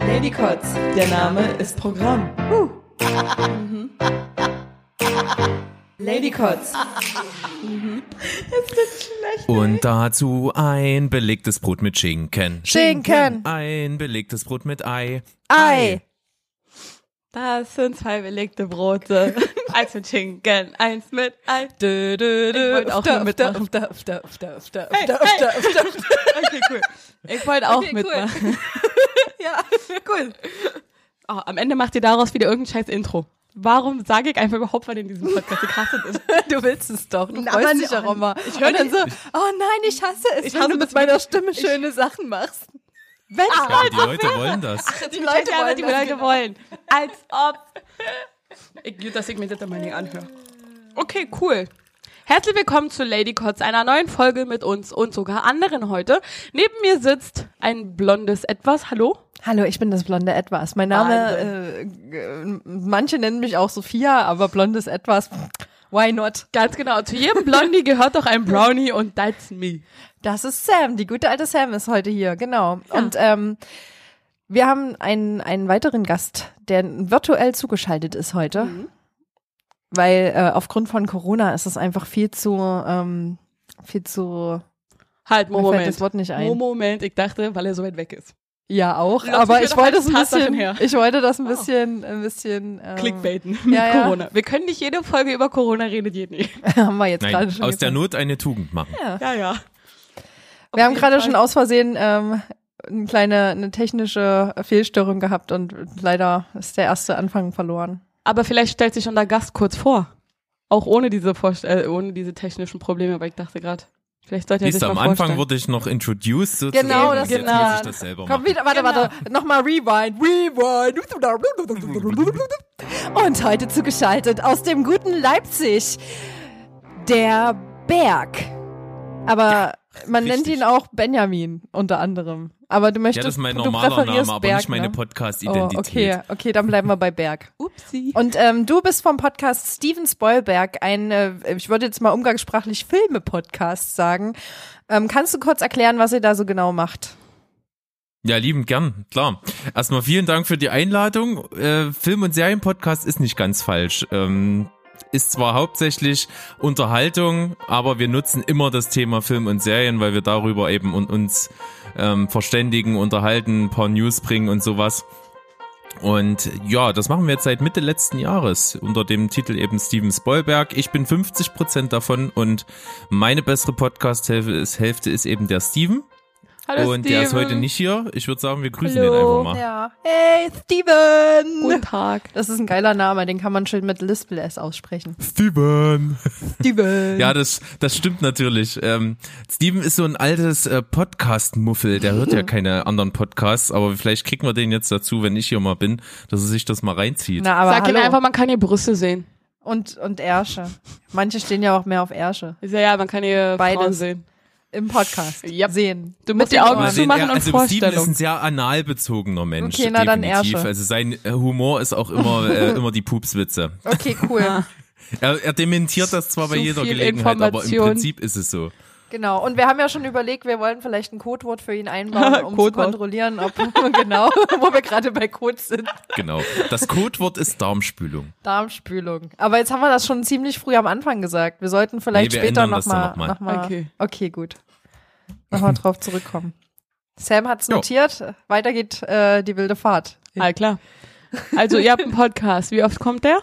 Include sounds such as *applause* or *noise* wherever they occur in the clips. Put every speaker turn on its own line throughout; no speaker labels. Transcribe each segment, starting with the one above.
Ladycots, der Name ist Programm. Ladycots.
Und dazu ein belegtes Brot mit Schinken.
Schinken.
Ein belegtes Brot mit Ei.
Ei.
Das sind zwei belegte Brote. *laughs* eins mit Schinken, eins mit Ei.
Dö, dö, dö.
Ich wollte auch
ufta,
mitmachen.
ufta, ufta, ufta, ufta,
Hey,
ufta, ufta, ufta, ufta.
Okay, cool. Ich wollte auch
Okay, cool.
mitmachen. *laughs*
Ja, cool.
Oh, am Ende macht ihr daraus wieder irgendein scheiß Intro. Warum sage ich einfach überhaupt, was in diesem Podcast gecastet ist? *laughs*
Du willst es doch. Du freust dich
nicht-
auch immer.
Ich höre
dann so, oh nein, ich hasse es,
Ich
wenn
hasse
du mit meiner. Stimme schöne Sachen machst. Wenn
Ja, aber die Leute wollen das.
Die
Leute wollen
die
das
Leute
genau.
wollen. Als ob. Ich, gut, dass ich mir das mal nicht anhöre. Okay, cool. Herzlich willkommen zu Lady Cots, einer neuen Folge mit uns und sogar anderen heute. Neben mir sitzt ein blondes Etwas. Hallo?
Hallo, ich bin das blonde Etwas. Mein Name, äh, manche nennen mich auch Sophia, aber blondes Etwas, why not?
Ganz genau. Zu jedem Blondie gehört doch ein Brownie und that's me.
Das ist Sam, die gute alte Sam ist heute hier, genau. Und ähm, wir haben einen, einen weiteren Gast, der virtuell zugeschaltet ist heute. Weil äh, aufgrund von Corona ist es einfach viel zu, ähm, viel zu,
Halt,
mir fällt
Moment.
das Wort nicht ein.
Moment, ich dachte, weil er so weit weg ist.
Ja, auch.
Lass
aber ich wollte
als
es ein
Tatsachen
bisschen,
her.
ich wollte das ein bisschen, ein bisschen, ähm,
Clickbaiten mit
ja, ja.
Corona. Wir können nicht jede Folge über Corona redet je nicht. *laughs*
haben wir jetzt gerade
Nein,
schon
aus der
gesagt.
Not eine Tugend machen.
Ja, ja.
Wir haben gerade
Fall.
schon aus Versehen ähm, eine kleine, eine technische Fehlstörung gehabt und leider ist der erste Anfang verloren.
Aber vielleicht stellt sich unser Gast kurz vor. Auch ohne diese, Vorst äh, ohne diese technischen Probleme, weil ich dachte gerade, vielleicht sollte er
Siehst
sich
du,
mal
am Anfang wurde ich noch introduced sozusagen.
Genau, das-
jetzt
genau.
muss ich das selber
Komm
machen.
wieder, warte, warte, nochmal Rewind, Rewind. Und heute zugeschaltet aus dem guten Leipzig, der Berg. Aber man nennt
richtig.
ihn auch Benjamin unter anderem. Aber du
Ja,
möchtest,
das ist mein normaler Name, aber
Berg,
nicht meine
ne? Oh,
Podcast-Identität.
okay, okay, dann bleiben wir bei Berg. *laughs*
Upsi.
Und ähm, du bist vom Podcast Steven Spoilberg, ein, äh, ich würde jetzt mal umgangssprachlich Filme-Podcast sagen. Ähm, kannst du kurz erklären, was ihr da so genau macht?
Ja, liebend gern, klar. Erstmal vielen Dank für die Einladung. Äh, Film- und Serienpodcast ist nicht ganz falsch. Ähm, ist zwar hauptsächlich Unterhaltung, aber wir nutzen immer das Thema Film und Serien, weil wir darüber eben uns ähm, verständigen, unterhalten, ein paar News bringen und sowas. Und ja, das machen wir jetzt seit Mitte letzten Jahres unter dem Titel eben Steven Spoilberg. Ich bin 50 Prozent davon und meine bessere Podcast-Hälfte ist, Hälfte ist eben der Steven.
Hallo
und der ist
Steven.
heute nicht hier. Ich würde sagen, wir grüßen
Hallo.
den einfach mal.
Ja. Hey, Steven!
Guten Tag.
Das ist ein geiler Name, den kann man schön mit Lispel S aussprechen.
Steven.
Steven. *laughs*
Ja, das, das stimmt natürlich. Ähm, Steven ist so ein altes äh, Podcast-Muffel. Der hört ja keine anderen Podcasts, aber vielleicht kriegen wir den jetzt dazu, wenn ich hier mal bin, dass er sich das mal reinzieht.
Na, aber
Sag
hallo.
ihm einfach, man kann hier Brüste sehen.
und, und Ärsche. Manche stehen ja auch mehr auf Ärsche.
Ist ja, ja, man kann hier
Beides.
Frauen sehen.
Im Podcast.
Yep.
Sehen.
Du musst
Mit
die Augen
Ohren.
zu machen und
also Steven ist
Vorstellung.
ein sehr analbezogener Mensch.
Okay, na dann
definitiv.
Ärsche.
Also sein äh, Humor ist auch immer, *laughs* äh, immer die Pupswitze.
Okay, cool. *laughs*
Er, er dementiert das zwar bei
Zu
jeder Gelegenheit, aber im. Prinzip ist es so.
Genau. Und wir haben ja schon überlegt, wir wollen vielleicht ein Codewort für ihn einbauen, *laughs* um zu kontrollieren, ob *laughs* genau, wo wir gerade bei Code sind.
Genau. Das Codewort ist Darmspülung.
Darmspülung. Aber jetzt haben wir das schon ziemlich früh am Anfang gesagt. Wir sollten vielleicht
Nee, wir
später
ändern das dann
nochmal.
noch mal.
Noch mal,
Okay.
okay, gut. Nochmal drauf zurückkommen. Sam hat's
Jo.
notiert. Weiter geht äh, die wilde Fahrt.
Ah, klar. Also, ihr habt einen Podcast. Wie oft kommt der?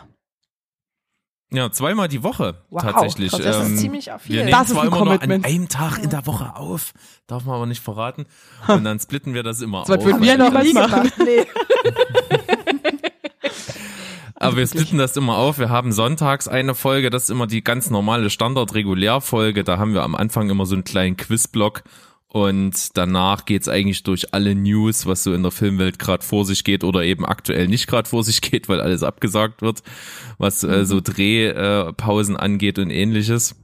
Ja, zweimal die Woche
Wow,
tatsächlich.
das ist
Ähm,
ziemlich auch viel.
Wir nehmen
Das ist
zwar
ein
immer nur an
Commitment.
einem Tag in der Woche auf, darf man aber nicht verraten. Und dann splitten wir das immer
was
auf.
würden wir noch nie machen.
Nee. *laughs*
Aber wir splitten das immer auf. Wir haben sonntags eine Folge, das ist immer die ganz normale Standard-Regulärfolge. Da haben wir am Anfang immer so einen kleinen Quizblock. Und danach geht's eigentlich durch alle News, was so in der Filmwelt gerade vor sich geht oder eben aktuell nicht gerade vor sich geht, weil alles abgesagt wird, was äh, so Drehpausen äh, angeht und ähnliches.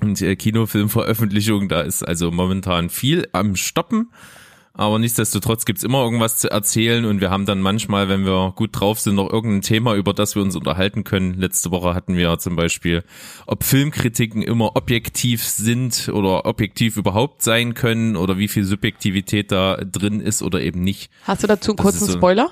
Und äh, Kinofilmveröffentlichung, da ist also momentan viel am Stoppen. Aber nichtsdestotrotz gibt's immer irgendwas zu erzählen und wir haben dann manchmal, wenn wir gut drauf sind, noch irgendein Thema, über das wir uns unterhalten können. Letzte Woche hatten wir zum Beispiel, ob Filmkritiken immer objektiv sind oder objektiv überhaupt sein können oder wie viel Subjektivität da drin ist oder eben nicht.
Hast du dazu einen kurzen
so-
Spoiler?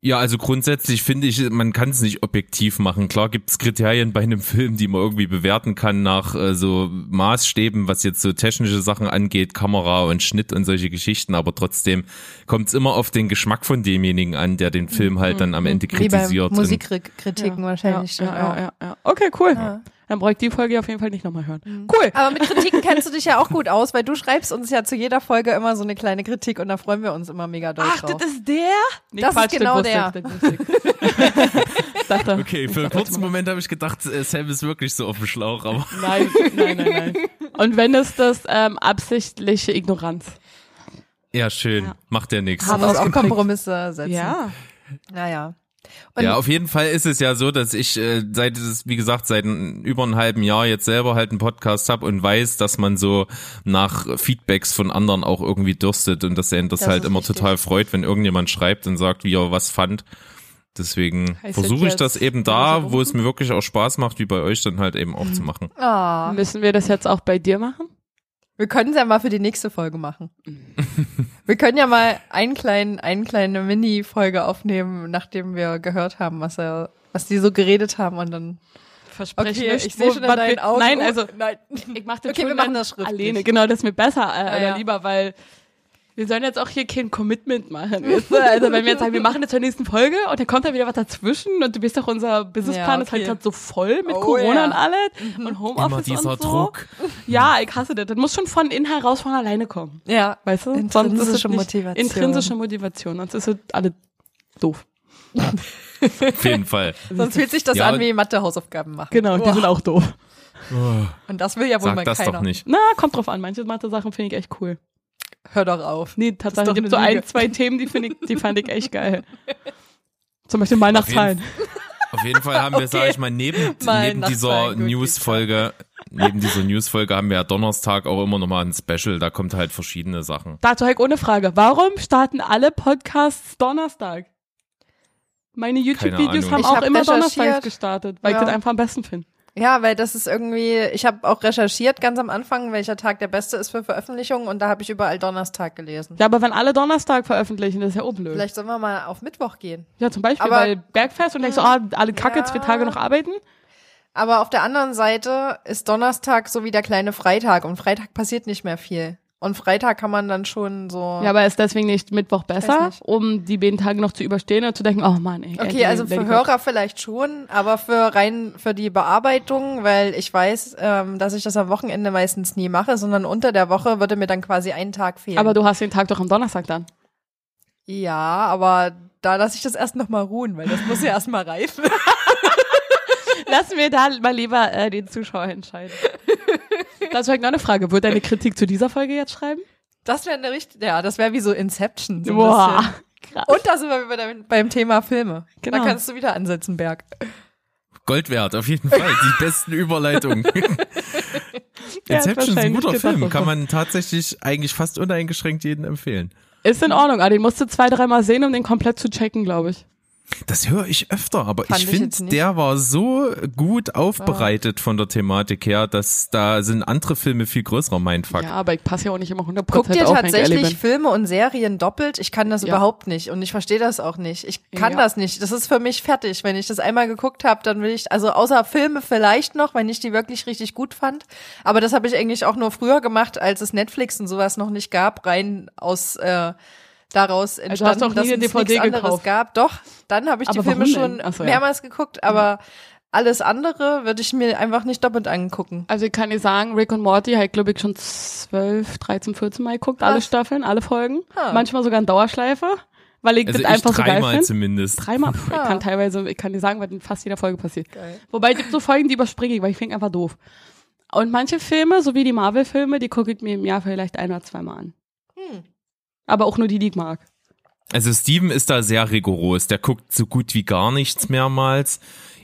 Ja, also grundsätzlich finde ich, man kann es nicht objektiv machen. Klar gibt es Kriterien bei einem *laughs* Film, die man irgendwie bewerten kann nach äh, so Maßstäben, was jetzt so technische Sachen angeht, Kamera und Schnitt und solche Geschichten, aber trotzdem kommt es immer auf den Geschmack von demjenigen an, der den Film halt dann am Ende
Wie bei
kritisiert.
Musikkritiken wahrscheinlich.
Ja, ja, ja, ja. Okay, cool. Dann brauche ich die Folge auf jeden Fall nicht nochmal hören. Cool.
Aber mit Kritiken kennst du dich ja auch gut aus, weil du schreibst uns ja zu jeder Folge immer so eine kleine Kritik und da freuen wir uns immer mega doll
Ach,
drauf.
das ist der? Nee,
Das ist genau der. *laughs*
Dachte,
Okay, für einen kurzen Moment habe ich gedacht, äh, Sam ist wirklich so auf dem Schlauch, aber
Nein, nein, nein, nein. Und wenn es das ähm, absichtliche Ignoranz.
ja, schön,
Ja.
macht ja nichts.
Muss auch. Kompromisse setzen.
Ja.
Naja. Und
Ja, auf jeden Fall ist es ja so, dass ich äh, seit es, wie gesagt, seit ein, über einem halben Jahr jetzt selber halt einen Podcast habe und weiß, dass man so nach Feedbacks von anderen auch irgendwie dürstet und dass er das,
Das
halt immer
wichtig.
total freut, wenn irgendjemand schreibt und sagt, wie er was fand. Deswegen versuche ich das eben da, wo es mir wirklich auch Spaß macht, wie bei euch dann halt eben auch zu machen.
Ah,
Müssen wir das jetzt auch bei dir machen?
Wir können es ja mal für die nächste Folge machen. *laughs* wir können ja mal einen kleinen, eine kleine Mini-Folge aufnehmen, nachdem wir gehört haben, was er, was die so geredet haben und dann.
Verspreche
Okay, ich sehe schon in deinen Augen.
Nein, also
nein.
ich mache das
Okay, wir machen das schriftlich.
alleine. Genau, das ist mir besser äh,
Ah,
oder
ja.
lieber, weil wir sollen jetzt auch hier kein Commitment machen. Weißt du? Also wenn wir jetzt sagen, wir machen jetzt zur nächsten Folge und dann kommt da wieder was dazwischen und du bist doch unser Businessplan
Ja,
ist halt
okay.
gerade so voll mit
Oh,
Corona
ja.
und alles und
Immer
Homeoffice
dieser
und so.
Druck.
Ja, ich hasse das. Das muss schon von innen heraus von alleine kommen.
Ja,
Weißt du?
Intrinsische
Sonst ist es nicht-
Motivation.
Intrinsische Motivation. Sonst ist es alles doof.
Auf jeden Fall. *laughs*
sonst fühlt sich das
Ja,
an wie Mathe-Hausaufgaben machen.
Genau, die
Boah.
sind auch doof.
Und das will ja wohl mal
Sag das
keiner.
doch nicht.
Na, kommt drauf an. Manche Mathe-Sachen finde ich echt cool.
Hör doch auf.
Nee, tatsächlich gibt so ein, zwei Themen, die finde ich, die fand ich echt geil. *laughs* Zum Beispiel mal nach
Auf jeden
Zahlen.
Auf jeden Fall haben wir,
Okay.
sag ich mal, neben, neben dieser News-Folge, neben dieser News-Folge haben wir ja Donnerstag auch immer nochmal ein Special, da kommt halt verschiedene Sachen.
Dazu halt ohne Frage. Warum starten alle Podcasts Donnerstag? Meine YouTube-Videos haben
Ich
auch
hab
immer. Donnerstags gestartet, weil
Ja.
ich das einfach am besten finde.
Ja, weil das ist irgendwie, ich habe auch recherchiert ganz am Anfang, welcher Tag der beste ist für Veröffentlichungen und da habe ich überall Donnerstag gelesen.
Ja, aber wenn alle Donnerstag veröffentlichen, das ist ja auch blöd.
Vielleicht sollen wir mal auf Mittwoch gehen.
Ja, zum Beispiel,
Aber-
weil Bergfest und denkst so, ah, alle Kacke,
Ja.
zwei Tage noch arbeiten.
Aber auf der anderen Seite ist Donnerstag so wie der kleine Freitag und Freitag passiert nicht mehr viel. Und Freitag kann man dann schon so.
Ja, aber ist deswegen nicht Mittwoch besser,
nicht.
um die beiden Tage noch zu überstehen und zu denken, oh Mann, ey.
Okay, also für. Hörer vielleicht schon, aber für rein für die Bearbeitung, weil ich weiß, ähm, dass ich das am Wochenende meistens nie mache, sondern unter der Woche würde mir dann quasi ein Tag fehlen.
Aber du hast den Tag doch am Donnerstag dann.
ja, aber da lasse ich das erst noch mal ruhen, weil das muss ja erst mal reifen. *laughs*
Lassen wir da mal lieber äh, den Zuschauer entscheiden. Das ist noch eine Frage. Wird deine Kritik zu dieser Folge jetzt schreiben?
Das wäre eine richtig, ja, das wäre wie so Inception. So
Boah, krass.
Und da sind wir wieder beim, Thema Filme.
Genau.
Da kannst du wieder ansetzen, Berg.
Gold wert, auf jeden Fall. Die *laughs* besten Überleitungen. *laughs*
Er
Inception ist ein guter Film. Kann man tatsächlich eigentlich fast uneingeschränkt jedem empfehlen.
Ist in Ordnung, aber den musst du zwei, dreimal sehen, um den komplett zu checken, glaube ich.
Das höre ich öfter, aber
Fand
ich finde, der war so gut aufbereitet von der Thematik her, dass da sind andere Filme viel größerer Mindfuck.
Ja, aber ich passe ja auch nicht immer 100%
Guckt ihr
auf,
tatsächlich. Filme und Serien doppelt? Ich kann das
Ja.
überhaupt nicht und ich verstehe das auch nicht. Ich kann
Ja.
das nicht. Das ist für mich fertig. Wenn ich das einmal geguckt habe, dann will ich, also außer Filme vielleicht noch, wenn ich die wirklich richtig gut fand. Aber das habe ich eigentlich auch nur früher gemacht, als es Netflix und sowas noch nicht gab, rein aus äh, daraus
Also
entstanden,
nie
dass es
DVD
nichts anderes
gekauft?
gab. Doch, dann habe ich die
Aber
Filme
warum
schon
denn? Ach so, ja.
mehrmals geguckt, aber alles andere würde ich mir einfach nicht doppelt angucken.
Also ich kann dir sagen, Rick und Morty habe ich glaube ich schon 12, 13, 14 Mal geguckt, alle. Staffeln, alle Folgen.
Ha.
Manchmal sogar in Dauerschleife, weil ich
Also
das
ich
einfach so geil finde.
zumindest.
Dreimal. *laughs* Ich kann teilweise, ich kann dir sagen, was in fast jeder Folge passiert.
Geil.
Wobei es gibt so Folgen, die überspringe ich, weil ich finde einfach doof. Und manche Filme, so wie die Marvel-Filme, die gucke ich mir im Jahr vielleicht ein oder zweimal an. Aber auch nur die, die mag.
Also Steven ist da sehr rigoros. Der guckt so gut wie gar nichts mehrmals.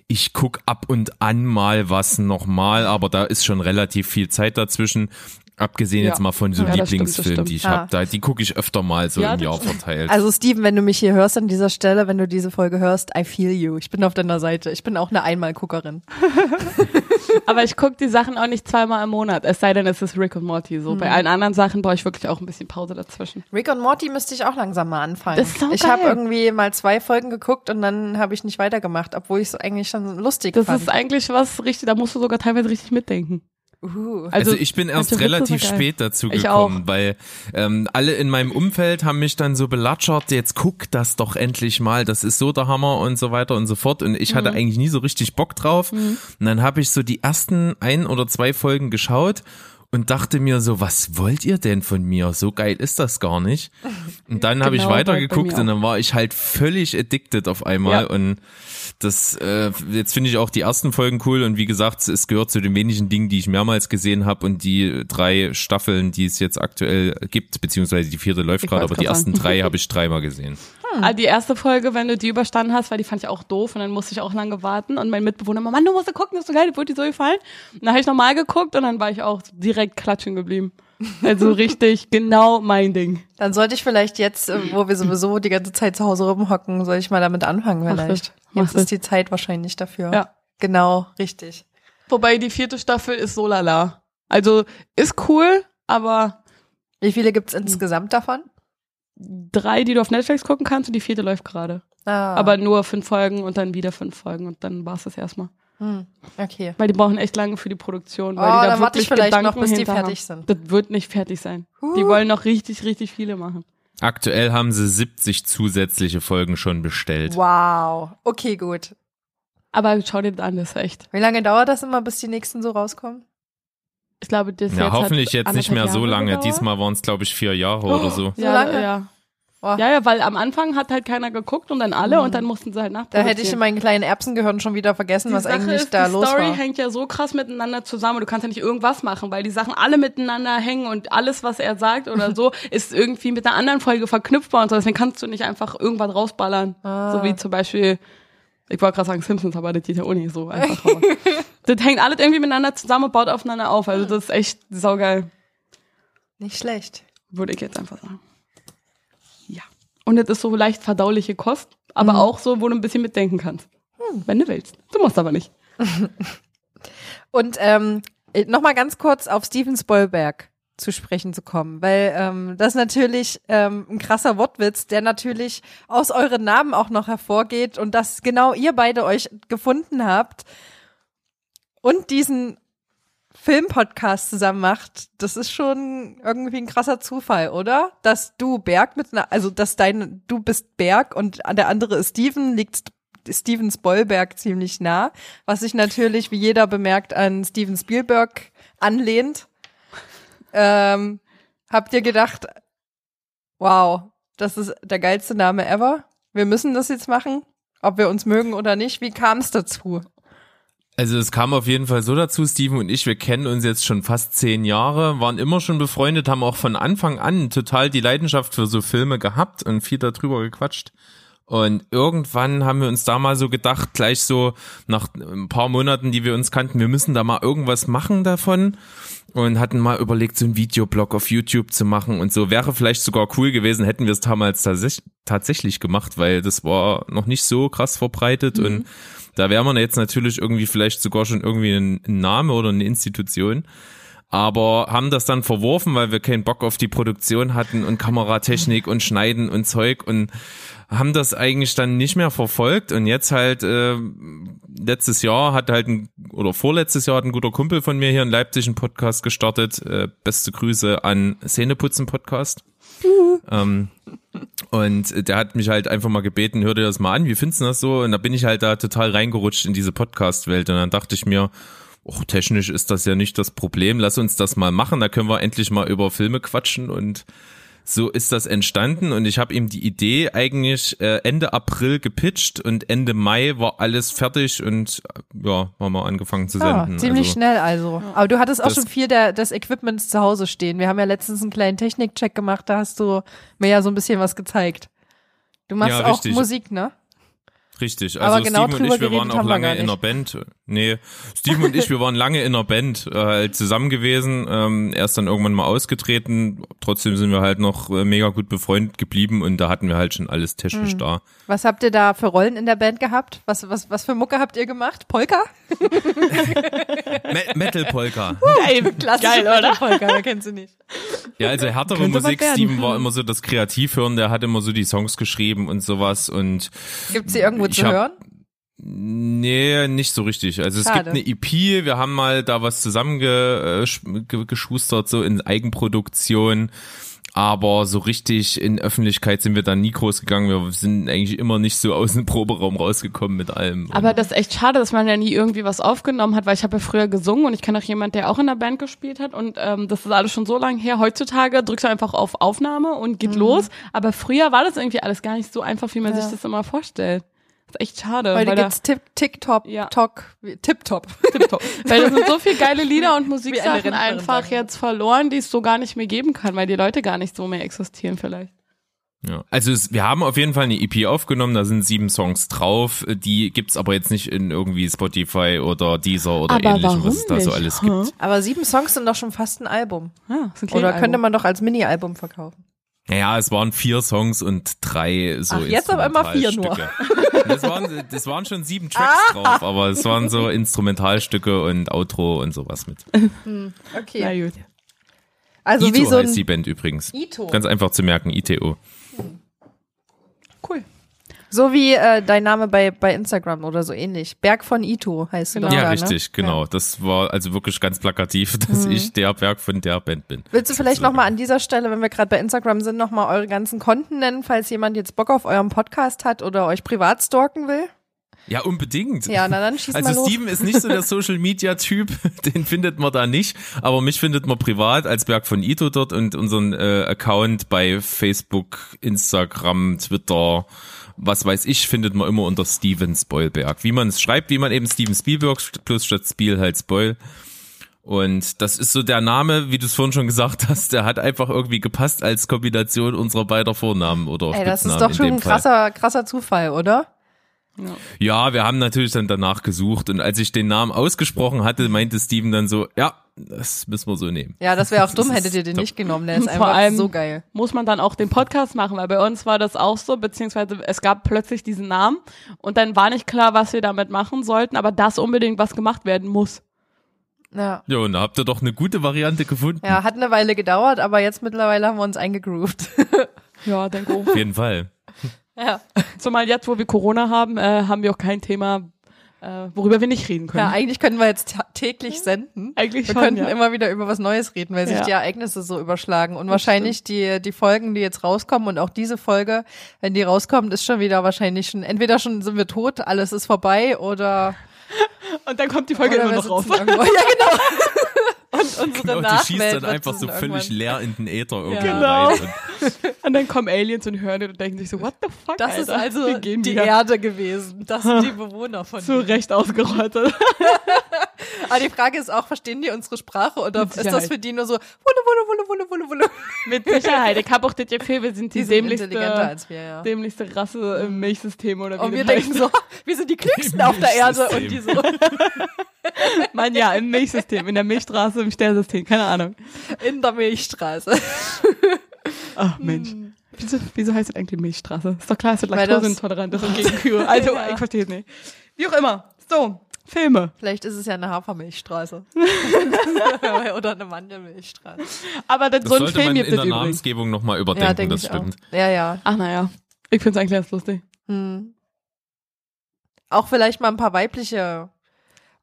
Ich guck ab und an mal was nochmal, aber da ist schon relativ viel Zeit dazwischen. Abgesehen
Ja.
jetzt mal von so
Ja, das das stimmt.
die ich hab, da, die gucke ich öfter mal so
Ja,
im
das
Jahr verteilt.
Also Steven, wenn du mich hier hörst an dieser Stelle, wenn du diese Folge hörst, I feel you. Ich bin auf deiner Seite. Ich bin auch eine Einmalguckerin. *laughs*
Aber ich gucke die Sachen auch nicht zweimal im Monat, es sei denn, es ist Rick und Morty. So bei allen anderen Sachen brauche ich wirklich auch ein bisschen Pause dazwischen.
Rick und Morty müsste ich auch langsam mal anfangen.
Das ist so
ich habe irgendwie mal zwei Folgen geguckt und dann habe ich nicht weitergemacht, obwohl ich es eigentlich schon lustig
Das
fand.
ist eigentlich was richtig, da musst du sogar teilweise richtig mitdenken.
Uh.
Also,
Also,
ich bin erst
Witze
relativ
geil.
spät dazu
Ich
gekommen, weil ähm, alle in meinem Umfeld haben mich dann so belatschert, jetzt guck das doch endlich mal, das ist so der Hammer und so weiter und so fort. Und ich
Mhm.
hatte eigentlich nie so richtig Bock drauf. Und dann habe ich so die ersten ein oder zwei Folgen geschaut und dachte mir so, was wollt ihr denn von mir? So geil ist das gar nicht. Und dann habe *laughs* ich
Genau, bei- bei
weitergeguckt und dann war ich halt völlig addicted auf einmal
Ja.
und das äh, jetzt finde ich auch die ersten Folgen cool und wie gesagt, es gehört zu den wenigen Dingen, die ich mehrmals gesehen habe und die drei Staffeln, die es jetzt aktuell gibt, beziehungsweise die vierte läuft gerade, aber die ersten
sagen.
drei habe ich dreimal gesehen.
Ah, Die erste Folge, wenn du die überstanden hast, weil die fand ich auch doof und dann musste ich auch lange warten und mein Mitbewohner, immer, Mann, du musst gucken, das ist so geil, die wurde dir so gefallen. Und dann habe ich nochmal geguckt und dann war ich auch direkt klatschen geblieben. Also richtig genau mein Ding.
Dann sollte ich vielleicht jetzt, äh, wo wir sowieso die ganze Zeit zu Hause rumhocken, soll ich mal damit anfangen
Mach
vielleicht.
mach
Jetzt
das.
ist die Zeit wahrscheinlich dafür.
Ja.
Genau, richtig.
Wobei die vierte Staffel ist so lala. Also ist cool, aber
Wie viele gibt's
Hm.
insgesamt davon?
drei, die du auf Netflix gucken kannst und die vierte läuft gerade.
Ah,
Aber nur fünf Folgen und dann wieder fünf Folgen und dann war's das erstmal.
Hm, okay.
Weil die brauchen echt lange für die Produktion, weil
Oh,
die da
dann warte ich
wirklich
vielleicht noch,
Gedanken
bis die
hinter
fertig
haben.
sind.
Das wird nicht fertig sein. Die
Huh.
wollen noch richtig, richtig viele machen.
Aktuell haben sie 70 zusätzliche Folgen schon bestellt.
Wow. Okay, gut.
Aber schau dir das an, das ist echt.
Wie lange dauert das immer, bis die nächsten so rauskommen?
Ich glaube, das
Ja,
jetzt
hoffentlich
hat
jetzt nicht mehr
anderthalb
so
Jahre
lange.
gedauert.
Diesmal waren es, glaube ich, vier Jahre oder so.
So
ja,
lange?
Ja.
Oh.
ja, ja, weil am Anfang hat halt keiner geguckt und dann alle und dann mussten sie halt
Da
nachproduzieren.
hätte ich in meinem kleinen Erbsengehirn schon wieder vergessen,
die
was
Sache
eigentlich
ist,
da
die
los
Story
war.
hängt ja so krass miteinander zusammen. Du kannst ja nicht irgendwas machen, weil die Sachen alle miteinander hängen und alles, was er sagt oder *laughs* so, ist irgendwie mit einer anderen Folge verknüpfbar und so. Deswegen kannst du nicht einfach irgendwas rausballern.
Ah.
So wie zum Beispiel, ich wollte gerade sagen Simpsons, aber das geht ja auch nicht so einfach. *laughs* Das hängt alles irgendwie miteinander zusammen und baut aufeinander auf. Also das ist echt saugeil.
Nicht schlecht.
Würde ich jetzt einfach sagen. Und es ist so leicht verdauliche Kost, aber auch so, wo du ein bisschen mitdenken kannst. Wenn du willst. Du musst aber nicht. *laughs*
Und ähm, nochmal ganz kurz auf Steven Spielberg zu sprechen zu kommen, weil ähm, das ist natürlich ähm, ein krasser Wortwitz, der natürlich aus euren Namen auch noch hervorgeht und dass genau ihr beide euch gefunden habt und diesen Filmpodcast zusammen macht, das ist schon irgendwie ein krasser Zufall, oder? Dass du Berg mit einer, also dass dein, du bist Berg und der andere ist Steven, liegt Steven Spielberg ziemlich nah, was sich natürlich, wie jeder bemerkt, an Steven Spielberg anlehnt. Ähm, habt ihr gedacht, wow, das ist der geilste Name ever? Wir müssen das jetzt machen, ob wir uns mögen oder nicht. Wie kam es dazu?
Also es kam auf jeden Fall so dazu, Steven und ich, wir kennen uns jetzt schon fast zehn Jahre, waren immer schon befreundet, haben auch von Anfang an total die Leidenschaft für so Filme gehabt und viel darüber gequatscht. Und irgendwann haben wir uns da mal so gedacht, gleich so nach ein paar Monaten, die wir uns kannten, wir müssen da mal irgendwas machen davon und hatten mal überlegt, so einen Videoblog auf YouTube zu machen und so. Wäre vielleicht sogar cool gewesen, hätten wir es damals tatsächlich, gemacht, weil das war noch nicht so krass verbreitet und da wäre man jetzt natürlich irgendwie vielleicht sogar schon irgendwie ein, Name oder eine Institution aber haben das dann verworfen, weil wir keinen Bock auf die Produktion hatten und Kameratechnik und Schneiden und Zeug und haben das eigentlich dann nicht mehr verfolgt und jetzt halt äh, letztes Jahr hat halt ein oder vorletztes Jahr hat ein guter Kumpel von mir hier in Leipzig einen Podcast gestartet. Äh, beste Grüße an Szeneputzen Podcast. ähm, und der hat mich halt einfach mal gebeten, hör dir das mal an, wie findest du das so? Und da bin ich halt da total reingerutscht in diese Podcast-Welt und dann dachte ich mir, Och, technisch ist das ja nicht das Problem. Lass uns das mal machen. Da können wir endlich mal über Filme quatschen. Und so ist das entstanden. Und ich habe ihm die Idee eigentlich äh, Ende April gepitcht und Ende Mai war alles fertig und äh, ja, haben wir angefangen zu
Ja,
senden.
ziemlich
also,
schnell also. Aber du hattest auch schon viel der, des Equipments zu Hause stehen. Wir haben ja letztens einen kleinen Technikcheck gemacht, da hast du mir ja so ein bisschen was gezeigt. Du machst
Ja,
auch
richtig.
Musik, ne?
Richtig,
Aber
also
genau
Steven und
drüber
ich, wir waren auch
wir
lange
gar
in
nicht.
Band. Nee, Steven und ich, wir waren lange in einer Band äh, halt zusammen gewesen. Ähm, er ist dann irgendwann mal ausgetreten. Trotzdem sind wir halt noch äh, mega gut befreundet geblieben und da hatten wir halt schon alles technisch
Hm.
da.
Was habt ihr da für Rollen in der Band gehabt? Was, was, was für Mucke habt ihr gemacht? Polka?
Me Metal Polka.
Ey,
Klassische
geil, oder?
Polka, wer kennt sie nicht?
Ja, also härtere
Könnte
Musik. Steven war immer so das Kreativhören, der hat immer so die Songs geschrieben und sowas und
Gibt's sie irgendwo zu
hab-
hören?
Nee, nicht so richtig. Also es
Schade.
gibt eine EP, wir haben mal da was zusammengeschustert, so in Eigenproduktion. Aber so richtig in Öffentlichkeit sind wir da nie groß gegangen. Wir sind eigentlich immer nicht so aus dem Proberaum rausgekommen mit allem.
Aber das ist echt schade, dass man ja nie irgendwie was aufgenommen hat, weil ich habe ja früher gesungen und ich kenne auch jemand, der auch in der Band gespielt hat und ähm, das ist alles schon so lange her. Heutzutage drückst du einfach auf Aufnahme und geht los. Aber früher war das irgendwie alles gar nicht so einfach, wie man
Mhm. Ja.
sich das immer vorstellt. Echt schade.
Heute
weil da-
gibt's Tip, TikTok,
Ja.
Tok, Tip-Top. *laughs*
Weil da sind so viele geile Lieder und Musiksachen einfach
sagen.
jetzt verloren, die es so gar nicht mehr geben kann, weil die Leute gar nicht so mehr existieren vielleicht.
Ja. Also es, wir haben auf jeden Fall eine EP aufgenommen, da sind sieben Songs drauf. Die gibt's aber jetzt nicht in irgendwie Spotify oder Deezer oder
Aber
ähnlichem, was es da so alles gibt.
Aber sieben Songs sind doch schon fast ein Album.
Ah, ist ein
Oder könnte man doch als Mini-Album verkaufen.
Naja, es waren vier Songs und drei so
Ach, jetzt aber immer vier nur. *laughs*
Das waren, das waren schon sieben Tracks drauf, aber es waren so Instrumentalstücke und Outro und sowas mit.
Okay.
Na gut.
Also
Ito
wie so
heißt die Band übrigens.
Ito.
Ganz einfach zu merken, ITO.
Cool.
So wie äh, dein Name bei, bei Instagram oder so ähnlich. Berg von Ito heißt du
Genau.
doch
Ja,
da,
richtig,
ne?
genau. Das war also wirklich ganz plakativ, *laughs* dass ich der Berg von der Band bin.
Willst du vielleicht nochmal an dieser Stelle, wenn wir gerade bei Instagram sind, nochmal eure ganzen Konten nennen, falls jemand jetzt Bock auf euren Podcast hat oder euch privat stalken will?
Ja, unbedingt.
Ja, na dann schieß mal
Also
los.
Steven ist nicht so der *laughs* Social Media Typ, den findet man da nicht, aber mich findet man privat als Berg von Ito dort und unseren äh, Account bei Facebook, Instagram, Twitter, was weiß ich, findet man immer unter Steven Spoilberg. Wie man es schreibt, wie man eben Steven Spielberg plus statt Spiel halt Spoil. Und das ist so der Name, wie du es vorhin schon gesagt *laughs* hast, der hat einfach irgendwie gepasst als Kombination unserer beider Vornamen oder
Ey, das ist doch schon ein krasser, krasser Zufall, oder?
Ja, wir haben natürlich dann danach gesucht und als ich den Namen ausgesprochen hatte, meinte Steven dann so, ja, das müssen wir so nehmen.
Ja, das wäre auch *laughs*
Das
dumm, hättet ihr den
top.
nicht genommen. Der ist
Vor
einfach
allem-
so geil.
Muss man dann auch den Podcast machen, weil bei uns war das auch so, beziehungsweise es gab plötzlich diesen Namen und dann war nicht klar, was wir damit machen sollten, aber dass unbedingt was gemacht werden muss.
Ja.
Ja, und da habt ihr doch eine gute Variante gefunden.
ja, hat eine Weile gedauert, aber jetzt mittlerweile haben wir uns eingegroovt. *laughs*
Ja, denke auch.
Auf jeden Fall.
ja.
Zumal jetzt, wo wir Corona haben, äh, haben wir auch kein Thema, äh, worüber wir nicht reden können.
ja, eigentlich können wir jetzt täglich senden.
Eigentlich
Wir
schon,
könnten
ja.
immer wieder über was Neues reden, weil sich
Ja.
die Ereignisse so überschlagen. Und wahrscheinlich die, die Folgen, die jetzt rauskommen und auch diese Folge, wenn die rauskommt, ist schon wieder wahrscheinlich schon, entweder schon sind wir tot, alles ist vorbei oder, *laughs*
Und dann kommt die Folge immer noch raus.
Ja, genau. *laughs* Und *laughs* unsere
Genau, die
Nachwelt
schießt dann einfach so völlig
irgendwann-
leer in den Äther irgendwie
Genau.
rein. *laughs*
Und dann kommen Aliens und hören und denken sich so, what the fuck,
Das ist
Alter?
also
Wir gehen
die
wieder
Erde gewesen. Das sind die Bewohner von *laughs*
zu
hier.
Recht ausgerottet.
Aber die Frage ist auch, verstehen die unsere Sprache oder ist das für die nur so wulle, wulle, wulle, wulle, wulle, wulle?
Mit Sicherheit. Ich habe auch das Gefühl, wir sind die,
Die sind
dämlichste,
intelligenter als wir, ja.
dämlichste Rasse im Milchsystem oder wie
Und wir denken so, wir sind die klügsten auf der Erde und die so,
Mann, ja, im Milchsystem, in der Milchstraße, im Sternsystem, keine Ahnung.
in der Milchstraße. *laughs*
Ach, Mensch. Wieso, wieso heißt das eigentlich Milchstraße? Ist doch klar, es ist
das-
laktoseintolerant ist und *laughs* gegen Kühe. Also,
Ja.
ich verstehe es nicht. Wie auch immer. So, Filme.
Vielleicht ist es ja eine Hafermilchstraße. *laughs* Oder eine Mandelmilchstraße.
Aber das,
Das
so ein
sollte
Film
man
gibt
in
es
der
übrigens.
Namensgebung nochmal
Ja,
überdenken,
denke
das stimmt.
auch. Ja, ja.
Ach, naja. Ich finde es eigentlich ganz lustig.
Hm. Auch vielleicht mal ein paar weibliche.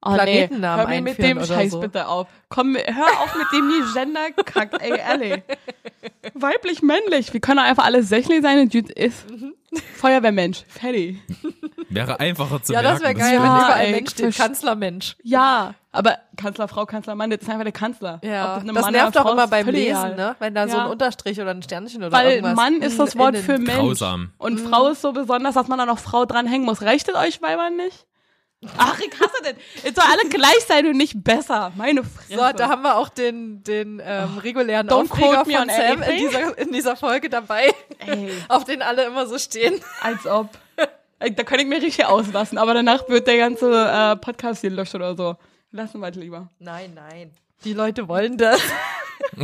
Oh,
Planetennamen
nee. Hör mir mit dem
oder
Scheiß
so.
bitte auf. Komm, hör auf mit dem nie Gender kack, ey, ehrlich. Weiblich, männlich. Wir können doch einfach alle Sächli sein und gut ist.
Mhm.
Feuerwehrmensch. Fertig.
Wäre einfacher zu
Ja, das wäre
merken.
geil,
Ja,
wenn überall
ey,
Mensch steht. Kanzlermensch.
Ja, aber Kanzlerfrau, Kanzlermann, das ist einfach der Kanzler.
Ja,
Ob
das,
Mann
nervt
Frau
immer beim Lesen,
egal.
ne? Wenn da so
Ja.
ein Unterstrich oder ein Sternchen oder
Weil
irgendwas.
Mann ist das Wort für Mensch.
Grausam.
Und Frau ist so besonders, dass man da noch Frau dranhängen muss. Reicht es euch Weibern nicht? Ach, ich hasse das. Jetzt soll alle gleich sein und nicht besser. Meine Fresse.
So, da haben wir auch den, den ähm, regulären
Don't
Aufreger von
on
Sam in dieser, in dieser Folge dabei,
Ey, *laughs*
auf den alle immer so stehen.
als ob. Da kann ich mir richtig auslassen, aber danach wird der ganze äh, Podcast hier gelöscht oder so. Lassen wir es lieber.
Nein, nein. Die Leute wollen das. *laughs*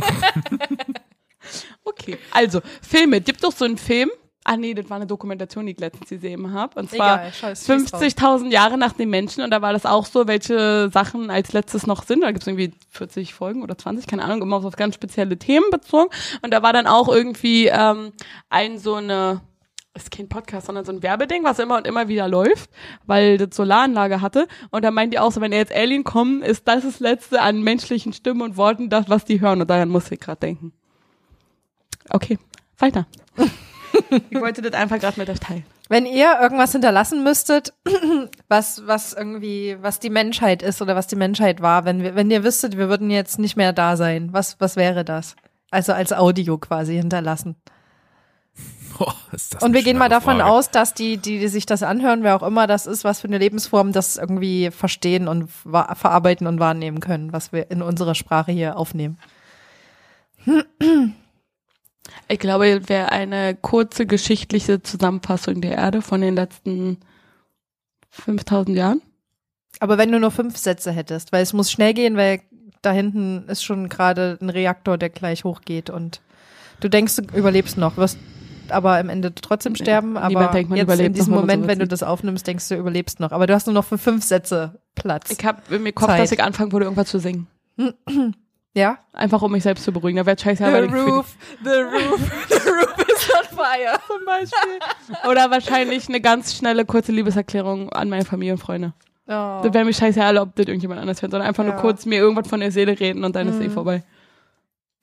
Okay, also Filme. Gibt doch so einen Film. Ah nee, das war eine Dokumentation, die ich letztens gesehen habe. Und zwar
Egal, scheiß, schieß drauf.
50.000 Jahre nach dem Menschen. Und da war das auch so, welche Sachen als letztes noch sind. Da gibt's irgendwie 40 Folgen oder 20, keine Ahnung, immer auf ganz spezielle Themen bezogen. Und da war dann auch irgendwie ähm, ein so eine ist kein Podcast, sondern so ein Werbeding, was immer und immer wieder läuft, weil das Solaranlage hatte. Und da meint die auch so, wenn jetzt Alien kommen, ist das das Letzte an menschlichen Stimmen und Worten, das, was die hören. Und daran muss ich gerade denken. Okay, weiter. *laughs* ich wollte das einfach gerade mit euch teilen.
Wenn ihr irgendwas hinterlassen müsstet, *clears throat* was, was irgendwie, was die Menschheit ist oder was die Menschheit war, wenn wir, wenn ihr wüsstet, wir würden jetzt nicht mehr da sein, was, was wäre das? Also als Audio quasi hinterlassen.
Boah, ist das
Und wir gehen mal davon
Frage.
aus, dass die, die, die sich das anhören, wer auch immer das ist, was für eine Lebensform, das irgendwie verstehen und verarbeiten und wahrnehmen können, was wir in unserer Sprache hier aufnehmen. *clears throat*
Ich glaube, es wäre eine kurze geschichtliche Zusammenfassung der Erde von den letzten 5000 Jahren.
Aber wenn du nur fünf Sätze hättest, weil es muss schnell gehen, weil da hinten ist schon gerade ein Reaktor, der gleich hochgeht und du denkst, du überlebst noch, wirst aber am Ende trotzdem sterben.
niemand
Aber
denkt, man
jetzt in diesem
noch,
Moment, wenn du das aufnimmst, denkst du, du überlebst noch. Aber du hast nur noch für fünf Sätze Platz.
Ich habe mir Kopf,
Zeit.
dass ich anfangen würde, irgendwas zu singen. *clears throat*
ja?
Einfach um mich selbst zu beruhigen. Da wäre scheiße, weil ich für die-
the roof, *laughs* the roof is on fire. *laughs*
zum Beispiel. Oder wahrscheinlich eine ganz schnelle, kurze Liebeserklärung an meine Familie und Freunde.
Oh.
Das wäre mir scheißegal, ob das irgendjemand anders fährt, sondern einfach
Ja.
nur kurz mir irgendwas von der Seele reden und dann ist eh vorbei.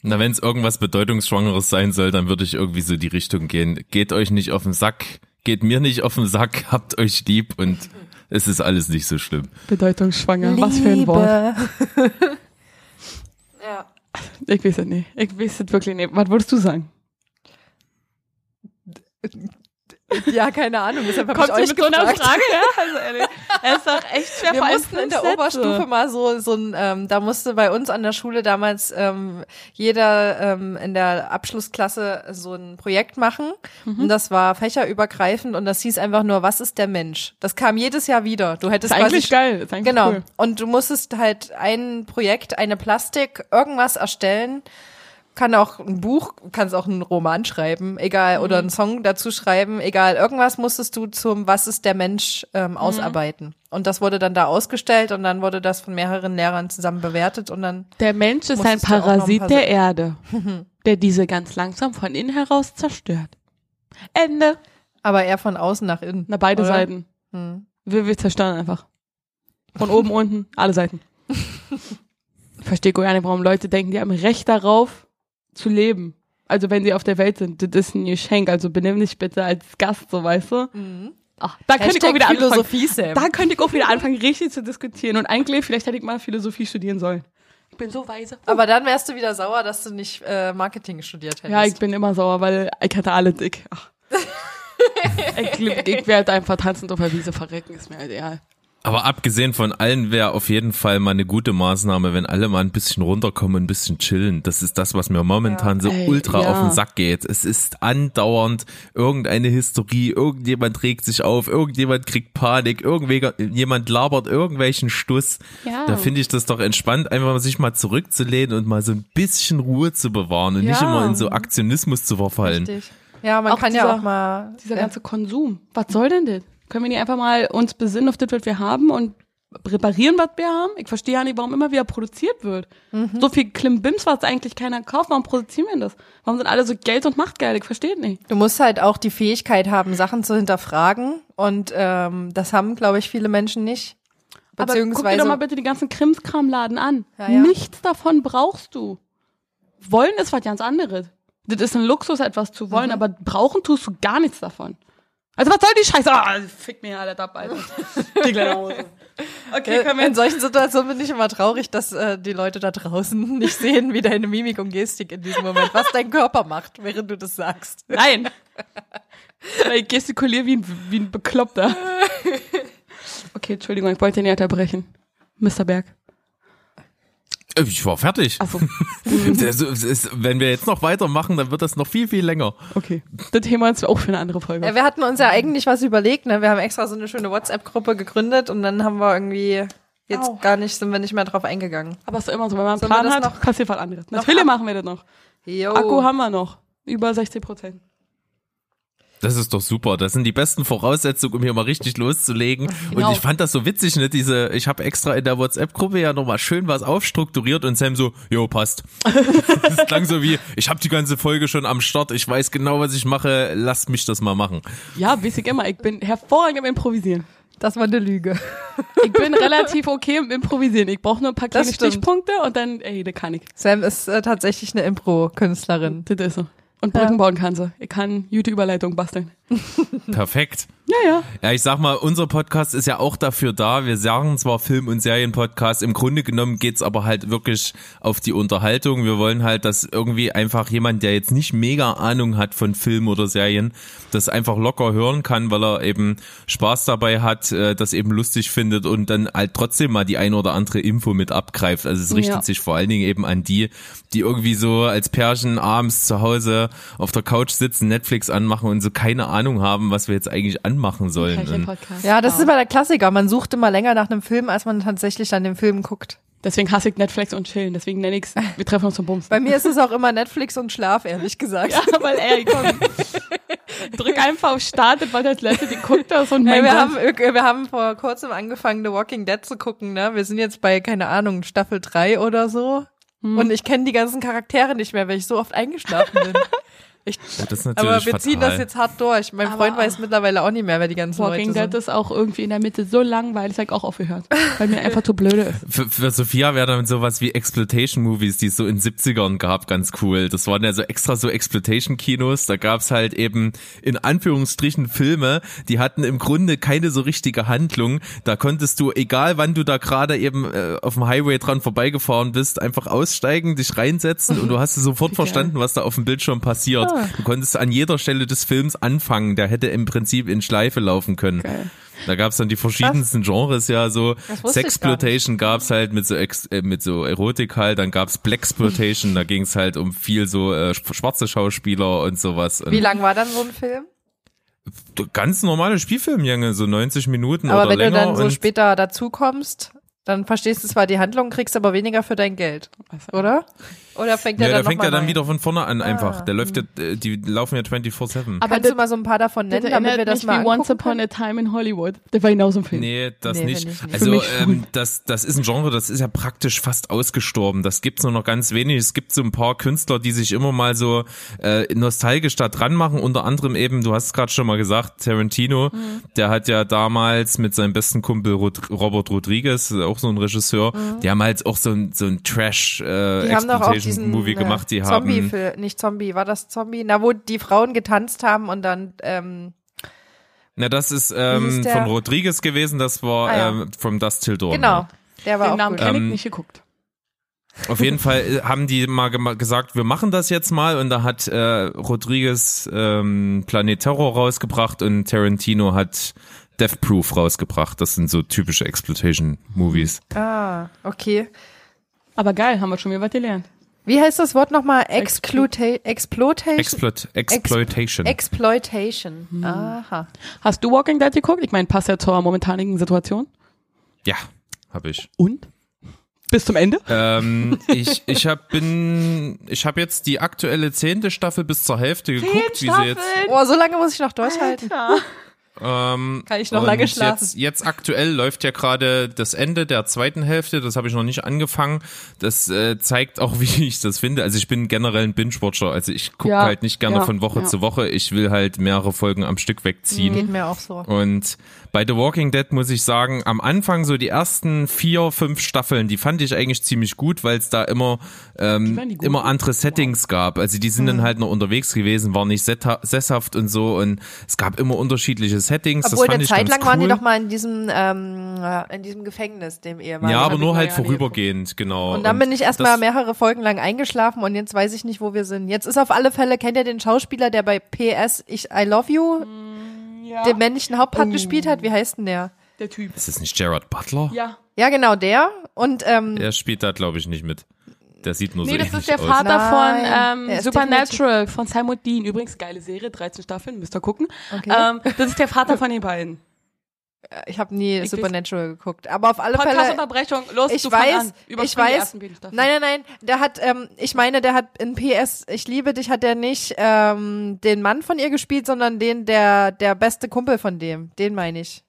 Na, wenn es irgendwas Bedeutungsschwangeres sein soll, dann würde ich irgendwie so die Richtung gehen. Geht euch nicht auf den Sack, geht mir nicht auf den Sack, *laughs* habt euch lieb und es ist alles nicht so schlimm.
Bedeutungsschwanger. Was für ein Wort. Ich weiß es nicht. Ich weiß es wirklich nicht. Was würdest du sagen? *laughs*
ja, keine Ahnung. Deshalb
Kommt
ich euch
mit so einer
gefragt.
Frage, ja? *laughs* Also ehrlich. Es ist doch echt schwer
Wir mussten in der
fünf
Oberstufe
Sätze.
mal so, so ein, ähm, da musste bei uns an der Schule damals ähm, jeder ähm, in der Abschlussklasse so ein Projekt machen.
Mhm.
Und das war fächerübergreifend und das hieß einfach nur, was ist der Mensch? Das kam jedes Jahr wieder. Du hättest
Ist eigentlich geil. Ist eigentlich
Genau.
cool.
Und du musstest halt ein Projekt, eine Plastik, irgendwas erstellen. Kann auch ein Buch, kannst auch einen Roman schreiben, egal, oder
Mhm.
einen Song dazu schreiben, egal. Irgendwas musstest du zum Was ist der Mensch
Mhm.
ähm, ausarbeiten. Und das wurde dann da ausgestellt und dann wurde das von mehreren Lehrern zusammen bewertet und dann
Der Mensch ist ein Parasit
paar
der Erde, *laughs* der diese ganz langsam von innen heraus zerstört. Ende.
aber eher von außen nach innen.
Na, beide
oder?
Seiten.
Hm.
Wir, wir zerstören einfach. Von oben, unten, alle Seiten. *laughs* Ich verstehe gar nicht, warum Leute denken, die haben Recht darauf, zu leben. Also wenn sie auf der Welt sind, das ist ein Geschenk. Also benimm dich bitte als Gast, so weißt du. Ach, da könnte ich auch wieder anfangen.
Philosophie, Sam.
Da könnte ich auch wieder anfangen, richtig zu diskutieren. Und eigentlich, vielleicht hätte ich mal Philosophie studieren sollen. Ich bin so weise.
Aber dann wärst du wieder sauer, dass du nicht äh, Marketing studiert hättest.
Ja, ich bin immer sauer, weil ich hatte alle dick. *laughs* Ich ich werde einfach tanzend auf der Wiese verrecken, ist mir halt egal.
Aber abgesehen von allen wäre auf jeden Fall mal eine gute Maßnahme, wenn alle mal ein bisschen runterkommen und ein bisschen chillen. Das ist das, was mir momentan so
Ey,
ultra
ja.
auf den Sack geht. Es ist andauernd irgendeine Hysterie, irgendjemand regt sich auf, irgendjemand kriegt Panik, irgendjemand labert irgendwelchen Stuss.
Ja.
Da finde ich das doch entspannt, einfach mal sich mal zurückzulehnen und mal so ein bisschen Ruhe zu bewahren und nicht
Ja.
immer in so Aktionismus zu verfallen.
Richtig. Ja, man
Auch
kann
dieser-
ja auch mal.
Dieser
ja.
ganze Konsum. Was soll denn das? Können wir nicht einfach mal uns besinnen auf das, was wir haben und reparieren, was wir haben? Ich verstehe ja nicht, warum immer wieder produziert wird. So viel Klimbims, was eigentlich keiner kauft. Warum produzieren wir das? Warum sind alle so Geld- und Machtgeil? Ich verstehe nicht.
Du musst halt auch die Fähigkeit haben, Sachen zu hinterfragen. Und ähm, das haben, glaube ich, viele Menschen nicht.
Aber guck dir
Beziehungsweise.
doch mal bitte die ganzen Krimskramladen an.
Ja, ja.
Nichts davon brauchst du. Wollen ist was ganz anderes. Das ist ein Luxus, etwas zu
Mhm.
wollen, aber brauchen tust du gar nichts davon. Also was soll die Scheiße? Ah, fick mir alles ab, Alter. Die kleine Hose. Okay, können wir
in solchen Situationen bin ich immer traurig, dass äh, die Leute da draußen *laughs* nicht sehen, wie deine Mimik und Gestik in diesem Moment, was dein Körper macht, während du das sagst.
Nein. *laughs* Ich gestikuliere wie ein, wie ein Bekloppter. *laughs* Okay, Entschuldigung, ich wollte nicht unterbrechen. Mr. Berg.
Ich war fertig. *laughs* Das ist, wenn wir jetzt noch weitermachen, dann wird das noch viel, viel länger.
okay. Das Thema ist auch für eine andere Folge.
Ja, wir hatten uns ja eigentlich was überlegt, ne? Wir haben extra so eine schöne WhatsApp-Gruppe gegründet und dann haben wir irgendwie jetzt
Au.
gar nicht, sind wir nicht mehr drauf eingegangen.
Aber es ist immer so, wenn man einen
Sollen
Plan hat, passiert was anderes. Natürlich machen wir das noch.
Jo.
Akku haben wir noch. Über 60 Prozent.
Das ist doch super. Das sind die besten Voraussetzungen, um hier mal richtig loszulegen.
Genau.
Und ich fand das so witzig, ne? Diese, ich habe extra in der WhatsApp-Gruppe ja nochmal schön was aufstrukturiert und Sam so, jo, passt. *laughs* das klang so wie, ich habe die ganze Folge schon am Start, ich weiß genau, was ich mache, lasst mich das mal machen.
Ja, ich immer. Ich bin hervorragend im Improvisieren.
Das war eine Lüge. *laughs*
Ich bin relativ okay im Improvisieren. Ich brauche nur ein paar kleine. Stichpunkte und dann, ey, da kann ich.
Sam ist äh, tatsächlich eine Impro-Künstlerin.
Das ist so. Und Brücken bauen kann sie. Ich kann YouTube-Überleitung basteln.
Perfekt.
Ja, ja.
Ja, ich sag mal, unser Podcast ist ja auch dafür da. Wir sagen zwar Film- und Serienpodcast, im Grunde genommen geht's aber halt wirklich auf die Unterhaltung. Wir wollen halt, dass irgendwie einfach jemand, der jetzt nicht mega Ahnung hat von Film oder Serien, das einfach locker hören kann, weil er eben Spaß dabei hat, äh, das eben lustig findet und dann halt trotzdem mal die ein oder andere Info mit abgreift. Also es richtet
Ja.
sich vor allen Dingen eben an die, die irgendwie so als Pärchen abends zu Hause auf der Couch sitzen, Netflix anmachen und so keine Ahnung haben, was wir jetzt eigentlich anmachen sollen. Und.
Ja, das ist immer der Klassiker. Man sucht immer länger nach einem Film, als man tatsächlich an dem Film guckt.
Deswegen hasse ich Netflix und chillen. Deswegen nenne ich's, *laughs* wir treffen uns zum Bums.
Bei mir ist es auch immer Netflix und Schlaf, ehrlich gesagt.
Ja, weil ey, komm. Drück einfach auf Start, das war das letzte, die guckt das und
Hey,
mein
wir,
Gott.
haben, wir haben vor kurzem angefangen, The Walking Dead zu gucken. Ne? Wir sind jetzt bei, keine Ahnung, Staffel 3 oder so.
Hm.
Und ich kenne die ganzen Charaktere nicht mehr, weil ich so oft eingeschlafen bin. *laughs* Ich,
Oh, das ist natürlich
aber wir
fatal.
ziehen das jetzt hart durch. Mein
Aber-
Freund weiß mittlerweile auch nicht mehr, wer die ganzen
Walking
Leute
Dead
sind.
ist auch irgendwie in der Mitte so langweilig, sag ich auch aufgehört. Weil mir einfach zu blöde ist. *laughs*
Für, für Sophia wäre dann sowas wie Exploitation-Movies, die es so in 70ern gab, ganz cool. Das waren ja so extra so Exploitation-Kinos. Da gab's halt eben in Anführungsstrichen Filme, die hatten im Grunde keine so richtige Handlung. Da konntest du, egal wann du da gerade eben äh, auf dem Highway dran vorbeigefahren bist, einfach aussteigen, dich reinsetzen und du *laughs* hast sofort verstanden, was da auf dem Bildschirm passiert. Du konntest an jeder Stelle des Films anfangen. Der hätte im Prinzip in Schleife laufen können.
Geil.
Da gab's dann die verschiedensten Genres, ja, so Sexploitation gab's halt mit so Ex äh, mit so Erotik halt, dann gab's Blaxploitation, da ging's halt um viel so äh, sch- schwarze Schauspieler und sowas. Und
Wie lang war dann so ein Film?
Ganz normale Spielfilmgänge, so 90 Minuten
Aber
oder
wenn
länger.
du dann so später dazukommst, dann verstehst du zwar die Handlung, kriegst aber weniger für dein Geld, oder? Oder fängt
ja,
der
der
dann
fängt
noch
ja dann
neu?
wieder von vorne an einfach.
Ah.
Der läuft ja, äh, die laufen ja 24/7.
Aber
Kannst
das-
du mal so ein paar davon nennen, damit wir das mal
wie Once Upon
können?
a Time in Hollywood. Der war genauso ein Film.
Nee, das
Nee,
nicht.
nicht.
Also ähm, das, das ist ein Genre, das ist ja praktisch fast ausgestorben. Das gibt's nur noch ganz wenig. Es gibt so ein paar Künstler, die sich immer mal so äh, nostalgisch da dran machen. Unter anderem eben, du hast es gerade schon mal gesagt, Tarantino.
Mhm.
Der hat ja damals mit seinem besten Kumpel Rod Robert Rodriguez, auch so ein Regisseur, die haben halt auch so ein, so ein Trash äh,
Mhm. Die haben doch auch diesen äh,
gemacht. Die haben
Zombie-Film, nicht Zombie, war das Zombie? Na, wo die Frauen getanzt haben und dann, ähm,
Na, das ist ähm, von Rodriguez gewesen, das war
Ah, ja.
ähm, From Dust Till Dawn.
genau, der war
Den
auch
Namen
gut.
kenne
Ähm,
ich nicht geguckt.
Auf jeden Fall äh, haben die mal gesagt, wir machen das jetzt mal und da hat äh, Rodriguez ähm, Planet Terror rausgebracht und Tarantino hat Death Proof rausgebracht. Das sind so typische Exploitation-Movies.
Ah, okay.
Aber geil, haben wir schon wieder was gelernt.
Wie heißt das Wort nochmal? Exploitation?
Exploit Exploitation.
Exploitation.
Hm.
Aha.
Hast du Walking Dead geguckt? Ich meine, passt ja zur momentanigen Situation.
ja, habe ich.
Und? Bis zum Ende?
Ähm, ich ich hab, bin ich habe jetzt die aktuelle zehnte Staffel bis zur Hälfte geguckt, wie sie jetzt
Oh, so lange muss ich noch durchhalten.
Ähm,
Kann ich noch lange schlafen.
Jetzt, jetzt aktuell läuft ja gerade das Ende der zweiten Hälfte, das habe ich noch nicht angefangen. Das äh, zeigt auch, *laughs* wie ich das finde. Also ich bin generell ein Binge-Watcher, also ich gucke
Ja,
halt nicht gerne
ja,
von Woche
ja.
zu Woche. Ich will halt mehrere Folgen am Stück wegziehen.
Geht mir auch so.
Und bei The Walking Dead muss ich sagen, am Anfang so die ersten vier, fünf Staffeln, die fand ich eigentlich ziemlich gut, weil es da immer ähm, immer andere Settings gab. Also die sind dann halt noch unterwegs gewesen, waren nicht sesshaft und so und es gab immer unterschiedliche Settings.
Obwohl,
das fand
eine
ich
Zeit
ganz
lang
cool.
waren die doch mal in diesem, ähm, äh, in diesem Gefängnis, dem ehemaligen.
ja, aber nur halt vorübergehend, genau.
Und dann bin ich erstmal mehrere Folgen lang eingeschlafen und jetzt weiß ich nicht, wo wir sind. Jetzt ist auf alle Fälle, kennt ihr den Schauspieler, der bei PS ich, I Love You
Ja.
den männlichen Hauptpart
Oh.
gespielt hat? Wie heißt denn der?
der Typ.
Ist das nicht Gerard Butler?
Ja.
Ja, genau, der. Und ähm,
Der spielt da, glaube ich, nicht mit. Der sieht nur
Nee,
so
das ist der
aus.
Vater
Nein,
von ähm,
er
Supernatural von Simon Dean. Übrigens, geile Serie, 13 Staffeln, müsst ihr gucken.
Okay.
Ähm, das ist der Vater von den beiden.
ich habe nie
Ich
Supernatural geguckt. Aber auf alle Fälle.
Podcast-Unterbrechung, los,
Ich
du
weiß,
an.
ich weiß. Nein, nein, nein. Der hat, ähm, ich meine, der hat in PS, ich liebe dich, hat der nicht ähm, den Mann von ihr gespielt, sondern den, der, der beste Kumpel von dem. Den meine ich.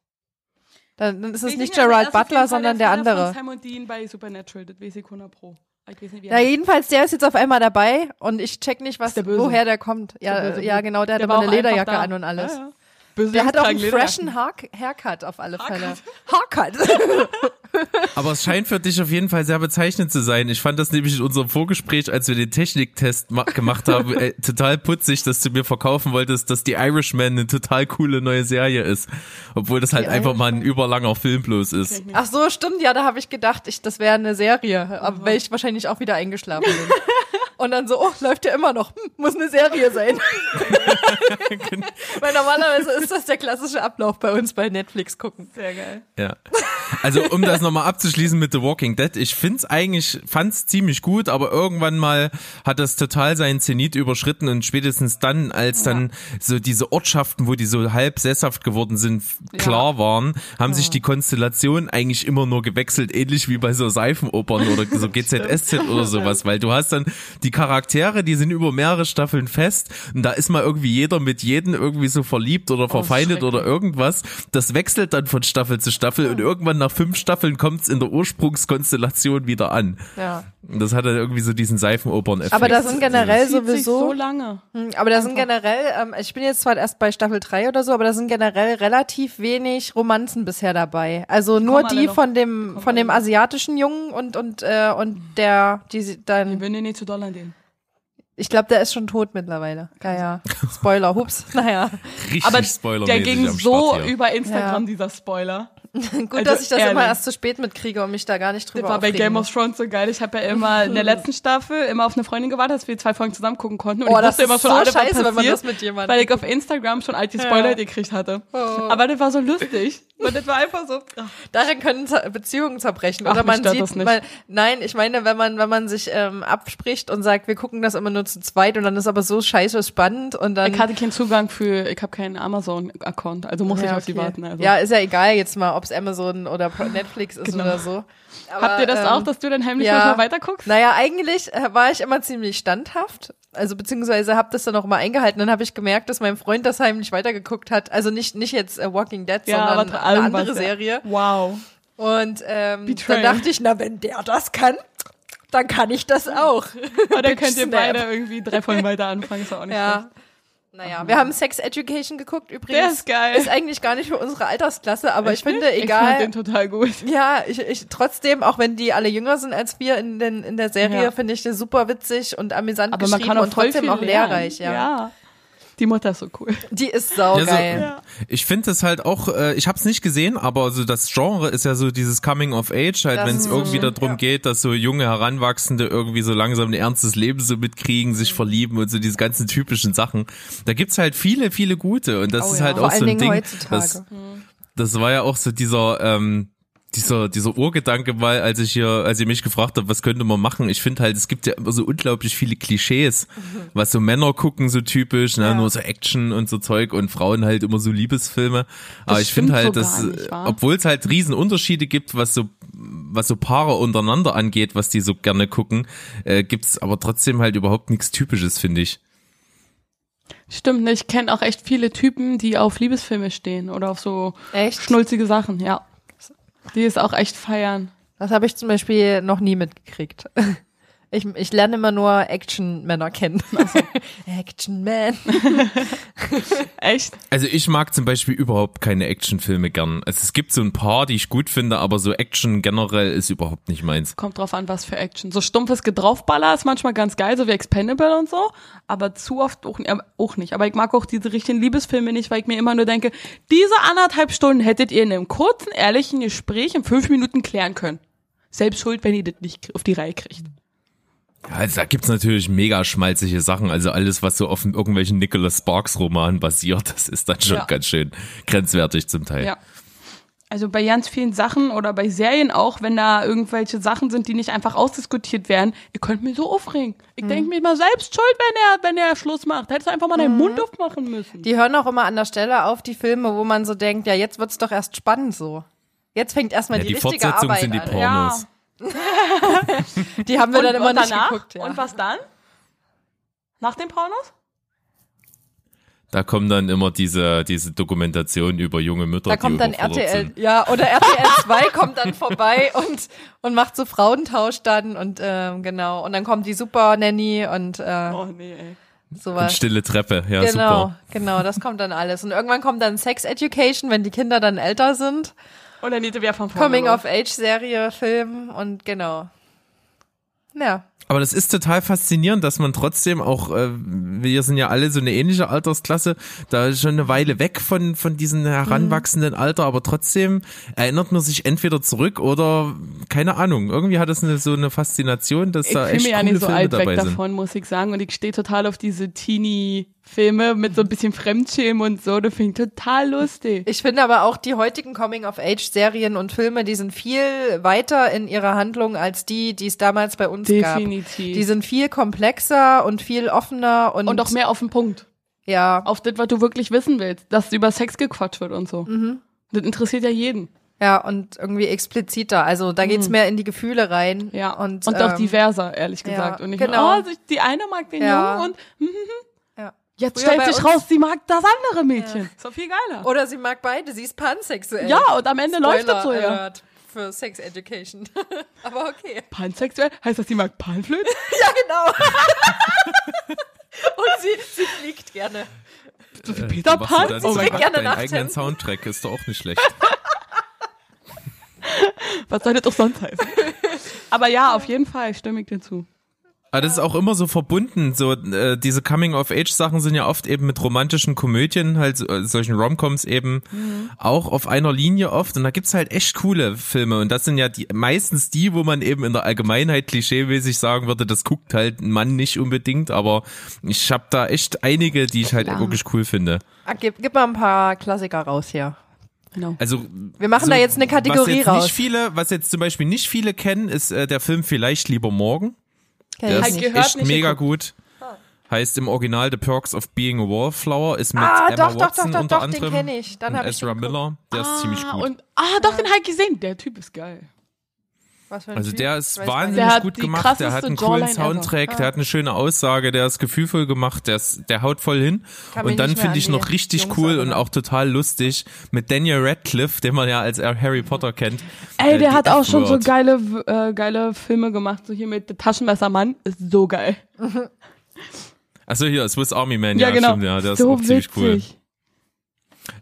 Dann, dann ist es
Ich
nicht Gerald Butler, sondern der
Vater
andere.
Von Simon Dean bei Supernatural, das weiß ich 100 Pro. Ich weiß nicht, wie er
Ja,
heißt.
jedenfalls, der ist jetzt auf einmal dabei und ich check nicht, was,
der
woher der kommt.
der
Ja,
böse
ja, genau, der hat
Der
immer
war
eine Lederjacke
da.
an und alles.
Ja, ja. Böse
Der hat auch einen freshen Haar Haircut auf alle Fälle.
Haircut. *laughs*
Aber es scheint für dich auf jeden Fall sehr bezeichnend zu sein. Ich fand das nämlich in unserem Vorgespräch, als wir den Techniktest ma- gemacht haben, äh, total putzig, dass du mir verkaufen wolltest, dass die Irishman eine total coole neue Serie ist. Obwohl das halt
Die
einfach mal ein überlanger Film bloß ist.
Ach so, stimmt, ja, da habe ich gedacht, ich, das wäre eine Serie, aber weil ich wahrscheinlich auch wieder eingeschlafen bin. *laughs* Und dann so, oh, läuft ja immer noch, hm, muss eine Serie sein. *laughs* weil normalerweise ist das der klassische Ablauf bei uns bei Netflix gucken.
Sehr geil.
Ja. Also um das nochmal abzuschließen mit The Walking Dead, ich find's eigentlich, fand's ziemlich gut, aber irgendwann mal hat das total seinen Zenit überschritten und spätestens dann, als dann so diese Ortschaften, wo die so halb sesshaft geworden sind, klar waren, haben sich die Konstellationen eigentlich immer nur gewechselt, ähnlich wie bei so Seifenopern oder so *laughs* GZSZ oder sowas, weil du hast dann die Charaktere, die sind über mehrere Staffeln fest und da ist mal irgendwie jeder mit jedem irgendwie so verliebt oder verfeindet oder irgendwas. Das wechselt dann von Staffel zu Staffel und irgendwann nach fünf Staffeln kommt's in der Ursprungskonstellation wieder an.
Ja.
Und das hat dann irgendwie so diesen Seifenopern-Effekt.
Aber da sind generell
Zieht sich so
sowieso,
lange.
Hm, aber da sind generell, ähm, ich bin jetzt zwar erst bei Staffel 3 oder so, aber da sind generell relativ wenig Romanzen bisher dabei. Also nur die von dem, von dem asiatischen Jungen und, und, äh, und der, die sie
Ich
dann,
bin nicht zu doll an.
Ich glaube, der ist schon tot mittlerweile. Ja, ja. Spoiler, hups. *laughs* Naja.
richtig
Aber der ging so über Instagram,
Ja.
dieser Spoiler. *laughs*
Gut,
Also
dass ich das immer
ehrlich.
erst zu spät mitkriege und mich da gar nicht
Das
drüber
war bei Game of Thrones so geil. Ich habe ja immer in der *laughs* letzten Staffel immer auf eine Freundin gewartet, dass wir zwei Folgen zusammen gucken konnten. Und
Oh,
ich
das
immer schon
so
alle,
scheiße, wenn man
passiert,
das mit jemandem
weil ich auf Instagram schon all die Spoiler
Ja.
gekriegt hatte.
Oh.
Aber das war so lustig. Und das war einfach so. ach, *laughs*
Darin können Beziehungen zerbrechen.
Ach,
Oder
mich
man sieht,
das nicht.
Mal, nein, ich meine, wenn man, wenn man sich ähm, abspricht und sagt, wir gucken das immer nur zu zweit und dann ist aber so scheiße spannend und dann.
Ich hatte keinen Zugang für, ich habe keinen Amazon-Account, also muss ich auf die warten. Also.
Ja, ist ja egal jetzt mal, ob es Amazon oder Netflix ist
Genau.
oder so.
Habt
Aber,
ihr das
ähm,
auch, dass du dann heimlich
ja.
manchmal weiterguckst?
Naja, eigentlich äh, war ich immer ziemlich standhaft. Also beziehungsweise habe das dann auch mal eingehalten. Dann habe ich gemerkt, dass mein Freund das heimlich weitergeguckt hat. Also nicht nicht jetzt äh, Walking Dead, sondern
aber
eine andere
ja.
Serie.
Wow.
Und ähm, dann dachte ich, na wenn der das kann, dann kann ich das auch. *laughs*
Aber dann könnt ihr beide irgendwie drei Folgen weiter anfangen, ist auch nicht schlecht.
Ja. Naja, wir haben Sex Education geguckt übrigens.
Der ist geil.
Ist eigentlich gar nicht für unsere Altersklasse, aber ich
Echt
finde,
nicht?
egal.
Ich fand den total gut.
Ja, ich, ich trotzdem, auch wenn die alle jünger sind als wir in, den, in der Serie,
Ja.
finde ich das super witzig und amüsant
Aber man
geschrieben
kann auch
und trotzdem auch lehrreich, ja.
ja. Die Mutter ist so cool.
Die ist saugeil.
Ja, so, Ich finde es halt auch, äh, ich habe es nicht gesehen, aber so das Genre ist ja so dieses Coming of Age, halt wenn es irgendwie
so,
darum
ja.
geht, dass so junge Heranwachsende irgendwie so langsam ein ernstes Leben so mitkriegen, sich
Mhm.
verlieben und so diese ganzen typischen Sachen. Da gibt's halt viele, viele gute und das
Oh
ist
ja.
halt
Vor
auch so ein
Dingen
Ding,
heutzutage.
das, das war ja auch so dieser ähm, dieser, dieser Urgedanke mal, als ich hier, als ihr mich gefragt habt, was könnte man machen? Ich finde halt, es gibt ja immer so unglaublich viele Klischees, was so Männer gucken, so typisch, ne,
Ja.
nur so Action und so Zeug und Frauen halt immer so Liebesfilme. Aber ich
stimmt
finde halt,
so
dass, obwohl es halt riesen Unterschiede gibt, was so, was so Paare untereinander angeht, was die so gerne gucken, äh, gibt's aber trotzdem halt überhaupt nichts Typisches, finde ich.
Stimmt, ne, ich kenne auch echt viele Typen, die auf Liebesfilme stehen oder auf so
Echt?
schnulzige Sachen, ja. Die es auch echt feiern.
Das habe ich zum Beispiel noch nie mitgekriegt. *laughs* Ich, ich lerne immer nur Action-Männer kennen. *laughs* Action-Man. *laughs*
Echt?
Also ich mag zum Beispiel überhaupt keine Actionfilme gern. Also es gibt so ein paar, die ich gut finde, aber so Action generell ist überhaupt nicht meins.
Kommt drauf an, was für Action. So stumpfes Gedraufballer ist manchmal ganz geil, so wie Expendable und so, aber zu oft auch, äh, auch nicht. Aber ich mag auch diese richtigen Liebesfilme nicht, weil ich mir immer nur denke, diese anderthalb Stunden hättet ihr in einem kurzen, ehrlichen Gespräch in fünf Minuten klären können. Selbst schuld, wenn ihr das nicht auf die Reihe kriegt.
Ja, also da gibt's natürlich mega schmalzige Sachen. Also alles, was so auf irgendwelchen Nicholas Sparks Romanen basiert, das ist dann schon
Ja.
ganz schön grenzwertig zum Teil.
Ja. also bei ganz vielen Sachen oder bei Serien auch, wenn da irgendwelche Sachen sind, die nicht einfach ausdiskutiert werden, ihr könnt mich so aufregen. Ich
Mhm.
denke mir immer selbst schuld, wenn er, wenn er Schluss macht. Hättest du einfach mal deinen
Mhm.
Mund aufmachen müssen.
Die hören auch immer an der Stelle auf, die Filme, wo man so denkt, ja, jetzt wird's doch erst spannend so. Jetzt fängt erstmal
Ja,
die,
die
richtige
Fortsetzung
Arbeit
sind die
an.
Pornos.
Die haben wir dann immer
und
nicht
danach?
geguckt. Ja.
Und was dann? Nach den Pornos?
Da kommen dann immer diese, diese Dokumentationen über junge Mütter,
Da
die
kommt dann RTL,
sind.
ja, oder RTL 2 *laughs* kommt dann vorbei und, und macht so Frauentausch dann und ähm, genau. Und dann kommt die Super Nanny und äh,
Oh nee, ey.
Und
sowas.
stille Treppe, ja
genau,
super.
genau, das kommt dann alles. Und irgendwann kommt dann Sex Education, wenn die Kinder dann älter sind.
Und dann Niete wer von vorne
Coming
los.
of Age Serie, Film und genau. Ja.
Aber das ist total faszinierend, dass man trotzdem auch, äh, wir sind ja alle so eine ähnliche Altersklasse, da ist schon eine Weile weg von, von diesem heranwachsenden Alter, aber trotzdem erinnert man sich entweder zurück oder, keine Ahnung, irgendwie hat es eine, so eine Faszination, dass
Ich
da echt
mich ja
coole
nicht so
Filme
alt weg
dabei sind.
davon, muss ich sagen. Und ich stehe total auf diese Teenie-Filme mit so ein bisschen Fremdschämen und so. Das finde ich total lustig.
Ich finde aber auch die heutigen Coming-of-Age-Serien und Filme, die sind viel weiter in ihrer Handlung als die, die es damals bei uns gab.
Definitiv.
Die sind viel komplexer und viel offener und,
und auch mehr auf den Punkt.
ja,
Auf das, was du wirklich wissen willst. Dass über Sex gequatscht wird und so.
Mhm.
Das interessiert ja jeden.
ja und irgendwie expliziter. Also da geht's mehr in die Gefühle rein.
Mhm. Ja.
und,
Und, auch
ähm,
diverser, ehrlich
ja,
gesagt. Und nicht
genau.
nur, oh, sich- die eine mag den
Ja.
Jungen und hm,
Ja.
Jetzt
Früher
stellt sich raus, sie mag das andere Mädchen. Ist doch viel geiler.
Oder sie mag beide, sie ist pansexuell.
Ja, und am Ende läuft das so, ja.
Für Sex Education. *laughs* aber okay.
Pansexuell? Heißt das, sie mag Panflöten? *laughs*
Ja, genau. *laughs* und sie, sie fliegt gerne.
So wie
Äh,
Peter
du
Pan? Oh mein
trinkt
Gott.
gerne Nachthemden.
eigenen Soundtrack, ist doch auch nicht schlecht.
Was soll das doch sonst heißen? Aber ja, auf jeden Fall stimme ich dir zu.
Aber das ist auch immer so verbunden. So äh, diese Coming-of-Age-Sachen sind ja oft eben mit romantischen Komödien, halt so, äh, solchen Romcoms eben auch auf einer Linie oft. Und da gibt's halt echt coole Filme. Und das sind ja die meistens die, wo man eben in der Allgemeinheit klischeemäßig sagen würde, das guckt halt ein Mann nicht unbedingt. Aber ich habe da echt einige, die ich halt
Klar.
wirklich cool finde.
Ah, gib, gib mal ein paar Klassiker raus hier.
Genau.
Also
Wir machen da jetzt eine Kategorie
was jetzt
raus.
Nicht viele, was jetzt zum Beispiel nicht viele kennen, ist äh, der Film Vielleicht lieber morgen.
Kenn
Der
ich
ist echt
nicht
mega
geguckt.
gut. Heißt im Original The Perks of Being a Wallflower, ist mit
Ah,
Emma
doch, doch,
Watson
doch, doch,
unter
doch, den
anderem
kenn ich. Dann
und
ich
Ezra
den geguckt.
Miller, der ist ziemlich
Ah,
gut.
Und, ah, doch, den halt gesehen. Der Typ ist geil.
Was für ein
Also
Typ?
der ist wahnsinnig gut
die
gemacht, der hat einen coolen. Soundtrack, der hat eine schöne Aussage, der ist gefühlvoll gemacht, der, ist, der haut voll hin.
Kann
Und dann finde ich noch richtig
Jungs
cool und auch total lustig mit Daniel Radcliffe, den man ja als Harry Potter kennt.
Ey,
äh,
der hat auch schon so geile, äh, geile Filme gemacht. So hier mit der Taschenmessermann. Ist so geil.
Achso, hier, Swiss Army Man, ja,
genau.
stimmt, ja, der ist
so
auch ziemlich cool.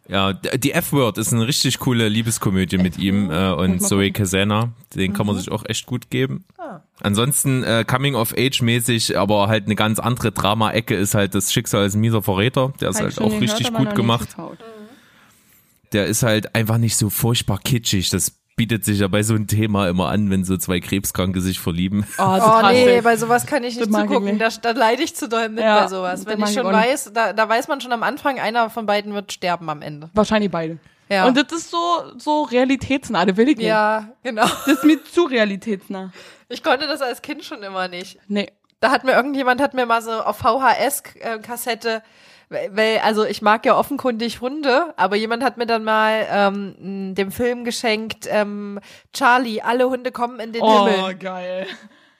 Ja, die F-Word ist eine richtig coole Liebeskomödie mit ihm äh, und Zoe Kazana. Den kann
Mhm.
man sich auch echt gut geben.
Ah.
Ansonsten äh, Coming of Age mäßig, aber halt eine ganz andere Drama-Ecke ist halt das Schicksal ein mieser Verräter. Der ist
Hab ich
halt
schon
auch
gehört,
richtig
aber
gut
nicht
gemacht.
geschaut.
Der ist halt einfach nicht so furchtbar kitschig. Das bietet sich ja bei so einem Thema immer an, wenn so zwei Krebskranke sich verlieben. *laughs*
Oh, das
Oh
hasse
nee,
ich.
bei sowas kann ich
Das
nicht
ich
zugucken. Da,
nicht.
da leide ich zu doll mit
Ja,
bei sowas.
das
Wenn ich
ich
schon
nicht.
weiß, da, da weiß man schon am Anfang, einer von beiden wird sterben am Ende.
Wahrscheinlich beide.
Ja.
Und das ist so, so realitätsnah. Das will ich nicht.
ja, genau.
Das ist mir zu realitätsnah.
Ich konnte das als Kind schon immer nicht.
Nee.
Da hat mir irgendjemand hat mir mal so auf VHS-Kassette, weil also ich mag ja offenkundig Hunde, aber jemand hat mir dann mal ähm, dem Film geschenkt ähm, Charlie, alle Hunde kommen in den
Oh,
Himmel.
geil.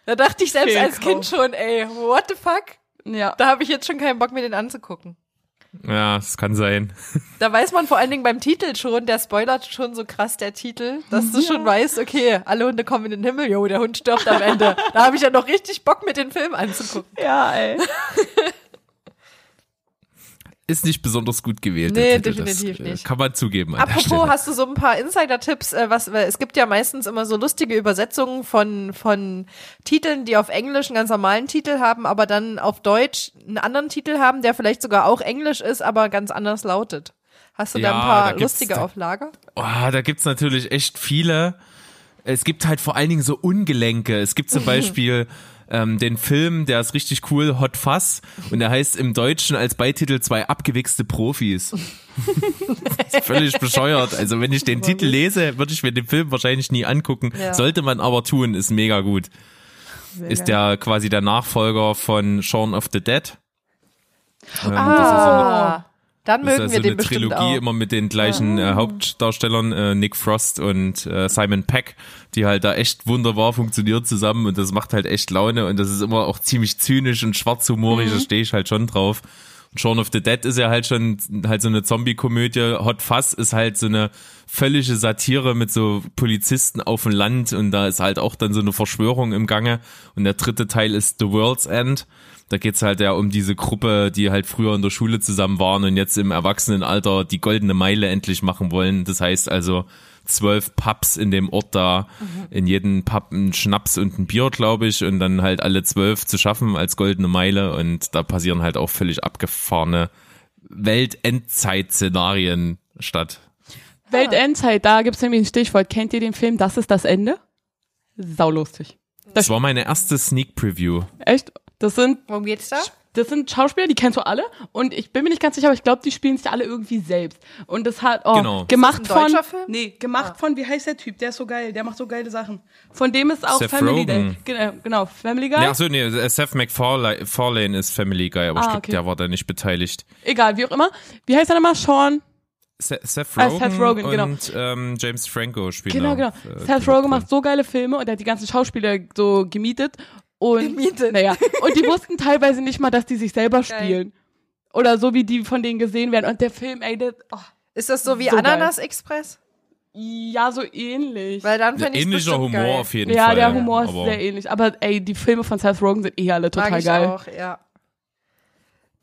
Da dachte ich selbst als
Fehlkauf.
Kind schon, ey, what the fuck?
Ja.
Da habe ich jetzt schon keinen Bock mir den anzugucken.
Ja, das kann sein. *laughs*
Da weiß man vor allen Dingen beim Titel schon, der spoilert schon so krass der Titel, dass du schon weißt, okay, alle Hunde kommen in den Himmel, jo, der Hund stirbt am Ende. Da habe ich ja noch richtig Bock, mir den Film anzugucken.
Ja, ey. *laughs*
Ist nicht besonders gut gewählt.
Nee,
Titel.
definitiv
das, äh,
nicht.
Kann man zugeben.
Apropos, hast du so ein paar Insider-Tipps? Äh, was, es gibt ja meistens immer so lustige Übersetzungen von, von Titeln, die auf Englisch einen ganz normalen Titel haben, aber dann auf Deutsch einen anderen Titel haben, der vielleicht sogar auch Englisch ist, aber ganz anders lautet. Hast du da
Ja,
ein paar
da
lustige
da-
auf Lager?
Oh, da gibt's natürlich echt viele. Es gibt halt vor allen Dingen so Ungelenke. Es gibt zum *laughs* Beispiel ähm, den Film, der ist richtig cool, Hot Fuss. Und der heißt im Deutschen als Beititel zwei abgewichste Profis. völlig bescheuert. Also wenn ich den Titel lese, würde ich mir den Film wahrscheinlich nie angucken.
Ja.
Sollte man aber tun, ist mega gut. ist der quasi der Nachfolger von Shaun of the Dead. Ähm,
Ah, dann
das ist
mögen
ja
wir
so
den
eine
bestimmt
Trilogie
auch.
immer mit den gleichen äh, Hauptdarstellern, äh, Nick Frost und äh, Simon Peck, die halt da echt wunderbar funktioniert zusammen und das macht halt echt Laune und das ist immer auch ziemlich zynisch und schwarzhumorig, da stehe ich halt schon drauf. Und Shaun of the Dead ist ja halt schon halt so eine Zombie-Komödie. Hot Fuzz ist halt so eine völlige Satire mit so Polizisten auf dem Land und da ist halt auch dann so eine Verschwörung im Gange. Und der dritte Teil ist The World's End. Da geht's halt ja um diese Gruppe, die halt früher in der Schule zusammen waren und jetzt im Erwachsenenalter die goldene Meile endlich machen wollen. Das heißt also zwölf Pubs in dem Ort da, in jedem Pub ein Schnaps und ein Bier, glaube ich, und dann halt alle zwölf zu schaffen als goldene Meile und da passieren halt auch völlig abgefahrene Weltendzeit-Szenarien statt.
Weltendzeit, da gibt's nämlich ein Stichwort. Kennt ihr den Film Das ist das Ende? Saulustig.
Das war meine erste Sneak Preview.
Echt? Das sind
Worum geht's da?
das sind Schauspieler, die kennst du alle. Und ich bin mir nicht ganz sicher, aber ich glaube, die spielen sich alle irgendwie selbst. Und das hat, oh,
Genau.
gemacht
Ist das ein
von,
Film?
nee, gemacht von, wie heißt der Typ? Der ist so geil, der macht so geile Sachen. Von dem ist auch
Seth
Family
Rogen.
Guy. Genau, genau, Family Guy.
Ja, achso, nee, Seth MacFarlane ist Family Guy, aber ich
Ah,
glaube,
okay.
der war da nicht beteiligt.
Egal, wie auch immer. Wie heißt er nochmal? Sean?
Se Seth
Ah,
Rogen,
Seth Rogen, genau.
und ähm, James Franco spielen
Genau,
da,
genau.
äh,
Seth Rogen macht so geile Filme und er hat die ganzen Schauspieler so gemietet. Und. Naja, und die wussten teilweise nicht mal, dass die sich selber spielen. Oder so, wie die von denen gesehen werden. Und der Film, ey, das, oh,
Ist das so wie
So geil.
Ananas Express?
ja, so ähnlich.
Weil dann fände ich
Ähnlicher Humor
geil.
auf jeden
ja,
Fall.
der Humor ist
aber
sehr ähnlich. Aber ey, die Filme von Seth Rogen sind eh alle total
Mag ich
geil.
auch, ja.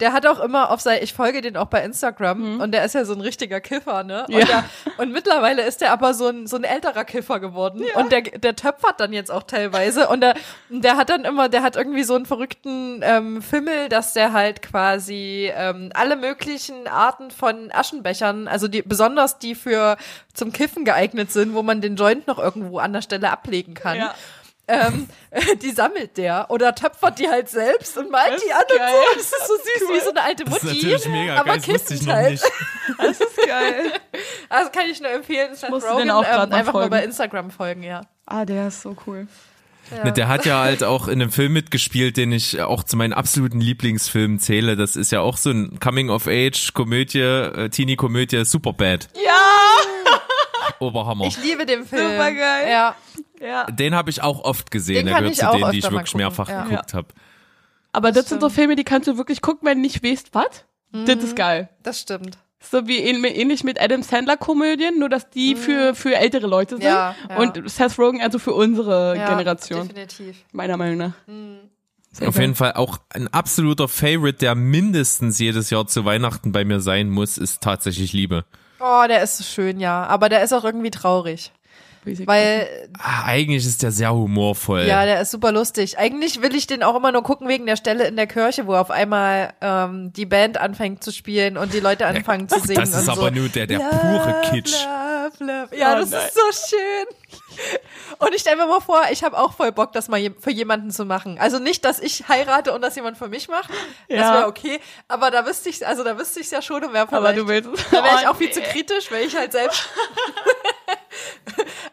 Der hat auch immer auf sein, ich folge den auch bei Instagram und der ist ja so ein richtiger Kiffer, ne? Und,
Mhm. Ja.
der, und mittlerweile ist der aber so ein, so ein älterer Kiffer geworden und der, der töpfert dann jetzt auch teilweise und der, der hat dann immer, der hat irgendwie so einen verrückten ähm, Fimmel, dass der halt quasi ähm, alle möglichen Arten von Aschenbechern, also die, besonders die für zum Kiffen geeignet sind, wo man den Joint noch irgendwo an der Stelle ablegen kann.
Ja.
Ähm, *laughs* die sammelt der oder töpfert die halt selbst und malt
Das
die an und so. Das ist so süß wie so eine alte
das ist
Mutti.
natürlich mega
aber
geil, das ich noch
halt.
nicht. *laughs*
Das ist geil.
Also kann ich nur empfehlen, Seth
Musst du
Rogen
den auch
ähm, einfach mal bei Instagram folgen, ja.
ah, der ist so cool.
Ne, Der hat ja halt auch in einem Film mitgespielt, den ich auch zu meinen absoluten Lieblingsfilmen zähle. Das ist ja auch so ein Coming-of-Age-Komödie, äh, Teenie-Komödie, Superbad.
Ja!
Oberhammer.
Ich liebe den Film.
Supergeil.
Ja.
Ja.
den habe ich auch oft gesehen.
Den
Der
kann
gehört
ich
zu denen, die ich wirklich mehrfach
ja.
geguckt habe.
Aber das sind so. Filme, die kannst du wirklich gucken, wenn du nicht weißt, was. Das ist geil.
Das stimmt.
So wie ähn- ähnlich mit Adam Sandler Komödien, nur dass die für, für ältere Leute sind.
Mhm. Ja, ja.
Und Seth Rogen also für unsere
Ja,
Generation.
Definitiv.
Meiner Meinung nach. Sehr
Auf
geil.
jeden Fall auch ein absoluter Favorite, der mindestens jedes Jahr zu Weihnachten bei mir sein muss, ist tatsächlich Liebe.
Oh, der ist so schön, ja. Aber der ist auch irgendwie traurig. Weil
Ah, eigentlich ist der sehr humorvoll.
Ja, der ist super lustig. Eigentlich will ich den auch immer nur gucken wegen der Stelle in der Kirche, wo auf einmal ähm, die Band anfängt zu spielen und die Leute anfangen zu singen.
das ist
und
aber
so.
nur der, der
Love,
pure Kitsch.
Love, love. Ja,
Oh
das
nein.
ist so schön. Und ich stelle mir mal vor, ich habe auch voll Bock, das mal für jemanden zu machen. Also nicht, dass ich heirate und das jemand für mich macht. Das
Ja.
wäre okay. Aber da wüsste ich, also da wüsste ich ja schon und wäre
Aber
vielleicht.
du willst *laughs*
da wäre ich
Oh,
auch viel zu kritisch, weil ich halt selbst. *laughs*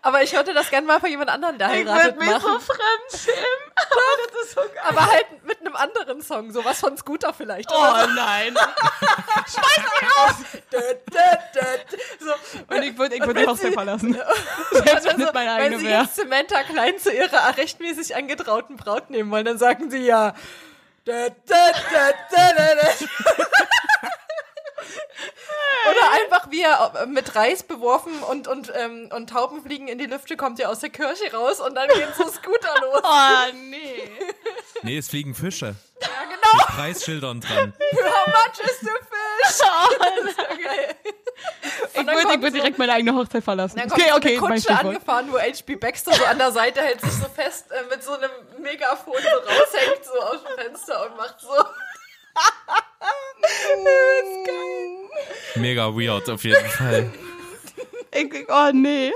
Aber ich würde das gerne mal für jemand anderen, der
Ich
heiratet,
würde mich so fremdschämen. *laughs* das ist so geil.
Aber halt mit einem anderen Song, sowas von Scooter vielleicht.
Oh nein.
Dö, dö, dö. So,
Und ich würde ich würd Hochzeit
sie-
verlassen. Selbst wenn
also,
es meine
wenn
eigene
sie
wäre.
jetzt Samantha Klein zu ihrer rechtmäßig angetrauten Braut nehmen wollen, dann sagen sie ja. Oder einfach wie er mit Reis beworfen und, und, ähm, und Tauben fliegen in die Lüfte, kommt ihr aus der Kirche raus und dann geht so Scooter *laughs* los.
Oh nee.
Nee, es fliegen Fische.
Ja, genau.
Mit Preisschildern dran.
How much is the fish? Ist so geil.
Ich würde würd
so-
direkt meine eigene Hochzeit verlassen.
Dann kommt
Okay,
so
okay,
eine
mein
Kutsche angefahren, wo H.P. Baxter so an der Seite hält sich so fest äh, mit so einem Megafon so raushängt, so aus dem Fenster und macht so. Das ist geil.
Mega weird auf jeden Fall.
Ich, oh nee.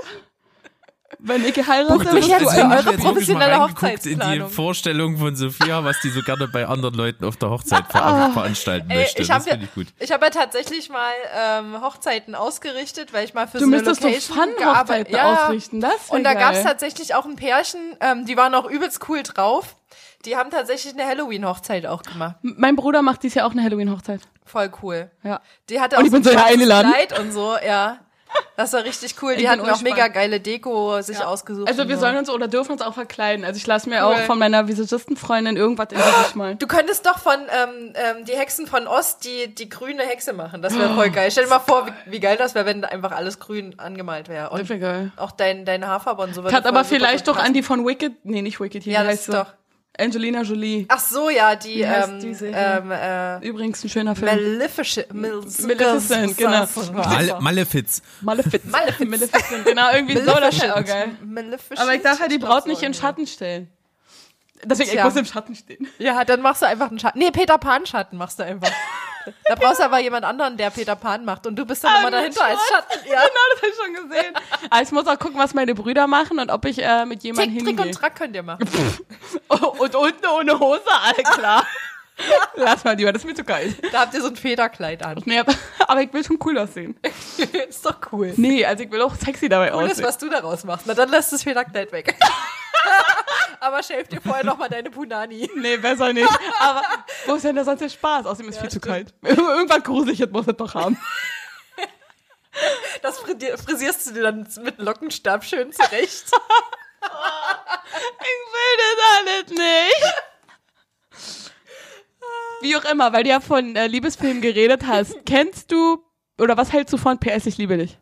Wenn ich geheiratet
jetzt
du
für eure
Ich
professionelle
reingeguckt in die
Hochzeitsplanung.
Vorstellung von Sophia, was die so gerne bei anderen Leuten auf der Hochzeit ver veranstalten
Ey,
möchte.
ich
das
habe ja,
finde ich gut.
ich hab ja tatsächlich mal ähm, Hochzeiten ausgerichtet, weil ich mal für
Du
so eine
müsstest doch
Location
Fun-Hochzeiten
gearbeitet- ja,
ausrichten. Das
Und da
geil.
gab's tatsächlich auch ein Pärchen, ähm, die waren auch übelst cool drauf. Die haben tatsächlich eine Halloween-Hochzeit auch gemacht.
Mein Bruder macht dies Jahr auch eine Halloween-Hochzeit.
Voll cool.
Ja.
Die hatte
Und
auch
ich bin
so ein
so eingeladen.
Kleid und so, ja. Das war richtig cool. Die
bin
hatten auch mega geile Deko sich ausgesucht.
Also
und
wir
so.
sollen uns oder dürfen uns auch verkleiden. Also ich lasse mir
Cool.
auch von meiner Visagistenfreundin irgendwas in die mal.
Du könntest doch von ähm, ähm, die Hexen von Ost die, die grüne Hexe machen. Das wäre voll geil. Stell dir mal vor, wie, wie geil das wäre, wenn einfach alles grün angemalt wäre.
Das
Und
wäre geil.
auch dein, dein Haarfarbe und so.
Hat aber vielleicht doch an die von Wicked, nee, nicht Wicked, hier
Ja, das
heißt
ist
sie?
doch.
Angelina Jolie.
Ach so, ja, die,
Wie heißt
ähm,
diese hier?
ähm, äh,
Übrigens ein schöner Film.
Maleficent.
Maleficent, genau.
Mal Malefiz.
Maleficent.
Maleficent.
Maleficent, genau, irgendwie so, das wäre auch geil.
Maleficent.
Aber ich darf ja die Braut nicht in. Schatten stellen. Deswegen, ich muss im Schatten stehen.
Ja, dann machst du einfach einen Schatten. Nee, Peter Pan Schatten machst du einfach. *laughs* da brauchst du aber jemand anderen, der Peter Pan macht und du bist dann immer dahinter als. Schatten. Ja.
Genau, das habe ich schon gesehen. Aber ich muss auch gucken, was meine Brüder machen und ob ich äh, mit jemandem
Tick, Trick und
hingehe.
Track könnt ihr machen. *laughs*
Und unten ohne Hose, all klar. Lass mal lieber, das ist mir zu geil.
Da habt ihr so ein Federkleid an.
Nee, aber, ich will schon cool aussehen. *laughs*
ist doch cool.
Nee, also ich will auch sexy dabei
Cool ist,
aussehen.
was du daraus machst. Na, dann lässt das Federkleid weg. *laughs* aber shave dir vorher noch mal deine Punani.
Nee, besser nicht. Aber *laughs* wo ist denn da sonst der Spaß? Außerdem ist es viel zu kalt. Irgendwas Gruseliges muss es doch haben.
Das frisier- frisierst du dir dann mit Lockenstab schön zurecht.
Ich will das alles nicht. Wie auch immer, weil du ja von äh, Liebesfilmen geredet hast. *laughs* Kennst du oder was hältst du von PS Ich liebe dich?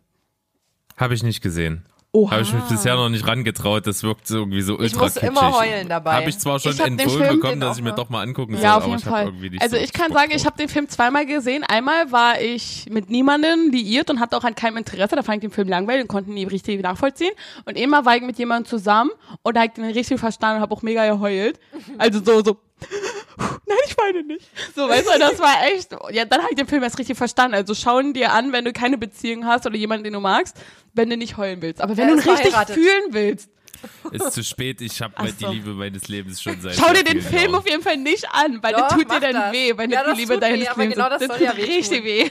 Habe ich nicht gesehen.
Oha.
Habe ich mich bisher noch nicht rangetraut. Das wirkt so irgendwie so ultra
Ich muss immer heulen dabei.
Habe ich zwar schon
Ich
empfohlen
Film
bekommen, dass ich mir doch mal angucken soll,
Ja, auf
aber
jeden
ich hab
Fall.
irgendwie nicht
Also
so
ich kann
Bock
sagen, ich habe den Film zweimal gesehen. Einmal war ich mit niemandem liiert und hatte auch an keinem Interesse. Da fand ich den Film langweilig und konnte ihn nie richtig nachvollziehen. Und einmal war ich mit jemandem zusammen und da habe ich den richtig verstanden und habe auch mega geheult. Also so, so. Nein, ich weine nicht. So, weißt du, das war echt. Ja, dann habe ich den Film erst richtig verstanden. Also schau ihn dir an, wenn du keine Beziehung hast oder jemanden, den du magst, wenn du nicht heulen willst. Aber wenn
Er
du richtig
verheiratet.
fühlen willst,
Ist zu spät, ich habe
Ach
die
so.
Liebe meines Lebens schon seit
schau dir den Film auf jeden Fall nicht an, weil
Doch,
das tut dir dann
das.
weh, wenn
Ja,
die Liebe
tut weh,
deines
aber
Lebens
genau das
Das
ja
tut
wehtun.
richtig weh.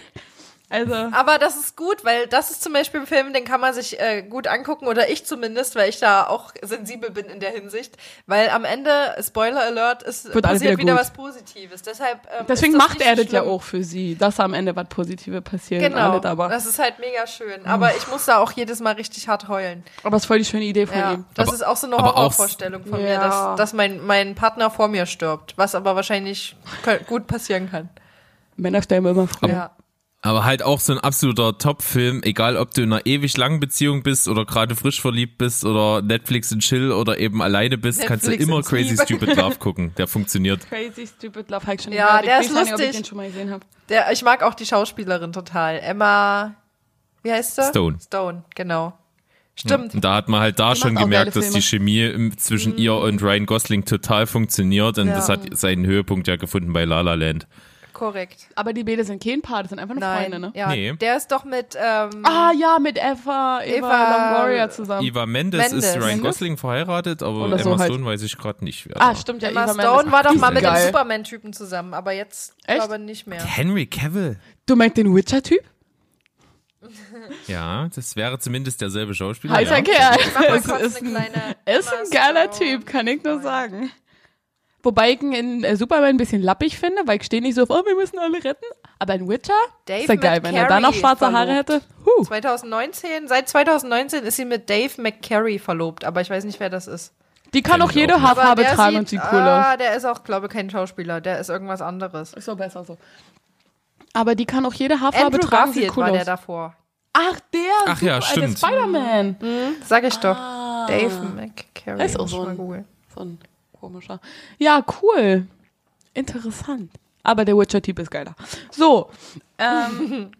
Also,
Aber das ist gut, weil das ist zum Beispiel ein Film, den kann man sich äh, gut angucken, oder ich zumindest, weil ich da auch sensibel bin in der Hinsicht. Weil am Ende, Spoiler Alert, ist
Wird
passiert
wieder
wieder, was Positives. Deshalb, ähm,
deswegen macht er das ja auch für sie, dass am Ende was Positives passiert.
Genau,
Alles, aber,
das ist halt mega schön. Aber ich muss da auch jedes Mal richtig hart heulen.
aber es ist voll die schöne Idee von
Ja,
ihm.
das
Aber-
ist auch so eine Horrorvorstellung von mir,
Ja.
dass, dass mein, mein Partner vor mir stirbt. Was aber wahrscheinlich gut passieren kann.
Männer sterben immer früher.
Ja.
Aber halt auch so ein absoluter Top-Film, egal ob du in einer ewig langen Beziehung bist oder gerade frisch verliebt bist oder Netflix und Chill oder eben alleine bist, kannst du
Netflix
immer Crazy
Liebe.
Stupid Love gucken. Der funktioniert.
Crazy Stupid Love habe ich schon
Ja,
gehört.
der
ich
ist
weiß nicht, ob ich
lustig.
den schon mal gesehen habe.
Der, ich mag auch die Schauspielerin total. Emma, wie heißt sie?
Stone.
Stone, genau. Stimmt.
Und da hat man halt da
Die
schon gemerkt, dass die Chemie zwischen ihr und Ryan Gosling total funktioniert und
Ja.
das hat seinen Höhepunkt ja gefunden bei La La Land.
Korrekt.
Aber die Bede sind kein Paar, das sind einfach nur
Nein.
Freunde, ne?
Ja,
Nee.
der ist doch mit, ähm,
Ah ja, mit Eva, Eva,
Eva-
Longoria zusammen.
Eva Mendes,
Mendes.
ist Ryan
Mendes?
Gosling verheiratet, aber
Oder so
Emma
halt.
Stone weiß ich gerade nicht. Wer
ah, stimmt ja,
Emma
Eva
Stone
Mendes.
war doch mal mit dem
geil.
Superman-Typen zusammen, aber jetzt
Echt?
glaube nicht mehr.
Henry Cavill.
Du meinst den Witcher-Typ?
Ja, das wäre zumindest derselbe Schauspieler.
Heißer
ja.
Kerl.
Mach mal *laughs*
Es
kurz
ist
eine
ein,
kleine
ist
Emma
ein geiler. Typ, kann ich nur sagen. Wobei ich ihn in äh, Superman ein bisschen lappig finde, weil ich stehe nicht so auf, oh, wir müssen alle retten. Aber in Witcher
Dave
ist er geil, wenn er da noch schwarze Haare
verlobt.
hätte. Huh.
2019, seit 2019 ist sie mit Dave McCary verlobt, aber ich weiß nicht, wer das ist.
Die kann auch jede. Haarfarbe
der
tragen und sieht cool
ah,
aus.
der ist auch, glaube ich, kein Schauspieler, der ist irgendwas anderes.
Ist so besser so. Aber die kann auch jede Haarfarbe
Andrew
tragen, sieht
Garfield
cool
war der
aus.
davor.
Ach, der,
Ach ja,
super, der
stimmt.
Spider-Man.
Sag ich doch.
Ah.
Dave McCary.
Ist auch
muss
so ein-
googeln.
So ein komischer. Ja, cool. Interessant. Aber der Witcher-Typ ist geiler. So. Ähm,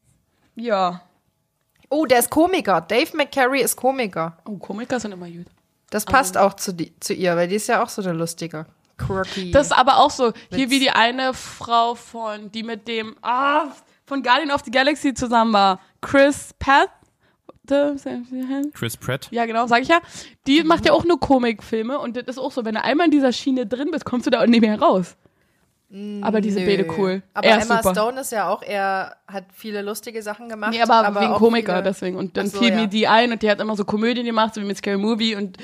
*laughs* ja.
Oh, der ist Komiker. Dave McCary ist Komiker.
Oh, Komiker sind immer gut.
Das passt auch zu, die, zu ihr, weil die ist ja auch so der Lustige. Quirky.
Das ist aber auch so, hier
Witz.
wie die eine Frau von, die mit dem, ah, von Guardian of the Galaxy zusammen war. Chris Path,
Chris Pratt.
Ja, genau, sag ich ja. Die macht ja auch nur Komikfilme und das ist auch so, wenn du einmal in dieser Schiene drin bist, kommst du da auch nicht mehr raus. Aber die sind
Nö.
beide cool.
Aber
er
Emma
super.
Stone ist ja auch eher, hat viele lustige Sachen gemacht.
Nee, aber, wegen
auch
Komiker,
viele-
deswegen. Und dann
so,
fiel
ja.
mir die ein und die hat immer so Komödien gemacht, so wie mit Scary Movie und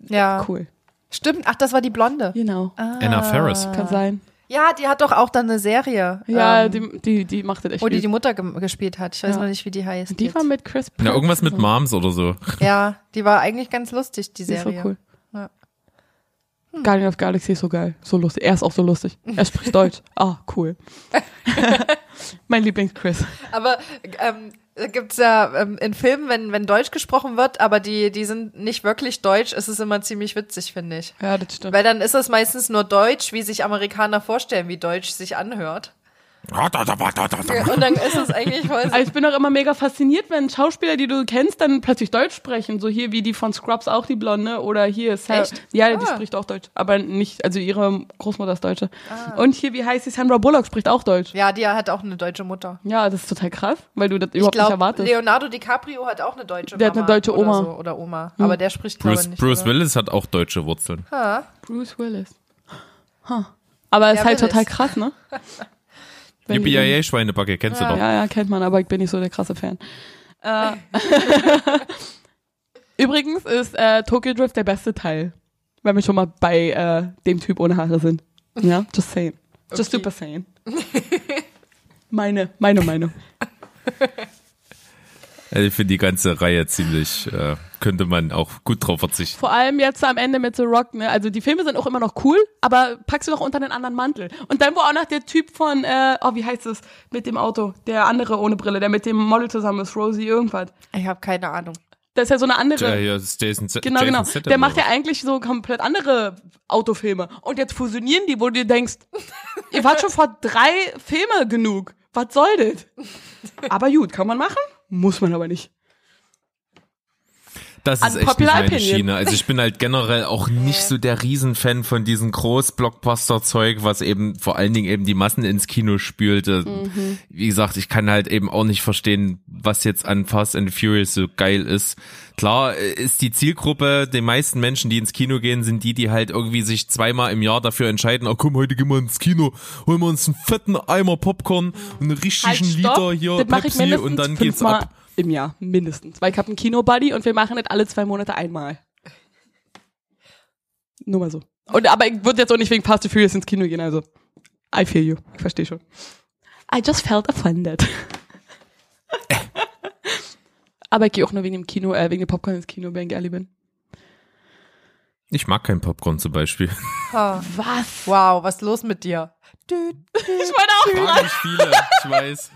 Ja,
cool.
stimmt. Ach, das war die Blonde.
Genau.
Anna Ferris.
Kann sein.
Ja, die hat doch auch dann eine Serie,
Ja,
ähm,
die, die, die macht das echt
wo die die Mutter gem- gespielt hat. Ich weiß
Ja.
noch nicht, wie die heißt.
Die
jetzt.
war mit Chris Pratt.
Ja, irgendwas mit Moms oder so.
Ja, die war eigentlich ganz lustig, die
Die ist so
Serie.
cool.
Ja.
Guardian of Galaxy ist so geil. So lustig. Er ist auch so lustig. Er spricht *laughs* Deutsch. Ah, cool. *laughs* mein Lieblings-Chris.
Aber ähm, gibt's ja ähm, in Filmen, wenn, wenn Deutsch gesprochen wird, aber die, die sind nicht wirklich Deutsch, ist es immer ziemlich witzig, finde ich.
Ja, das stimmt.
Weil dann ist es meistens nur Deutsch, wie sich Amerikaner vorstellen, wie Deutsch sich anhört. Und dann ist es eigentlich voll
Also ich bin auch immer mega fasziniert, wenn Schauspieler, die du kennst, dann plötzlich Deutsch sprechen. So hier wie die von Scrubs auch, die Blonde. Oder hier Sarah.
Echt?
Ja, die
Ah.
spricht auch Deutsch. Aber nicht, also ihre Großmutter ist Deutsche. Und hier, wie heißt sie? Sandra Bullock spricht auch Deutsch.
Ja, die hat auch eine deutsche Mutter.
Ja, das ist total krass, weil du das
Ich
überhaupt nicht
glaube,
erwartest.
Leonardo DiCaprio hat auch eine deutsche
Der hat
Mama
eine deutsche
oder
Oma.
So, oder Oma. Aber der spricht,
Bruce,
ich, nicht.
Bruce
oder?
Willis hat auch deutsche Wurzeln.
Ha.
Bruce Willis. Huh. Aber ist
Ja,
halt
Willis.
total krass, ne? *laughs* Wenn die dann-
BIA-Schweinebacke kennst du doch.
Ja, ja, kennt man, aber ich bin nicht so der krasse Fan. *laughs* Äh, *laughs* Übrigens ist äh, Tokyo Drift der beste Teil, wenn wir schon mal bei äh, dem Typ ohne Haare sind. Ja, just saying. Just
Okay.
super saying. meine, meine Meinung. *laughs*
Also ich finde die ganze Reihe ziemlich, äh, könnte man auch gut drauf verzichten.
Vor allem jetzt am Ende mit The Rock, ne? Also die Filme sind auch immer noch cool, aber packst du doch unter einen anderen Mantel. Und dann wo auch noch der Typ von, äh, oh, wie heißt es, mit dem Auto, der andere ohne Brille, der mit dem Model zusammen ist, Rosie irgendwas.
Ich habe keine Ahnung.
Das ist ja so eine andere.
Ja, hier ist Jason, Z-
Genau,
Jason
genau.
Statham
Der macht ja eigentlich so komplett andere Autofilme. Und jetzt fusionieren die, wo du dir denkst, ihr wart schon vor drei Filme genug. Was soll das? Aber gut, kann man machen? Muss man aber nicht.
Das ist echt nicht meine. Schiene. Also ich bin halt generell auch *laughs* nicht so der Riesenfan von diesem Groß-Blockbuster-Zeug, was eben vor allen Dingen eben die Massen ins Kino spülte.
Mhm.
Wie gesagt, ich kann halt eben auch nicht verstehen, was jetzt an Fast and Furious so geil ist. Klar äh, ist die Zielgruppe, die meisten Menschen, die ins Kino gehen, sind die, die halt irgendwie sich zweimal im Jahr dafür entscheiden, oh komm, heute gehen wir ins Kino, holen wir uns einen fetten Eimer Popcorn und einen richtigen Liter hier
Halt, das
Pepsi und dann geht's ab.
Im Jahr. Mindestens. Weil ich habe einen Kino-Buddy und wir machen das alle zwei Monate einmal. Nur mal so. Und, aber ich würde jetzt auch nicht wegen Fast and Furious ins Kino gehen, also I feel you. Ich verstehe schon. I just felt offended. *laughs* aber ich gehe auch nur wegen dem Kino, äh, wegen dem Popcorn ins Kino, wenn ich ehrlich bin.
Ich mag kein Popcorn zum Beispiel.
Ha.
Was?
Wow, was ist los mit dir? Düt.
Ich meine auch
Fragen mich viele, ich weiß.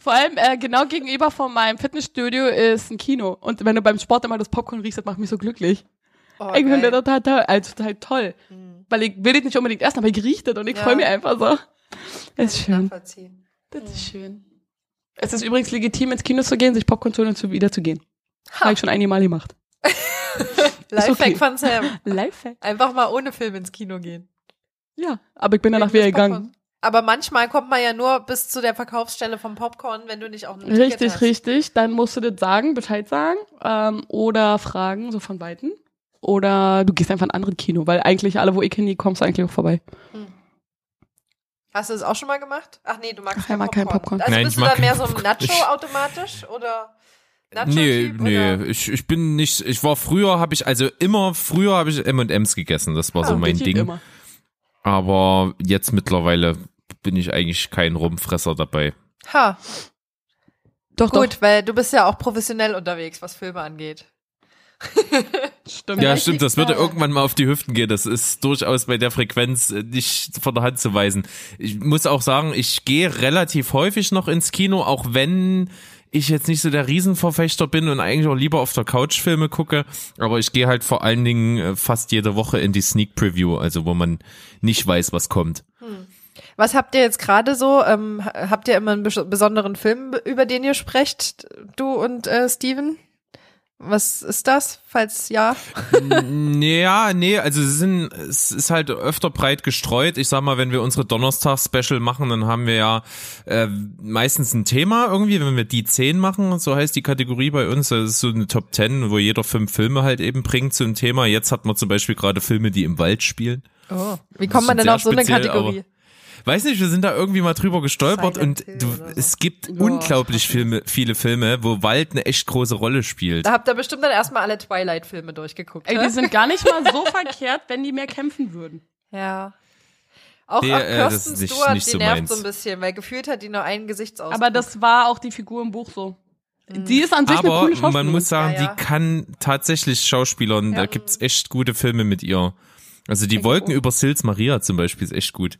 Vor allem äh, genau gegenüber von meinem Fitnessstudio ist ein Kino. Und wenn du beim Sport immer das Popcorn riechst, das macht mich so glücklich.
Oh,
ich finde das total toll. Also total toll. Weil ich will das nicht unbedingt essen, aber ich rieche das und ich
Ja.
freue mich einfach so. Das ist schön. Das ist schön. Es ist übrigens legitim, ins Kino zu gehen, sich Popcorn zu holen und zu, wieder zu gehen. Habe ich schon einige Mal gemacht. *laughs*
Lifehack
okay.
von Sam.
Lifehack.
Einfach mal ohne Film ins Kino gehen.
Ja, aber ich bin danach wieder gegangen.
Popcorn. Aber manchmal kommt man ja nur bis zu der Verkaufsstelle vom Popcorn, wenn du nicht auch ein Ticket
Richtig,
hast.
richtig. Dann musst du das sagen, Bescheid sagen ähm, oder fragen, so von Weitem. Oder du gehst einfach in ein anderes Kino, weil eigentlich alle, wo ich hingehe, kommst du eigentlich auch vorbei.
Hast du das auch schon mal gemacht? Ach nee, du magst
Ach, er mag kein Popcorn.
Also
Nein,
bist
ich
du
mag
dann mehr
kein
so ein
Popcorn.
Nacho automatisch oder Nacho
Nee, nee, ich, ich bin nicht, ich war früher, habe ich, also immer früher habe ich M&M's gegessen, das war so
Ah,
mein
Das geht
Ding.
Immer.
Aber jetzt mittlerweile bin ich eigentlich kein Rumfresser dabei.
Ha,
Doch,
gut, weil du bist ja auch professionell unterwegs, was Filme angeht.
doch. Stimmt.
Ja, stimmt, das würde irgendwann mal auf die Hüften gehen. Das ist durchaus bei der Frequenz nicht von der Hand zu weisen. Ich muss auch sagen, ich gehe relativ häufig noch ins Kino, auch wenn ich jetzt nicht so der Riesenverfechter bin und eigentlich auch lieber auf der Couch Filme gucke. Aber ich gehe halt vor allen Dingen äh, fast jede Woche in die Sneak Preview, also wo man nicht weiß, was kommt.
Was habt ihr jetzt gerade so? Ähm, ha- habt ihr immer einen bes- besonderen Film, über den ihr sprecht, du und äh, Steven? Was ist das, falls ja?
Ja, nee, also es sind, es ist halt öfter breit gestreut. Ich sag mal, wenn wir unsere Donnerstags-Special machen, dann haben wir ja äh, meistens ein Thema irgendwie, wenn wir die 10 machen, so heißt die Kategorie bei uns, das ist so eine Top 10, wo jeder fünf Filme halt eben bringt zu einem Thema. Jetzt hat man zum Beispiel gerade Filme, die im Wald spielen.
Oh. Wie kommt man denn auf so eine Kategorie?
Weiß nicht, wir sind da irgendwie mal drüber gestolpert
Silent
und du, es gibt
Ja,
unglaublich. Filme, viele Filme, wo Wald eine echt große Rolle spielt.
Da habt ihr bestimmt dann erstmal alle Twilight-Filme durchgeguckt.
Ey, die sind gar nicht mal so verkehrt, wenn die mehr kämpfen würden.
ja. Auch,
Nee,
auch
äh,
Kirsten
ist nicht-
Stewart,
nicht
die
so
nervt
meins.
so ein bisschen, weil gefühlt hat die nur einen Gesichtsausdruck.
Aber das war auch die Figur im Buch so. Die ist an sich eine
Aber
coole Schauspielerin.
man muss sagen,
Ja, ja.
die kann tatsächlich Schauspielern, da
Ja.
gibt's echt gute Filme mit ihr. Also die Wolken
gut.
über Sils Maria zum Beispiel ist echt gut.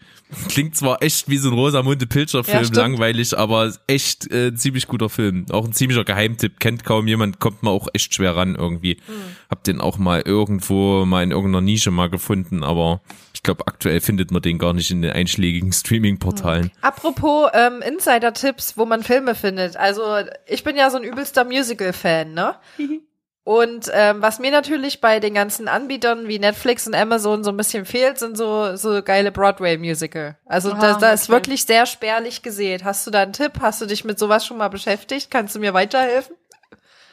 Klingt zwar echt wie so ein Rosamunde Pilcher
Ja,
langweilig, aber echt äh, ziemlich guter Film. Auch ein ziemlicher Geheimtipp, kennt kaum jemand, kommt man auch echt schwer ran irgendwie.
Hm.
Hab den auch mal irgendwo mal in irgendeiner Nische mal gefunden, aber ich glaube aktuell findet man den gar nicht in den einschlägigen Streaming-Portalen.
Apropos ähm, Insider-Tipps, wo man Filme findet. Also ich bin ja so ein übelster Musical-Fan, ne? *laughs* Und ähm, was mir natürlich bei den ganzen Anbietern wie Netflix und Amazon so ein bisschen fehlt, sind so so geile Broadway-Musical. Also da,
Ah,
da ist
okay.
wirklich sehr spärlich gesät. Hast du da einen Tipp? Hast du dich mit sowas schon mal beschäftigt? Kannst du mir weiterhelfen?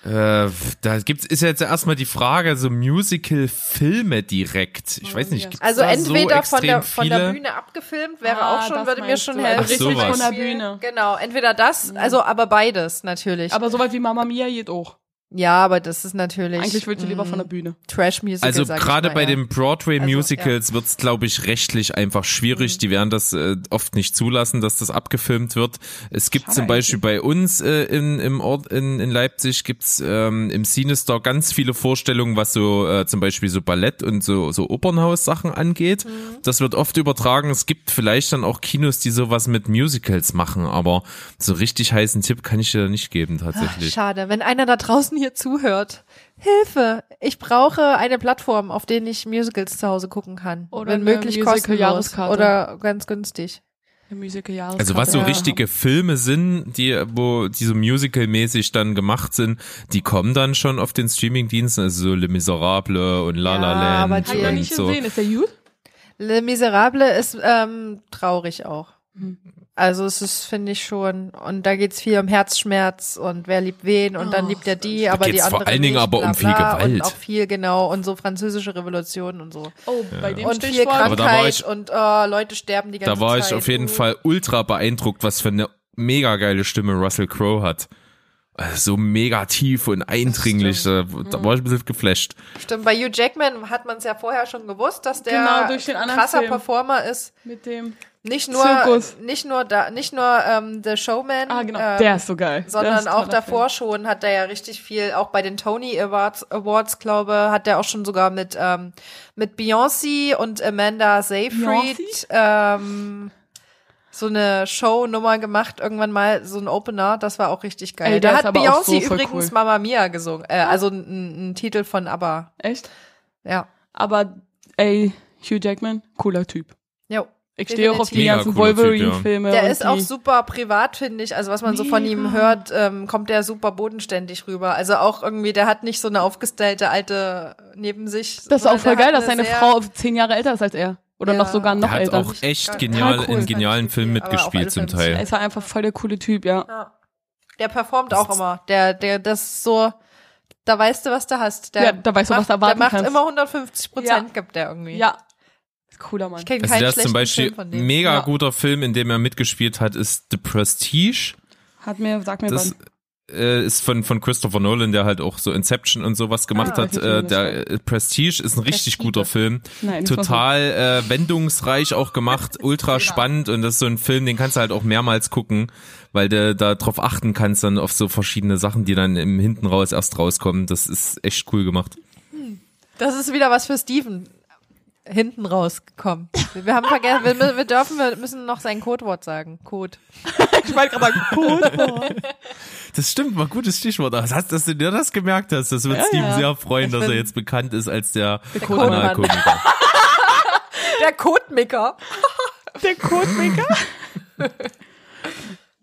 Äh, da gibt's ist jetzt erstmal die Frage, so Musical-Filme direkt. Ich weiß nicht, gibt's
Also
da
entweder
so
von der von der? Bühne abgefilmt wäre
Ah,
auch schon, würde mir schon
du.
helfen.
Also
richtig von
der Bühne.
Genau, entweder das, also aber beides natürlich.
Aber soweit wie Mama Mia geht auch.
Ja, aber das ist natürlich
Eigentlich willst du lieber von der
mm,
Bühne.
Trash-Musical.
Also
sag ich
gerade bei
ja.
den Broadway
Also,
Musicals wird's, glaube ich, rechtlich einfach schwierig.
Mhm.
Die werden das äh, oft nicht zulassen, dass das abgefilmt wird. Es gibt
Schade
zum Beispiel bei uns äh, in, im Ort in, in Leipzig gibt's ähm, im Cinestore ganz viele Vorstellungen, was so äh, zum Beispiel so Ballett und so so Opernhaus-Sachen angeht.
Mhm.
Das wird oft übertragen. Es gibt vielleicht dann auch Kinos, die sowas mit Musicals machen, aber so richtig heißen Tipp kann ich dir da nicht geben
Ach,
tatsächlich.
schade, wenn einer da draußen hier zuhört. Hilfe! Ich brauche eine Plattform, auf der ich Musicals zu Hause gucken kann.
Oder
wenn möglich kostenlos oder ganz günstig.
Also was so
Ja.
richtige Filme sind, die, wo die so musical-mäßig dann gemacht sind, die kommen dann schon auf den Streaming-Diensten, also so Le Miserable und La La
Ja,
Land
aber
Hab
die-
und
nicht
so.
gesehen. Ist der gut?
Le Miserable ist ähm, traurig auch.
Mhm.
Also es ist, finde ich schon, und da geht's viel um Herzschmerz und wer liebt wen und dann
Oh.
liebt er die, aber die
geht's
andere
vor allen Dingen
nicht,
aber um viel
bla, Und
Gewalt.
auch viel, genau, und so französische Revolution und so.
Oh, bei dem
Und viel
Stichwort.
Aber da war
Krankheit
ich-
und äh, Leute sterben die ganze
Da war
Zeit.
ich auf jeden
Uh.
Fall ultra beeindruckt, was für eine mega geile Stimme Russell Crowe hat. Also So mega tief und eindringlich, da, da war ich ein bisschen geflasht.
Stimmt, bei Hugh Jackman hat man es ja vorher schon gewusst, dass der
Genau, durch den anderen
krasser
Film.
Performer ist.
Mit dem.
Nicht nur,
Zirkus.
nicht nur da, nicht nur ähm, The Showman,
Ah, genau.
ähm,
der ist so geil. Der
sondern auch davor schon hat er ja richtig viel, auch bei den Tony Awards, Awards glaube, hat er auch schon sogar mit ähm, mit Beyoncé und Amanda Seyfried
Beyoncé?
ähm, so eine Show-Nummer gemacht, irgendwann mal so ein Opener, das war auch richtig geil.
Ey,
da hat
aber so
Beyoncé
voll
übrigens
cool.
Mamma Mia gesungen, äh, also ein, ein Titel von ABBA.
Film. Echt?
Ja.
Aber, ey, Hugh Jackman, cooler Typ.
Jo.
Ich stehe auch auf die ganzen Wolverine-Filme.
Der ist auch super privat, finde ich. Also was man so von ihm hört, ähm, kommt der super bodenständig rüber. Also auch irgendwie, der hat nicht so eine aufgestellte alte neben sich.
Das ist auch voll
der
geil,
hat
dass
eine
seine Frau zehn Jahre älter ist als er. Oder
Ja.
noch sogar noch
Der hat
älter.
auch echt genial
cool,
in genialen Filmen mitgespielt zum
Fälle.
Er
Teil.
ist halt einfach voll der coole Typ, ja.
Ja. Der performt auch immer. Der, der, das ist so, da weißt du, was du hast. Der
Ja, da weißt du, was
macht,
du erwarten
Der macht
kannst.
immer 150 Prozent,
Ja.
gibt der irgendwie.
Ja. Cooler Mann.
Ich kenne
Also
keinen
der ist
schlechten
zum Beispiel
Film von dem.
mega
Ja.
guter Film, in dem er mitgespielt hat, ist The Prestige.
Hat mir, sag mir
Das
wann.
äh, ist von, von Christopher Nolan, der halt auch so Inception und sowas gemacht
Ah,
hat. Äh, der äh, Prestige ist ein richtig
Prestige.
guter Film.
Nein, das
Total äh, wendungsreich auch gemacht, *laughs* ultra spannend und das ist so ein Film, den kannst du halt auch mehrmals gucken, weil du da drauf achten kannst dann auf so verschiedene Sachen, die dann im Hinten raus erst rauskommen. Das ist echt cool gemacht.
Das ist wieder was für Steven. Hinten rausgekommen. Wir haben vergessen, wir, wir dürfen, wir müssen noch sein Codewort sagen. Code. *laughs*
Ich wollte gerade sagen, cool.
Das stimmt, war gutes Stichwort. Das hast, dass du dir das gemerkt hast, das wird
Ja,
Steven
ja.
sehr freuen,
Ich
dass er jetzt bekannt ist als der,
Codemann.
Analkomiker. *laughs*
Der Codemaker.
Der Codemaker. *laughs*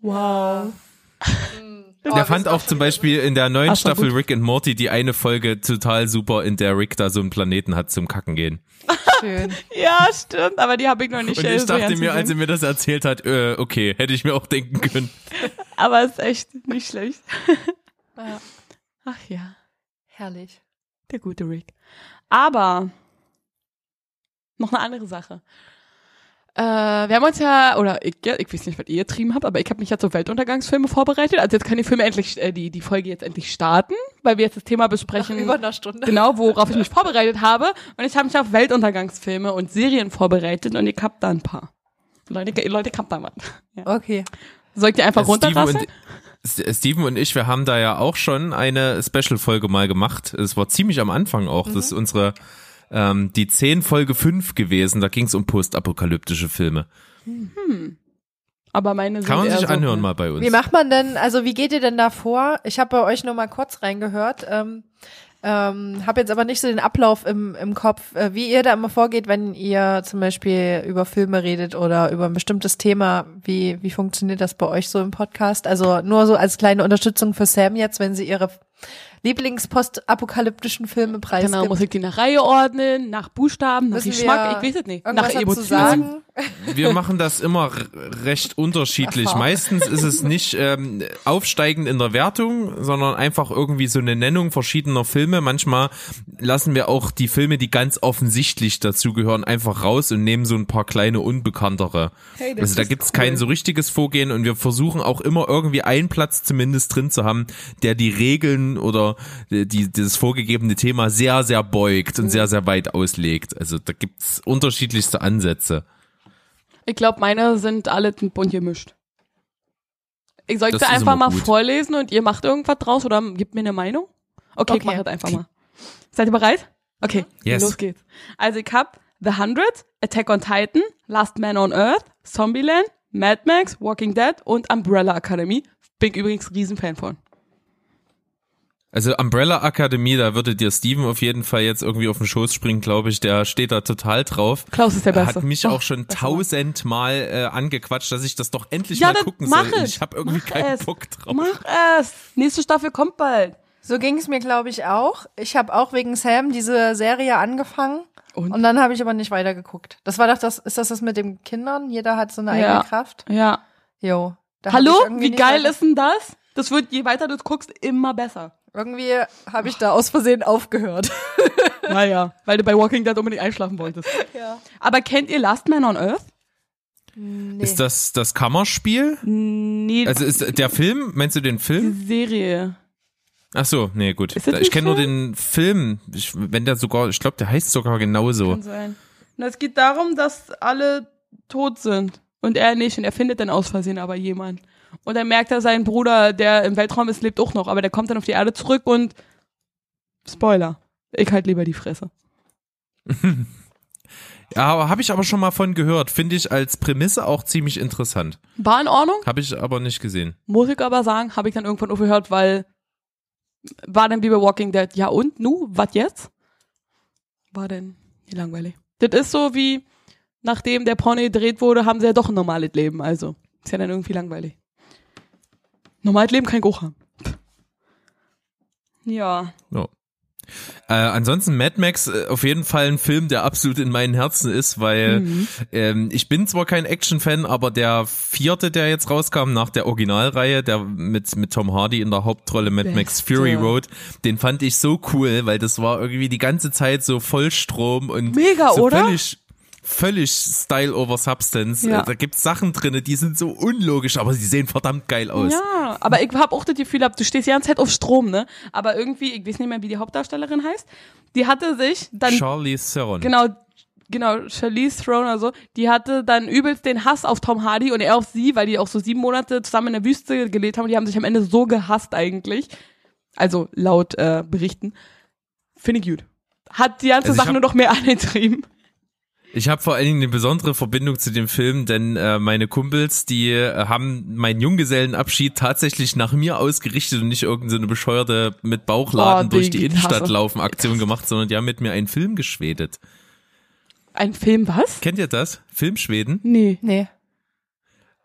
wow.
Der fand auch zum Beispiel in der neuen
Ach,
Staffel. Rick and Morty die eine Folge total super, in der Rick da so einen Planeten hat zum Kacken gehen.
Schön. *laughs*
Ja, stimmt, aber die habe ich noch nicht
Und ich
so
dachte mir, als er mir das erzählt hat, äh, okay, hätte ich mir auch denken können. *laughs*
Aber ist echt nicht schlecht. *laughs*
Ja.
Ach ja,
Herrlich.
der gute Rick. Aber noch eine andere Sache. Äh, wir haben uns ja, oder ich, ja, ich weiß nicht, was ihr getrieben habt, aber ich habe mich ja zu Weltuntergangsfilme vorbereitet. Also jetzt kann die Filme endlich, äh, die, die Folge jetzt endlich starten, weil wir jetzt das Thema
Nach
besprechen.
über einer Stunde.
genau, worauf ich *laughs* mich vorbereitet habe. Und ich habe mich auf Weltuntergangsfilme und Serien vorbereitet und ich hab da ein paar. Leute, Leute, ich hab da was. Ja.
Okay.
Soll ich die einfach
Steven
runterrassen?
und, S- Steven und ich, wir haben da ja auch schon eine Special-Folge mal gemacht. Es war ziemlich am Anfang auch. Das ist unsere, ähm, die 10 Folge 5 gewesen. Da ging es um postapokalyptische Filme.
Aber meine
Kann man sich
so,
anhören mal bei uns.
Wie macht man denn, also wie geht ihr denn da vor? Ich habe bei euch nur mal kurz reingehört. Ähm, ähm, habe jetzt aber nicht so den Ablauf im, im Kopf, äh, wie ihr da immer vorgeht, wenn ihr zum Beispiel über Filme redet oder über ein bestimmtes Thema. Wie, wie funktioniert das bei euch so im Podcast? Also nur so als kleine Unterstützung für Sam jetzt, wenn sie ihre Lieblingspostapokalyptischen Filme preisgibt.
Genau, muss ich die nach Reihe ordnen, nach Buchstaben, nach
Müssen
Geschmack,
wir
ich weiß es nicht.
Irgendwas
Nach
dazu
Emotionen.
sagen?
Wir machen das immer recht unterschiedlich. Meistens ist es nicht ähm, aufsteigend in der Wertung, sondern einfach irgendwie so eine Nennung verschiedener Filme. Manchmal lassen wir auch die Filme, die ganz offensichtlich dazugehören, einfach raus und nehmen so ein paar kleine unbekanntere.
Hey,
also da gibt's
cool.
kein so richtiges Vorgehen und wir versuchen auch immer irgendwie einen Platz zumindest drin zu haben, der die Regeln oder die, die das vorgegebene Thema sehr, sehr beugt und sehr, sehr weit auslegt. Also da gibt's unterschiedlichste Ansätze.
Ich glaube, meine sind alle bunt gemischt. Ich soll
Das
einfach mal
gut.
vorlesen und ihr macht irgendwas draus oder gebt mir eine Meinung? Okay, ich
Okay.
mach das einfach mal. Seid ihr bereit? Okay,
Yes.
los geht's. Also ich hab The Hundred, Attack on Titan, Last Man on Earth, Zombieland, Mad Max, Walking Dead und Umbrella Academy. Bin ich übrigens Riesenfan von.
Also Umbrella Akademie, da würde dir Steven auf jeden Fall jetzt irgendwie auf den Schoß springen, glaube ich. Der steht da total drauf.
Klaus ist der
Er
Beste.
hat mich
Oh,
auch schon tausendmal äh, angequatscht, dass ich das doch endlich
Ja,
mal
dann
gucken
mach
soll.
Es.
ich habe irgendwie
Mach
keinen
es.
Bock drauf.
Mach es. Nächste Staffel kommt bald.
So ging es mir, glaube ich, auch. Ich habe auch wegen Sam diese Serie angefangen.
Und?
Und dann habe ich aber nicht weitergeguckt. Das war doch das, ist das das mit den Kindern? Jeder hat so eine
Ja.
eigene Kraft.
Ja.
Jo.
Hallo? Wie geil ist denn das? Das wird, je weiter du guckst, immer besser.
Irgendwie habe ich da aus Versehen aufgehört. *laughs*
Naja, weil du bei Walking Dead unbedingt einschlafen wolltest. *laughs*
Ja.
Aber kennt ihr Last Man on Earth?
Nee.
Ist das das Kammerspiel?
Nee,
Also ist der Film, meinst du den
die
Film?
Serie.
Ach so, nee, gut. Ich kenne nur den Film. Ich, wenn der sogar, ich glaube, der heißt sogar genauso.
Kann sein. Und es geht darum, dass alle tot sind. Und er nicht. Und er findet dann aus Versehen aber jemand. Und dann merkt er, sein Bruder, der im Weltraum ist, lebt auch noch. Aber der kommt dann auf die Erde zurück und Spoiler. Ich halt lieber die Fresse. *laughs*
Ja, aber habe ich aber schon mal von gehört. Finde ich als Prämisse auch ziemlich interessant.
War in Ordnung,
Habe ich aber nicht gesehen.
muss ich aber sagen, habe ich dann irgendwann aufgehört, weil war dann wie bei Walking Dead. Ja und, nu, was jetzt? War denn langweilig. Das ist so wie, nachdem der Porno gedreht wurde, haben sie ja doch ein normales Leben. Also, ist ja dann irgendwie langweilig. Normales Leben auch haben. Ja.
Ja. Äh, ansonsten Mad Max äh, auf jeden Fall ein Film, der absolut in meinen Herzen ist, weil
Mhm.
ähm, ich bin zwar kein Action-Fan, aber der vierte, der jetzt rauskam nach der Originalreihe, der mit mit Tom Hardy in der Hauptrolle Mad Max
Beste.
Fury Road, den fand ich so cool, weil das war irgendwie die ganze Zeit so Vollstrom und
Mega,
so
oder?
völlig völlig Style over Substance.
Ja.
Da gibt's Sachen drinne, die sind so unlogisch, aber sie sehen verdammt geil aus.
Ja, aber ich hab auch das Gefühl, gehabt, du stehst die ganze Zeit auf Strom, ne? Aber irgendwie, ich weiß nicht mehr, wie die Hauptdarstellerin heißt, die hatte sich dann
Charlie Theron.
Genau, genau, Charlize Theron oder so, die hatte dann übelst den Hass auf Tom Hardy und er auf sie, weil die auch so sieben Monate zusammen in der Wüste gelebt haben und die haben sich am Ende so gehasst eigentlich. Also laut äh, Berichten. Finde ich gut. Hat die ganze
Also
Sache nur noch mehr *laughs* angetrieben.
Ich habe vor allen Dingen eine besondere Verbindung zu dem Film, denn äh, meine Kumpels, die äh, haben meinen Junggesellenabschied tatsächlich nach mir ausgerichtet und nicht irgendeine so bescheuerte mit Bauchladen
Oh,
durch die Innenstadt laufen Aktion gemacht, sondern die haben mit mir einen Film geschwedet.
Ein Film, was?
Kennt ihr das? Filmschweden?
Nee.
Nee.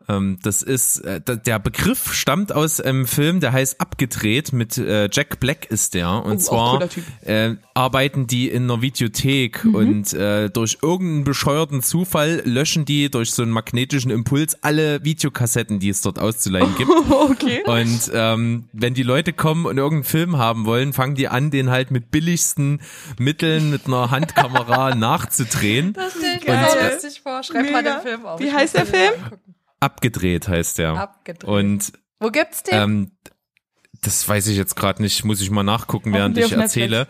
Ähm, das ist, äh, der Begriff stammt aus einem Film, der heißt Abgedreht mit äh, Jack Black ist der. Und
Oh,
zwar äh, arbeiten die in einer Videothek und äh, durch irgendeinen bescheuerten Zufall löschen die durch so einen magnetischen Impuls alle Videokassetten, die es dort auszuleihen gibt. *laughs*
okay.
Und ähm, wenn die Leute kommen und irgendeinen Film haben wollen, fangen die an, den halt mit billigsten Mitteln, mit einer Handkamera *laughs* nachzudrehen.
Das stelle ich
Und, äh,
vor. Schreib mal
mega.
den Film auf.
Wie
Ich
heißt der Film?
Abgedreht heißt der.
Abgedreht.
Und
Wo gibt's den?
ähm, das weiß ich jetzt gerade nicht, muss ich mal nachgucken, während ich erzähle.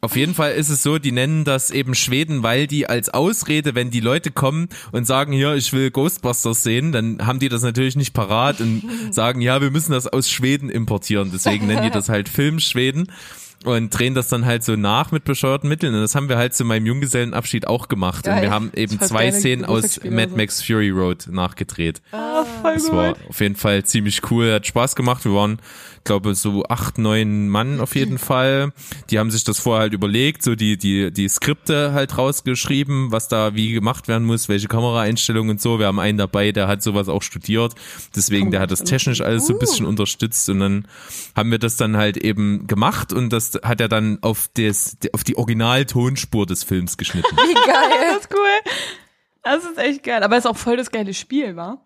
Auf jeden Fall ist es so, die nennen das eben Schweden, weil die als Ausrede, wenn die Leute kommen und sagen, hier, ich will Ghostbusters sehen, dann haben die das natürlich nicht parat und *laughs* sagen, ja, wir müssen das aus Schweden importieren. Deswegen nennen die das halt Film Schweden und drehen das dann halt so nach mit bescheuerten Mitteln. Und das haben wir halt zu meinem Junggesellenabschied auch gemacht. Und
Geil.
wir haben eben zwei Szenen aus Mad. Max Fury Road nachgedreht.
Ah, voll
Das war
gut.
auf jeden Fall ziemlich cool, hat Spaß gemacht. Wir waren, glaube so acht, neun Mann auf jeden Fall. Die haben sich das vorher halt überlegt, so die die die Skripte halt rausgeschrieben, was da wie gemacht werden muss, welche Kameraeinstellungen und so. Wir haben einen dabei, der hat sowas auch studiert, deswegen der hat das technisch alles so ein bisschen unterstützt und dann haben wir das dann halt eben gemacht und das hat er dann auf das auf die Originaltonspur des Films geschnitten.
Wie geil. *laughs*
Das ist cool. Das ist echt geil. Aber es ist auch voll das geile Spiel, wa?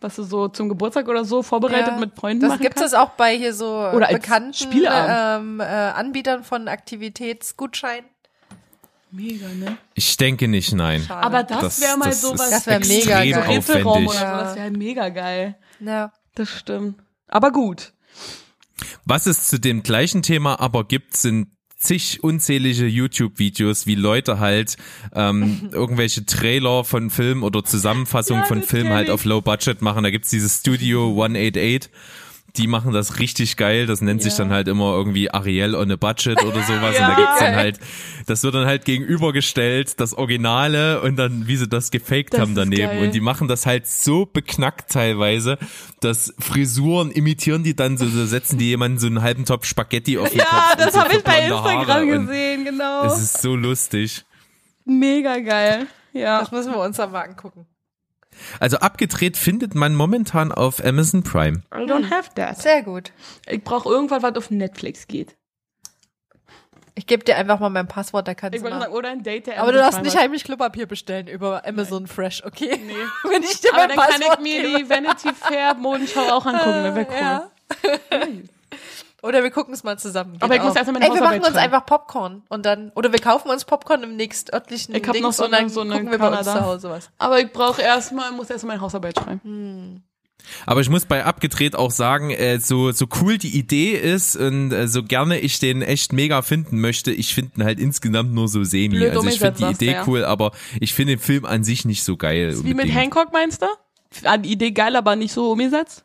Was du so zum Geburtstag oder so vorbereitet
Ja.
mit Freunden
Das
machen
gibt es
kannst.
auch bei hier so
Oder als
bekannten ähm, äh, Anbietern von Aktivitätsgutscheinen.
Mega, ne?
Ich denke nicht, nein.
Schade.
Aber das,
Das-
wäre mal
das
sowas.
Das wär mega geil.
Rätselraum
aufwendig.
oder so. Das wäre mega geil.
ja.
Das stimmt. Aber gut.
Was es zu dem gleichen Thema aber gibt, sind zig unzählige YouTube-Videos, wie Leute halt ähm, *laughs* irgendwelche Trailer von Filmen oder Zusammenfassungen
Ja,
von Filmen halt auf Low Budget machen. Da gibt's dieses Studio 188. Die machen das richtig geil. Das nennt sich
Ja.
dann halt immer irgendwie Ariel on a Budget oder sowas.
Ja. *laughs*
Und da gibt's dann halt, das wird dann halt gegenübergestellt, das Originale und dann, wie sie das gefaked
Das
haben daneben.
geil.
Und die machen das halt so beknackt teilweise, dass Frisuren imitieren die dann so, so setzen die jemanden so einen halben Topf Spaghetti auf den Kopf.
Ja, das
so
habe ich bei Instagram
Haare und
gesehen, genau.
Es ist so lustig.
Mega geil. Ja.
Das müssen wir uns dann mal angucken.
Also abgedreht findet man momentan auf Amazon Prime.
I don't have that.
Sehr gut.
Ich brauche irgendwas, was auf Netflix geht.
Ich gebe dir einfach mal mein Passwort, da kannst
Ich
du mal.
sagen, oder ein Date, der
Aber du darfst nicht heimlich Klopapier bestellen über Amazon Fresh, okay?
Nee. *laughs*
Wenn ich dir.
Aber
mein
dann kann ich
Passwort
mir
gebe.
die Vanity Fair Modenschau auch angucken, *laughs* das wäre cool.
Ja. Oder wir gucken es mal zusammen.
Aber ich muss
auch.
erst mal meine
Ey, wir machen uns
schreiben.
einfach Popcorn und dann oder wir kaufen uns Popcorn im nächstörtlichen
Ich hab
Dings
noch so
und dann
eine- so eine
gucken wir bei uns zu Hause was.
Aber ich brauche erstmal, muss erstmal meine Hausarbeit schreiben.
Aber ich muss bei abgedreht auch sagen, äh, so, so cool die Idee ist und äh, so gerne ich den echt mega finden möchte, ich finde ihn halt insgesamt nur so semi.
Blöd
also ich finde die Idee
ja.
cool, aber ich finde den Film an sich nicht so geil.
Wie mit. Hancock meinst du? An die Idee geil, aber nicht so umgesetzt?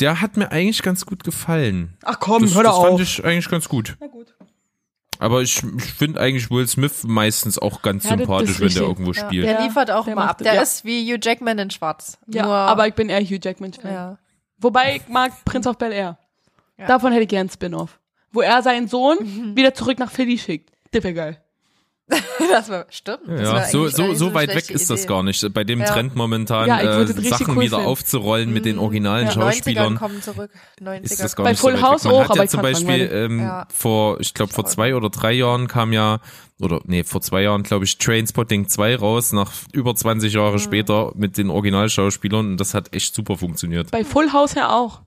Der hat mir eigentlich ganz gut gefallen.
Ach komm,
Das, das fand ich eigentlich ganz gut.
Na gut.
Aber ich, ich finde eigentlich Will Smith meistens auch ganz
Ja,
sympathisch, wenn der irgendwo
Ja,
spielt.
der liefert auch
der
immer
macht
ab.
das.
Der
Ja.
ist wie Hugh Jackman in Schwarz.
Ja,
Nur,
aber ich bin eher Hugh Jackman-Fan.
ja.
Wobei ich mag Prince of Bel Air.
Ja.
Davon hätte ich gern einen Spin-off. Wo er seinen Sohn wieder zurück nach Philly schickt. Das wäre geil. *laughs*
das war stimmt. Das
Ja,
war
so, so, so weit weg ist das
Idee.
gar nicht. Bei dem
Ja.
Trend momentan
Ja,
äh,
das
Sachen
cool
wieder
finden.
aufzurollen mit den originalen
Ja, 90er
Schauspielern.
kommen zurück. 90er.
ist das gar
Bei
nicht
Full
so
House.
Man
auch,
hat
aber
ja
ich
zum Beispiel ähm,
Ja.
vor, ich glaube vor zwei oder drei Jahren kam ja, oder nee, vor zwei Jahren glaube ich Trainspotting 2 raus, nach über 20
Mhm.
Jahre später mit den Originalschauspielern und das hat echt super funktioniert.
Bei Full House ja auch.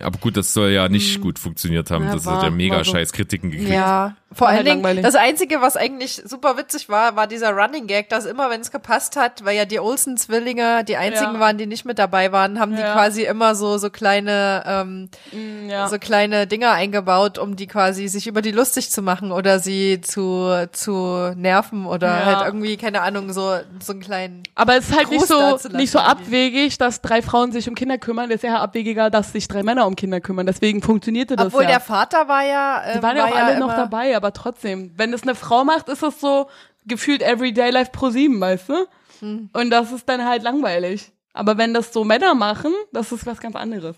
Aber gut, das soll ja nicht gut funktioniert haben.
Mhm. Ja,
das
war-
hat ja mega scheiß Kritiken gekriegt.
Ja, vor allen
halt
Dingen,
langweilig.
das Einzige, was eigentlich super witzig war, war dieser Running Gag, dass immer, wenn es gepasst hat, weil ja die Olsen-Zwillinge die einzigen
Ja.
waren, die nicht mit dabei waren, haben die
Ja.
quasi immer so, so kleine, ähm,
Mm, ja.
so kleine Dinger eingebaut, um die quasi sich über die lustig zu machen oder sie zu, zu nerven oder
Ja.
halt irgendwie, keine Ahnung, so, so einen kleinen,
Aber es ist halt nicht
Gruß
so,
dazulassen
nicht so abwegig, dass drei Frauen sich um Kinder kümmern. Das ist ja abwegiger, dass sich drei Männer um Kinder kümmern. Deswegen funktionierte das
obwohl
ja.
der Vater war ja, ähm,
Die waren ja
war
auch alle noch dabei, aber trotzdem. Wenn es eine Frau macht, ist das so gefühlt Everyday Life pro sieben, weißt du?
Hm.
Und das ist dann halt langweilig. Aber wenn das so Männer machen, das ist was ganz anderes.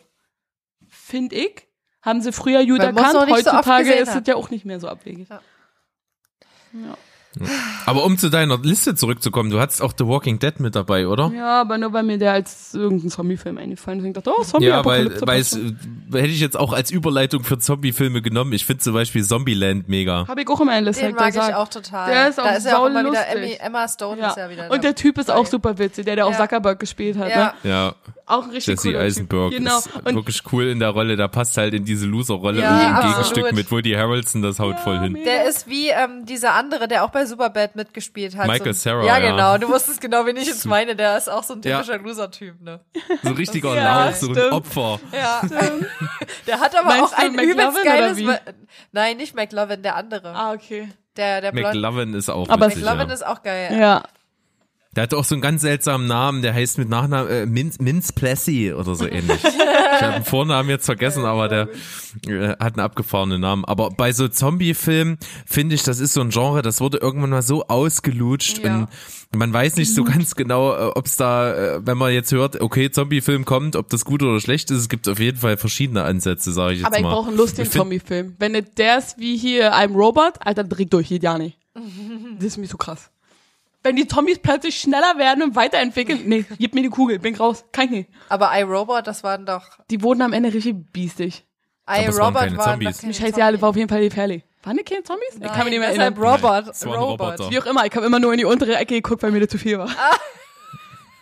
Find ich. Haben sie früher
man's
erkannt.
so
Heutzutage
gesehen
ist es ja auch nicht mehr so abwegig.
Ja.
Ja.
Aber um zu deiner Liste zurückzukommen, du hattest auch The Walking Dead mit dabei, oder?
Ja, aber nur weil mir der als irgendein Zombie-Film eingefallen ist. Ich dachte, oh, zombie
Ja, weil, weil es, äh, hätte ich jetzt auch als Überleitung für Zombie-Filme genommen. Ich finde zum Beispiel Zombieland mega.
Habe ich auch in meiner Liste
Den mag ich
gesagt.
auch total.
Der ist auch
da ist ja auch immer wieder
saulustig.
Emmy, Emma Stone
Ja.
ist ja wieder
Und der
da.
Typ ist auch super witzig, der, der auch
Ja.
Zuckerberg gespielt hat.
Ja.
Ne?
Ja,
Auch ein richtig
Jesse Eisenberg
Typ. Genau.
ist
Und
wirklich cool in der Rolle. Der passt halt in diese Loser-Rolle
Ja,
und im. Gegenstück mit Woody Harrelson, das haut voll hin.
Der ist wie ähm, dieser andere, der auch bei Superbad mitgespielt hat.
Michael
so,
Cera,
Ja,
ja.
genau. Du wusstest genau, wen ich jetzt meine. Der ist auch so ein
Ja.
typischer Loser-Typ, ne?
So ein richtiger *laughs*
Ja,
Lauch, so ein. Opfer.
Ja. *laughs* der hat aber
Meinst
auch ein
McLovin
übelst geiles... Nein, nicht McLovin, der andere.
Ah, okay.
Der, der.
McLovin ist auch
Aber
witzig,
McLovin
ja.
ist auch geil.
Ja.
Der hat auch so einen ganz seltsamen Namen, der heißt mit Nachnamen äh, Mince, Mince Plessy oder so ähnlich. ich habe den Vornamen jetzt vergessen, aber der äh, hat einen abgefahrenen Namen. Aber bei so Zombie-Filmen finde ich, das ist so ein Genre, das wurde irgendwann mal so ausgelutscht
Ja.
und man weiß nicht so ganz genau, äh, ob es da, äh, wenn man jetzt hört, okay, Zombie-Film kommt, ob das gut oder schlecht ist. Es gibt auf jeden Fall verschiedene Ansätze, sage ich jetzt
Aber ich
mal.
brauche einen lustigen Zombie-Film. Wenn nicht der ist wie hier I'm Robot, Alter, direkt durch, geht ja nicht. *laughs* Das ist mir so krass. Wenn die Zombies plötzlich schneller werden und weiterentwickeln, nee, gib mir die Kugel, bin raus, kann ich nicht.
Aber iRobot, das waren doch...
Die wurden am Ende richtig biestig.
iRobot waren
Zombies.
doch keine
Scheiße, ja, war auf jeden Fall gefährlich. Waren die keine Zombies? ich kann mich nicht mehr
Nein,
erinnern.
deshalb Robot. Robot.
Wie auch immer, ich habe immer nur in die untere Ecke geguckt, weil mir das zu viel war. *laughs*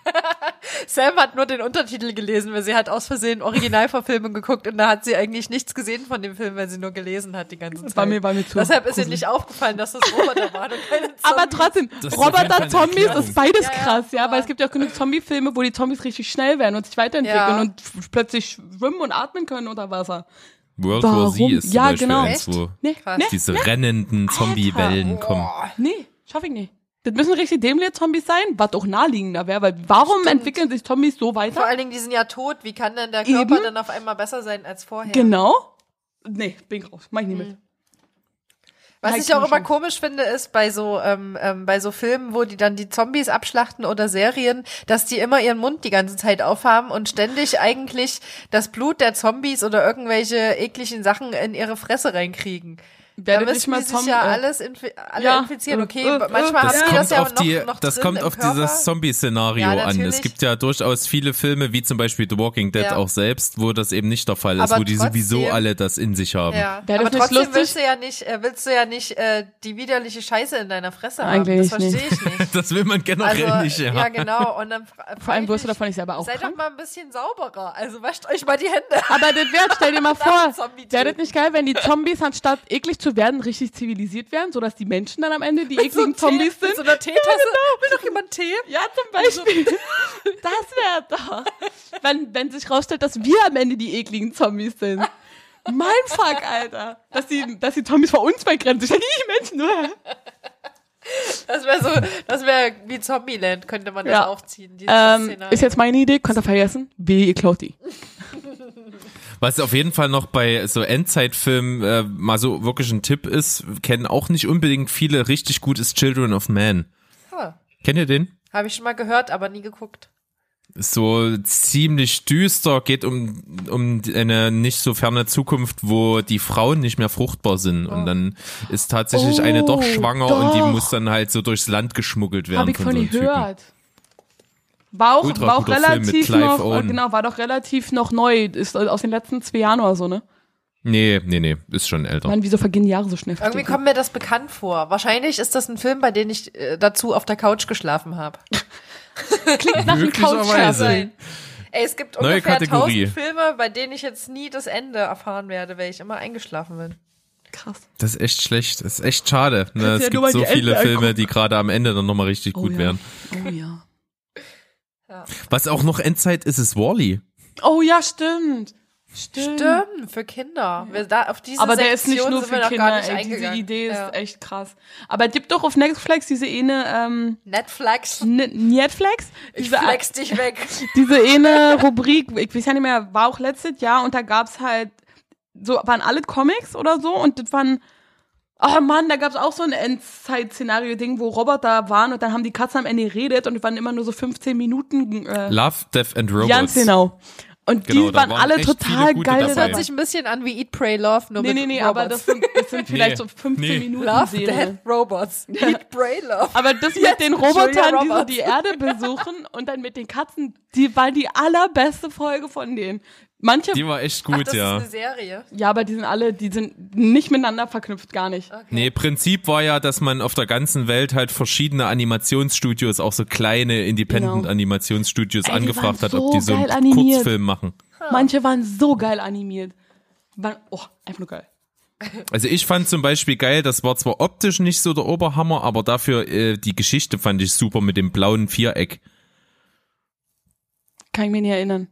*laughs*
Sam hat nur den Untertitel gelesen, weil sie hat aus Versehen Originalverfilmung geguckt und da hat sie eigentlich nichts gesehen von dem Film, weil sie nur gelesen hat die ganze Zeit.
War mir, war mir zu.
Deshalb ist ihr nicht aufgefallen, dass das Roboter waren und keine *laughs* Zombies.
Aber trotzdem,
Das
Roboter, Zombies ist beides
Ja, ja,
krass, ja,
aber-
weil es gibt ja auch genug Zombie-Filme, wo die Zombies richtig schnell werden und sich weiterentwickeln
Ja.
und plötzlich schwimmen und atmen können unter Wasser.
World War Z
Warum?
ist zum
Ja,
Beispiel
genau.
eins, wo
Nee, nee,
diese rennenden Zombie-Wellen kommen.
nee, schaff ich nicht. Das müssen richtig dämliche Zombies sein, was auch naheliegender wäre, weil warum entwickeln sich Zombies so
Vor
weiter?
allen Dingen, die sind ja tot. Wie kann denn der Körper
Eben.
dann auf einmal besser sein als vorher?
Genau. Nee, bin ich raus. Mach ich nicht mit.
Was
Nein,
ich auch immer komisch finde, ist bei so ähm, ähm, bei so Filmen, wo die dann die Zombies abschlachten oder Serien, dass die immer ihren Mund die ganze Zeit aufhaben und ständig eigentlich das Blut der Zombies oder irgendwelche ekligen Sachen in ihre Fresse reinkriegen. Da
Werdet
müssen sich
Zombie-
ja
äh,
alles infi alle
ja,
infizieren.
äh,
Okay,
äh,
manchmal
Das
haben das ja
auf
noch,
die,
noch
das
drin
kommt auf
Körper.
dieses Zombie-Szenario
Ja,
an. Es gibt ja durchaus viele Filme, wie zum Beispiel The Walking Dead
Ja.
auch selbst, wo das eben nicht der Fall ist,
Aber
wo die sowieso alle das in sich haben.
Ja, aber trotzdem
lustig?
willst du ja nicht, äh, willst du ja nicht äh, die widerliche Scheiße in deiner Fresse
Eigentlich
haben. Das
nicht.
verstehe ich nicht. *laughs*
Das will man generell
Also,
nicht, ja.
ja, genau. Und dann
Vor allem wirst du davon nicht selber auch
Seid
krank.
doch mal ein bisschen sauberer. Also wascht euch mal die Hände.
Aber das wäre, stell dir mal *laughs* vor, wäre das nicht geil, wenn die Zombies anstatt eklig zu werden, richtig zivilisiert werden, sodass die Menschen dann am Ende die ekligen
so ein Tee-
Zombies sind?
Mit so einer Teetasse. *laughs* Will doch jemand Tee?
Ja, zum Beispiel. *laughs* Das wäre doch. Wenn, wenn sich rausstellt, dass wir am Ende die ekligen Zombies sind. Mein Fuck, Alter. Dass die, dass die Zombies vor uns wegrennen. Ich die Menschen nur.
Das wäre so, das wäre wie Zombieland, könnte man das
Ja.
aufziehen. Dieses
Ähm, ist jetzt meine Idee, könnt ihr vergessen. Wie ihr klaut die. *laughs*
Was auf jeden Fall noch bei so Endzeitfilmen äh, mal so wirklich ein Tipp ist, kennen auch nicht unbedingt viele richtig gut, ist Children of Man.
Ah,
Kennt ihr den?
Habe ich schon mal gehört, aber nie geguckt.
So ziemlich düster, geht um, um eine nicht so ferne Zukunft, wo die Frauen nicht mehr fruchtbar sind. Und dann ist tatsächlich eine doch
Oh,
schwanger und die
doch.
muss dann halt so durchs Land geschmuggelt werden
Hab ich
von
von
so einem Typen.
War auch,
Ultra
war auch relativ noch,
Owen.
genau, war doch relativ noch neu. Ist aus den letzten zwei Jahren oder so, ne?
Nee, nee, nee, ist schon älter.
Mann, wieso vergehen die Jahre so schnell?
Irgendwie kommt mir das bekannt vor. Wahrscheinlich ist das ein Film, bei dem ich äh, dazu auf der Couch geschlafen habe. *laughs*
Klingt nach einem. Couchsurfen.
Ey, es gibt
Neue
ungefähr
Kategorie.
1000 Filme, bei denen ich jetzt nie das Ende erfahren werde, weil ich immer eingeschlafen bin.
Krass.
Das ist echt schlecht. Das ist echt schade. Ne?
ja
Es
nur
gibt so viele
Ende
Filme,
angucken.
die gerade am Ende dann nochmal richtig
Oh
gut
ja.
wären.
Oh ja.
Was auch noch Endzeit ist, ist Wally.
Oh ja, stimmt. Stimmt.
Stimmt, für Kinder. Wir da, auf diese
Aber der ist nicht nur für Kinder, ey, diese. Idee ist
Ja.
echt krass. Aber gibt doch auf Netflix diese eine, ähm,
Netflix.
N- Netflix?
Ich
Diese,
flex dich weg. *laughs*
diese eine Rubrik, ich weiß ja nicht mehr, war auch letztes Jahr und da gab's halt, so, waren alle Comics oder so und das waren, oh Mann, da gab's auch so ein Endzeit-Szenario-Ding, wo Roboter waren und dann haben die Katzen am Ende geredet und es waren immer nur so 15 Minuten, äh,
Love, Death and Robots.
Ganz genau. Und
Genau,
die waren,
waren
alle total geil.
Das hört sich ein bisschen an wie Eat, Pray, Love, nur
Nee,
mit
nee, nee,
Robots.
aber das sind, das sind *laughs* vielleicht
Nee.
so 15
Nee.
Minuten
Love,
Serie.
Death, Robots. *laughs* Eat, Pray, Love.
Aber das mit den Robotern, die so die Erde besuchen und dann mit den Katzen, die war die allerbeste Folge von denen. Manche,
Die war echt
Ach,
gut,
das
ja.
ist eine Serie.
ja, aber die sind alle, die sind nicht miteinander verknüpft, gar nicht.
Nee, Prinzip war ja, dass man auf der ganzen Welt halt verschiedene Animationsstudios, auch so kleine
Genau.
Independent-Animationsstudios
die
angefragt hat, ob
so
die so einen
geil animiert.
Kurzfilm machen.
Manche waren so geil animiert. Waren, oh, einfach nur geil.
Also ich fand zum Beispiel geil, das war zwar optisch nicht so der Oberhammer, aber dafür äh, die Geschichte fand ich super mit dem blauen Viereck.
Kann ich mir nicht erinnern.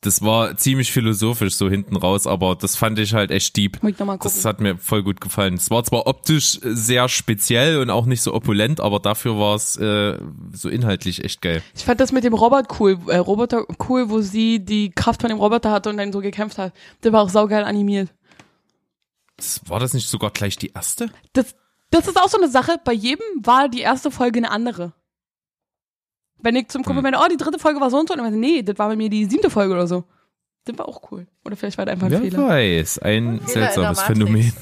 Das war ziemlich philosophisch so hinten raus, aber das fand ich halt echt deep.
Ich nochmal gucken.
Das hat mir voll gut gefallen. Es war zwar optisch sehr speziell und auch nicht so opulent, aber dafür war es äh, so inhaltlich echt geil.
Ich fand das mit dem Robot cool, äh, Roboter cool, wo sie die Kraft von dem Roboter hatte und dann so gekämpft hat. Der war auch saugeil animiert.
Das, war das nicht sogar gleich die erste?
Das, das ist auch so eine Sache. Bei jedem war die erste Folge eine andere. Wenn ich zum Kumpel
Hm.
meine, oh, die dritte Folge war so und so, und dann meinte, nee, das war bei mir die siebte Folge oder so. Das war auch cool. Oder vielleicht war das einfach ein
Wer
Fehler.
weiß, ein
Fehler
seltsames Phänomen.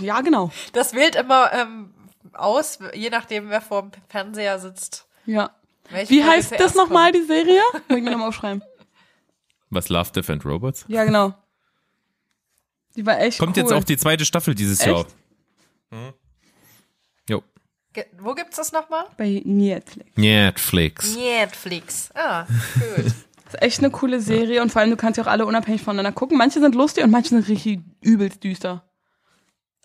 Ja, genau.
Das wählt immer ähm, aus, je nachdem, wer vor dem Fernseher sitzt.
Ja.
Welche
Wie
Folge
heißt das nochmal, die Serie? Muss ich mir nochmal aufschreiben. *laughs*
Was Love, Death and Robots?
Ja, genau. Die war echt
Kommt
cool.
jetzt auch die zweite Staffel dieses
Echt?
Jahr. Hm.
Wo gibt's das nochmal?
bei Netflix.
Netflix.
Netflix. Ah, gut. *laughs*
Das ist echt eine coole Serie und vor allem, du kannst ja auch alle unabhängig voneinander gucken. Manche sind lustig und manche sind richtig übelst düster.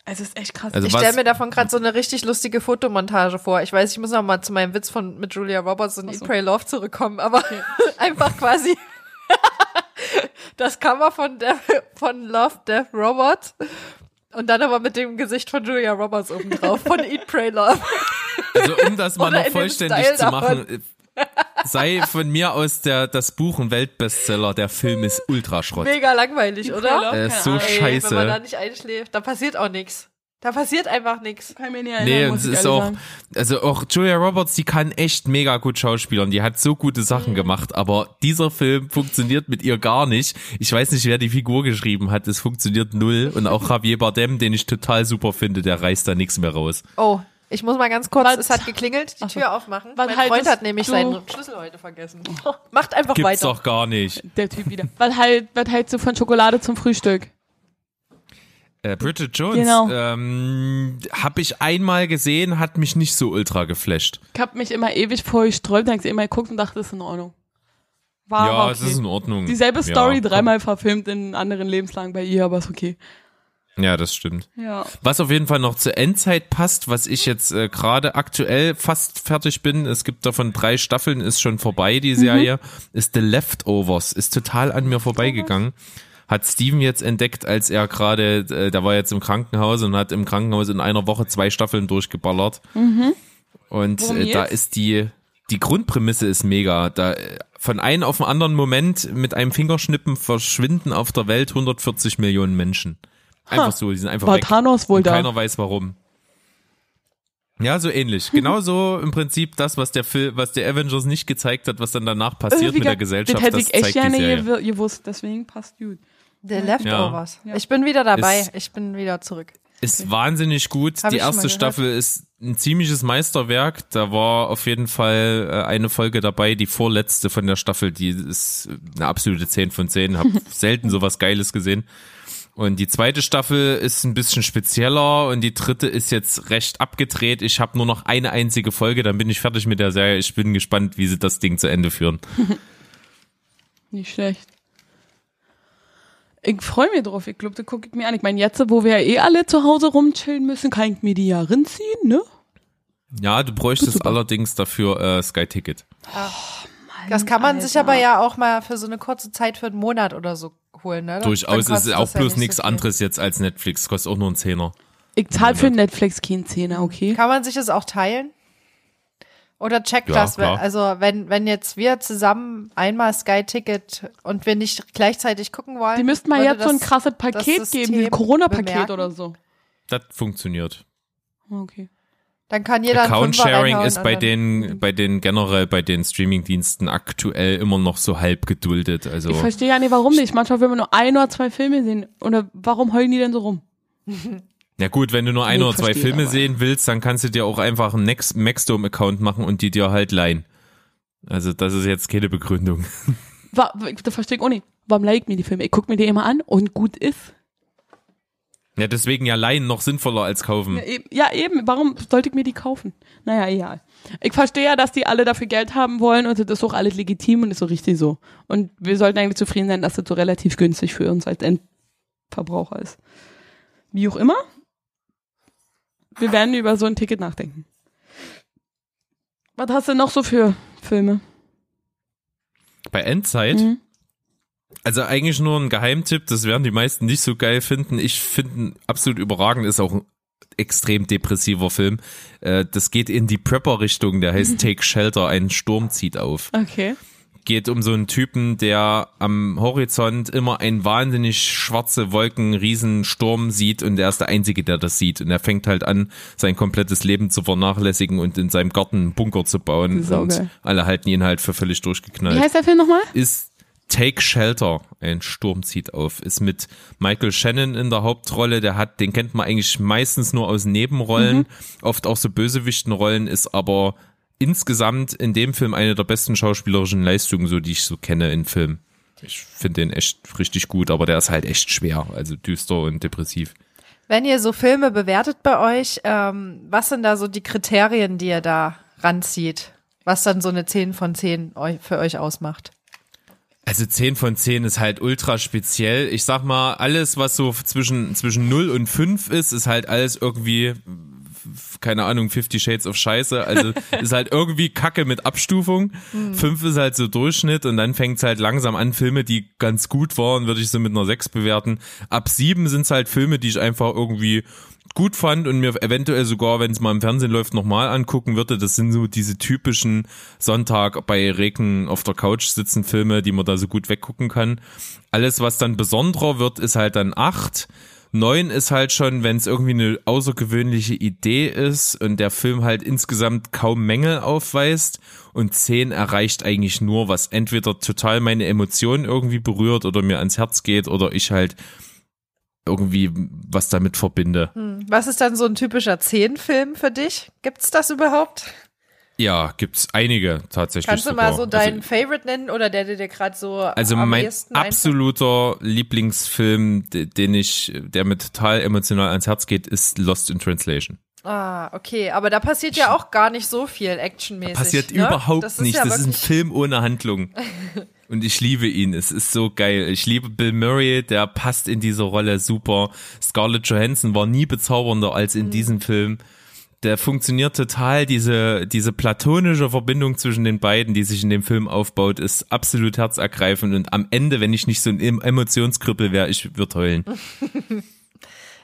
Also es ist echt krass.
Also
Ich stelle mir davon gerade so eine richtig lustige Fotomontage vor. Ich weiß, ich muss noch mal zu meinem Witz von mit Julia Roberts und Eat,
so.
Pray, Love zurückkommen, aber *laughs* einfach quasi *laughs* das Cover von, der, von Love, Death, Robot und dann aber mit dem Gesicht von Julia Roberts oben drauf von Eat, Pray, Love.
Also um das mal
Oder
noch vollständig zu machen, äh, sei von mir aus der das Buch ein Weltbestseller, der Film ist Ultraschrott.
Mega langweilig,
Eat,
oder?
Pray, Love?
Äh, so
Ahnung.
Ey, wenn man da
scheiße.
nicht einschläft, da passiert auch nichts. Da passiert einfach nichts.
Kann mir nicht
Nee,
erinnern,
und
muss
es ist auch,
sagen.
also auch Julia Roberts, die kann echt mega gut schauspielern. Die hat so gute
Mhm.
Sachen gemacht, aber dieser Film funktioniert mit ihr gar nicht. Ich weiß nicht, wer die Figur geschrieben hat. Es funktioniert null. Und auch Javier Bardem, den ich total super finde, der reißt da nichts mehr raus.
Oh, ich muss mal ganz kurz,
Was-
es hat geklingelt, die
Ach so.
Tür aufmachen.
Was
mein Freund hat nämlich
du-
seinen Schlüssel heute vergessen. *laughs* Macht einfach
Gibt's
weiter.
doch gar nicht.
Der Typ wieder. Was halt, was hältst du von Schokolade zum Frühstück?
Äh, Bridget Jones,
Genau.
ähm, habe ich einmal gesehen, hat mich nicht so ultra geflasht.
Ich hab mich immer ewig vorher gesträubt, dann hab ich immer geguckt und dachte, das ist in Ordnung. War
ja,
aber
es
okay.
ist in Ordnung.
Dieselbe
Ja,
Story
komm.
dreimal verfilmt in anderen Lebenslagen bei ihr, aber ist okay.
Ja, das stimmt.
Ja.
Was auf jeden Fall noch zur Endzeit passt, was ich jetzt äh, gerade aktuell fast fertig bin, es gibt davon drei Staffeln, ist schon vorbei, die Serie, ist The Leftovers, ist total an mir vorbeigegangen. Hat Steven jetzt entdeckt, als er gerade, äh, der war jetzt im Krankenhaus und hat im Krankenhaus in einer Woche zwei Staffeln durchgeballert. Und
Worum
äh, da ist die, die Grundprämisse ist mega. Da von einem auf den anderen Moment mit einem Fingerschnippen verschwinden auf der Welt 140 Millionen Menschen. Einfach
Ha.
so, die sind einfach
War
weg.
Thanos wohl
Und
da?
keiner weiß warum. Ja, so ähnlich. Genauso im Prinzip das, was der Film, was der Avengers nicht gezeigt hat, was dann danach passiert
Wie
mit der Gesellschaft,
Das hätte ich echt gerne gewusst, deswegen passt gut.
The Leftovers.
Ja.
Ich bin wieder dabei.
Ist-
ich bin wieder zurück.
Ist wahnsinnig gut.
Hab
die erste. Staffel ist ein ziemliches Meisterwerk. Da war auf jeden Fall äh, eine Folge dabei, die vorletzte von der Staffel, die ist eine absolute 10 von 10. Hab *laughs* selten sowas Geiles gesehen. Und die zweite Staffel ist ein bisschen spezieller und die dritte ist jetzt recht abgedreht. Ich habe nur noch eine einzige Folge, dann bin ich fertig mit der Serie. Ich bin gespannt, wie sie das Ding zu Ende führen. *laughs*
Nicht schlecht. Ich freue mich drauf. Ich glaube, das gucke ich mir an. Ich meine, jetzt, wo wir ja eh alle zu Hause rumchillen müssen, kann ich mir die ja rinziehen, ne?
Ja, du bräuchtest allerdings dafür äh, Sky Ticket.
Das kann man sich
Alter.
aber ja auch mal für so eine kurze Zeit für einen Monat oder so holen, ne?
Durchaus ist es auch
ja
bloß
nicht
nichts
so
anderes jetzt als Netflix. Kostet auch nur einen Zehner.
Ich zahle für Netflix keinen Zehner, okay?
Kann man sich das auch teilen? Oder checkt
Ja,
das?
klar.
Also wenn, wenn jetzt wir zusammen einmal Sky Ticket und wir nicht gleichzeitig gucken wollen.
Die müssten mal jetzt so ein krasses Paket geben, wie ein Corona-Paket oder so.
Das funktioniert.
Okay.
Dann kann jeder einen
Account
Fünfer
Sharing
reinhauen
ist bei den, bei den generell bei den Streamingdiensten aktuell immer noch so halb geduldet. Also
Ich verstehe ja nicht, warum nicht. Manchmal will man nur ein oder zwei Filme sehen. Oder warum heulen die denn so rum? *laughs*
ja gut, wenn du nur ein
Nee,
oder zwei Filme
aber.
sehen willst, dann kannst du dir auch einfach einen Next Maxdome Account machen und die dir halt leihen. Also das ist jetzt keine Begründung. *laughs*
Wa das verstehe ich auch nicht. Warum like mir die Filme? Ich gucke mir die immer an und gut ist.
Ja, deswegen ja leihen noch sinnvoller als kaufen.
Ja, eben- Ja, eben. Warum sollte ich mir die kaufen? Naja, egal. Ich verstehe ja, dass die alle dafür Geld haben wollen und das ist auch alles legitim und ist so richtig so. Und wir sollten eigentlich zufrieden sein, dass das so relativ günstig für uns als Endverbraucher ist. Wie auch immer. Wir werden über so ein Ticket nachdenken. Was hast du noch so für Filme?
Bei Endzeit,
Mhm.
also eigentlich nur ein Geheimtipp, das werden die meisten nicht so geil finden. Ich finde absolut überragend, ist auch ein extrem depressiver Film. Äh, Das geht in die Prepper-Richtung, der heißt *laughs* Take Shelter, ein Sturm zieht auf.
Okay.
Geht um so einen Typen, der am Horizont immer einen wahnsinnig schwarze Wolken, Riesensturm sieht und er ist der Einzige, der das sieht. Und er fängt halt an, sein komplettes Leben zu vernachlässigen und in seinem Garten einen Bunker zu bauen. Und alle halten ihn halt für völlig
Wie
durchgeknallt.
heißt der Film nochmal?
Ist Take Shelter, ein Sturm zieht auf, ist mit Michael Shannon in der Hauptrolle, der hat, den kennt man eigentlich meistens nur aus Nebenrollen, oft auch so Bösewichtenrollen, ist aber insgesamt in dem Film eine der besten schauspielerischen Leistungen, so die ich so kenne in Filmen. Ich finde den echt richtig gut, aber der ist halt echt schwer, also düster und depressiv.
Wenn ihr so Filme bewertet bei euch, ähm, was sind da so die Kriterien, die ihr da ranzieht? Was dann so eine 10 von 10 eu- für euch ausmacht?
Also 10 von 10 ist halt ultra speziell. Ich sag mal, alles, was so zwischen, zwischen 0 und 5 ist, ist halt alles irgendwie, keine Ahnung, 50 Shades of Scheiße. Also *laughs* ist halt irgendwie Kacke mit Abstufung. 5 ist halt so Durchschnitt und dann fängt's halt langsam an, Filme, die ganz gut waren, würde ich so mit einer 6 bewerten. Ab 7 sind's halt Filme, die ich einfach irgendwie gut fand und mir eventuell sogar, wenn es mal im Fernsehen läuft, nochmal angucken würde. Das sind so diese typischen Sonntag bei Regen auf der Couch sitzen Filme, die man da so gut weggucken kann. Alles, was dann besonderer wird, ist halt dann acht. Neun ist halt schon, wenn es irgendwie eine außergewöhnliche Idee ist und der Film halt insgesamt kaum Mängel aufweist. Und zehn erreicht eigentlich nur, was entweder total meine Emotionen irgendwie berührt oder mir ans Herz geht oder ich halt irgendwie was damit verbinde.
Was ist dann so ein typischer 10-Film für dich? Gibt's das überhaupt?
Ja, gibt's einige tatsächlich.
Kannst du
sogar.
mal so deinen
also,
Favorite nennen oder der dir dir gerade so
also
am
mein absoluter Lieblingsfilm, de- den ich, der mir total emotional ans Herz geht, ist Lost in Translation.
Ah, okay, aber da passiert ja auch gar nicht so viel actionmäßig.
Passiert
ne?
überhaupt
das
nicht.
Ja
das ist ein Film ohne Handlung. *laughs* Und ich liebe ihn. Es ist so geil. Ich liebe Bill Murray, der passt in diese Rolle super. Scarlett Johansson war nie bezaubernder als
Mhm.
in diesem Film. Der funktioniert total. Diese, diese platonische Verbindung zwischen den beiden, die sich in dem Film aufbaut, ist absolut herzergreifend. Und am Ende, wenn ich nicht so ein Em- Emotionskribbel wäre, ich würde heulen. *laughs*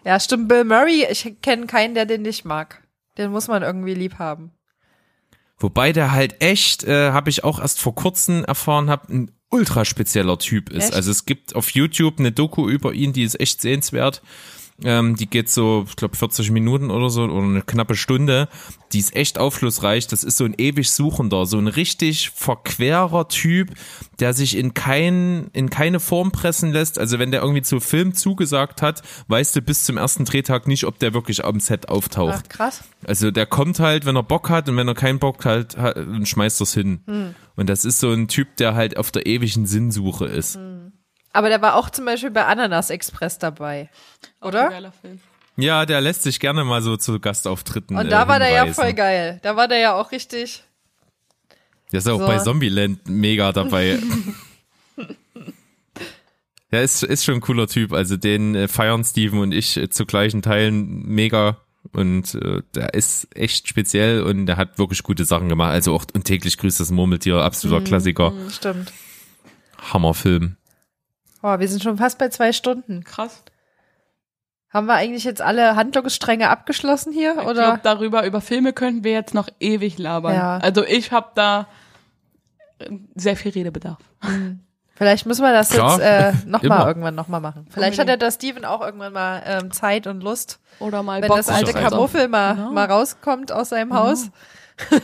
Ja, stimmt. Bill Murray, ich kenne keinen, der den nicht mag. Den muss man irgendwie lieb haben.
Wobei der halt echt, äh, habe ich auch erst vor kurzem erfahren, hab, ein ultra spezieller Typ ist.
Echt?
Also es gibt auf YouTube eine Doku über ihn, die ist echt sehenswert. Ähm, die geht so, ich glaube, 40 Minuten oder so, oder eine knappe Stunde. Die ist echt aufschlussreich. Das ist so ein ewig Suchender, so ein richtig verquerer Typ, der sich in kein, in keine Form pressen lässt. Also wenn der irgendwie zu Film zugesagt hat, weißt du bis zum ersten Drehtag nicht, ob der wirklich am Set auftaucht.
Ach, krass.
Also der kommt halt, wenn er Bock hat und wenn er keinen Bock hat, hat dann schmeißt er's hin. Und das ist so ein Typ, der halt auf der ewigen Sinnsuche ist.
Aber der war auch zum Beispiel bei Ananas Express dabei.
Auch
Oder?
ein geiler Film.
Ja, der lässt sich gerne mal so zu Gastauftritten.
Und
äh,
da war der ja voll geil. Da war der ja auch richtig.
Der ist auch
So.
bei Zombieland mega dabei. *laughs* *laughs* Der ist, ist schon ein cooler Typ. Also den äh, feiern Steven und ich äh, zu gleichen Teilen mega. Und äh, der ist echt speziell und der hat wirklich gute Sachen gemacht. Also auch und täglich grüßt das Murmeltier, absoluter Klassiker.
Stimmt.
Hammerfilm.
Oh, wir sind schon fast bei zwei Stunden.
Krass.
Haben wir eigentlich jetzt alle Handlungsstränge abgeschlossen hier?
Ich
Oder?
glaube, darüber, über Filme könnten wir jetzt noch ewig labern.
Ja.
Also ich habe da sehr viel Redebedarf.
Vielleicht müssen wir das
Klar,
jetzt äh, nochmal irgendwann nochmal machen. Vielleicht hat ja der Steven auch irgendwann mal ähm, Zeit und Lust,
Oder mal
wenn
Bock
das alte. Kamuffel mal,
Genau.
mal rauskommt aus seinem Haus. *laughs*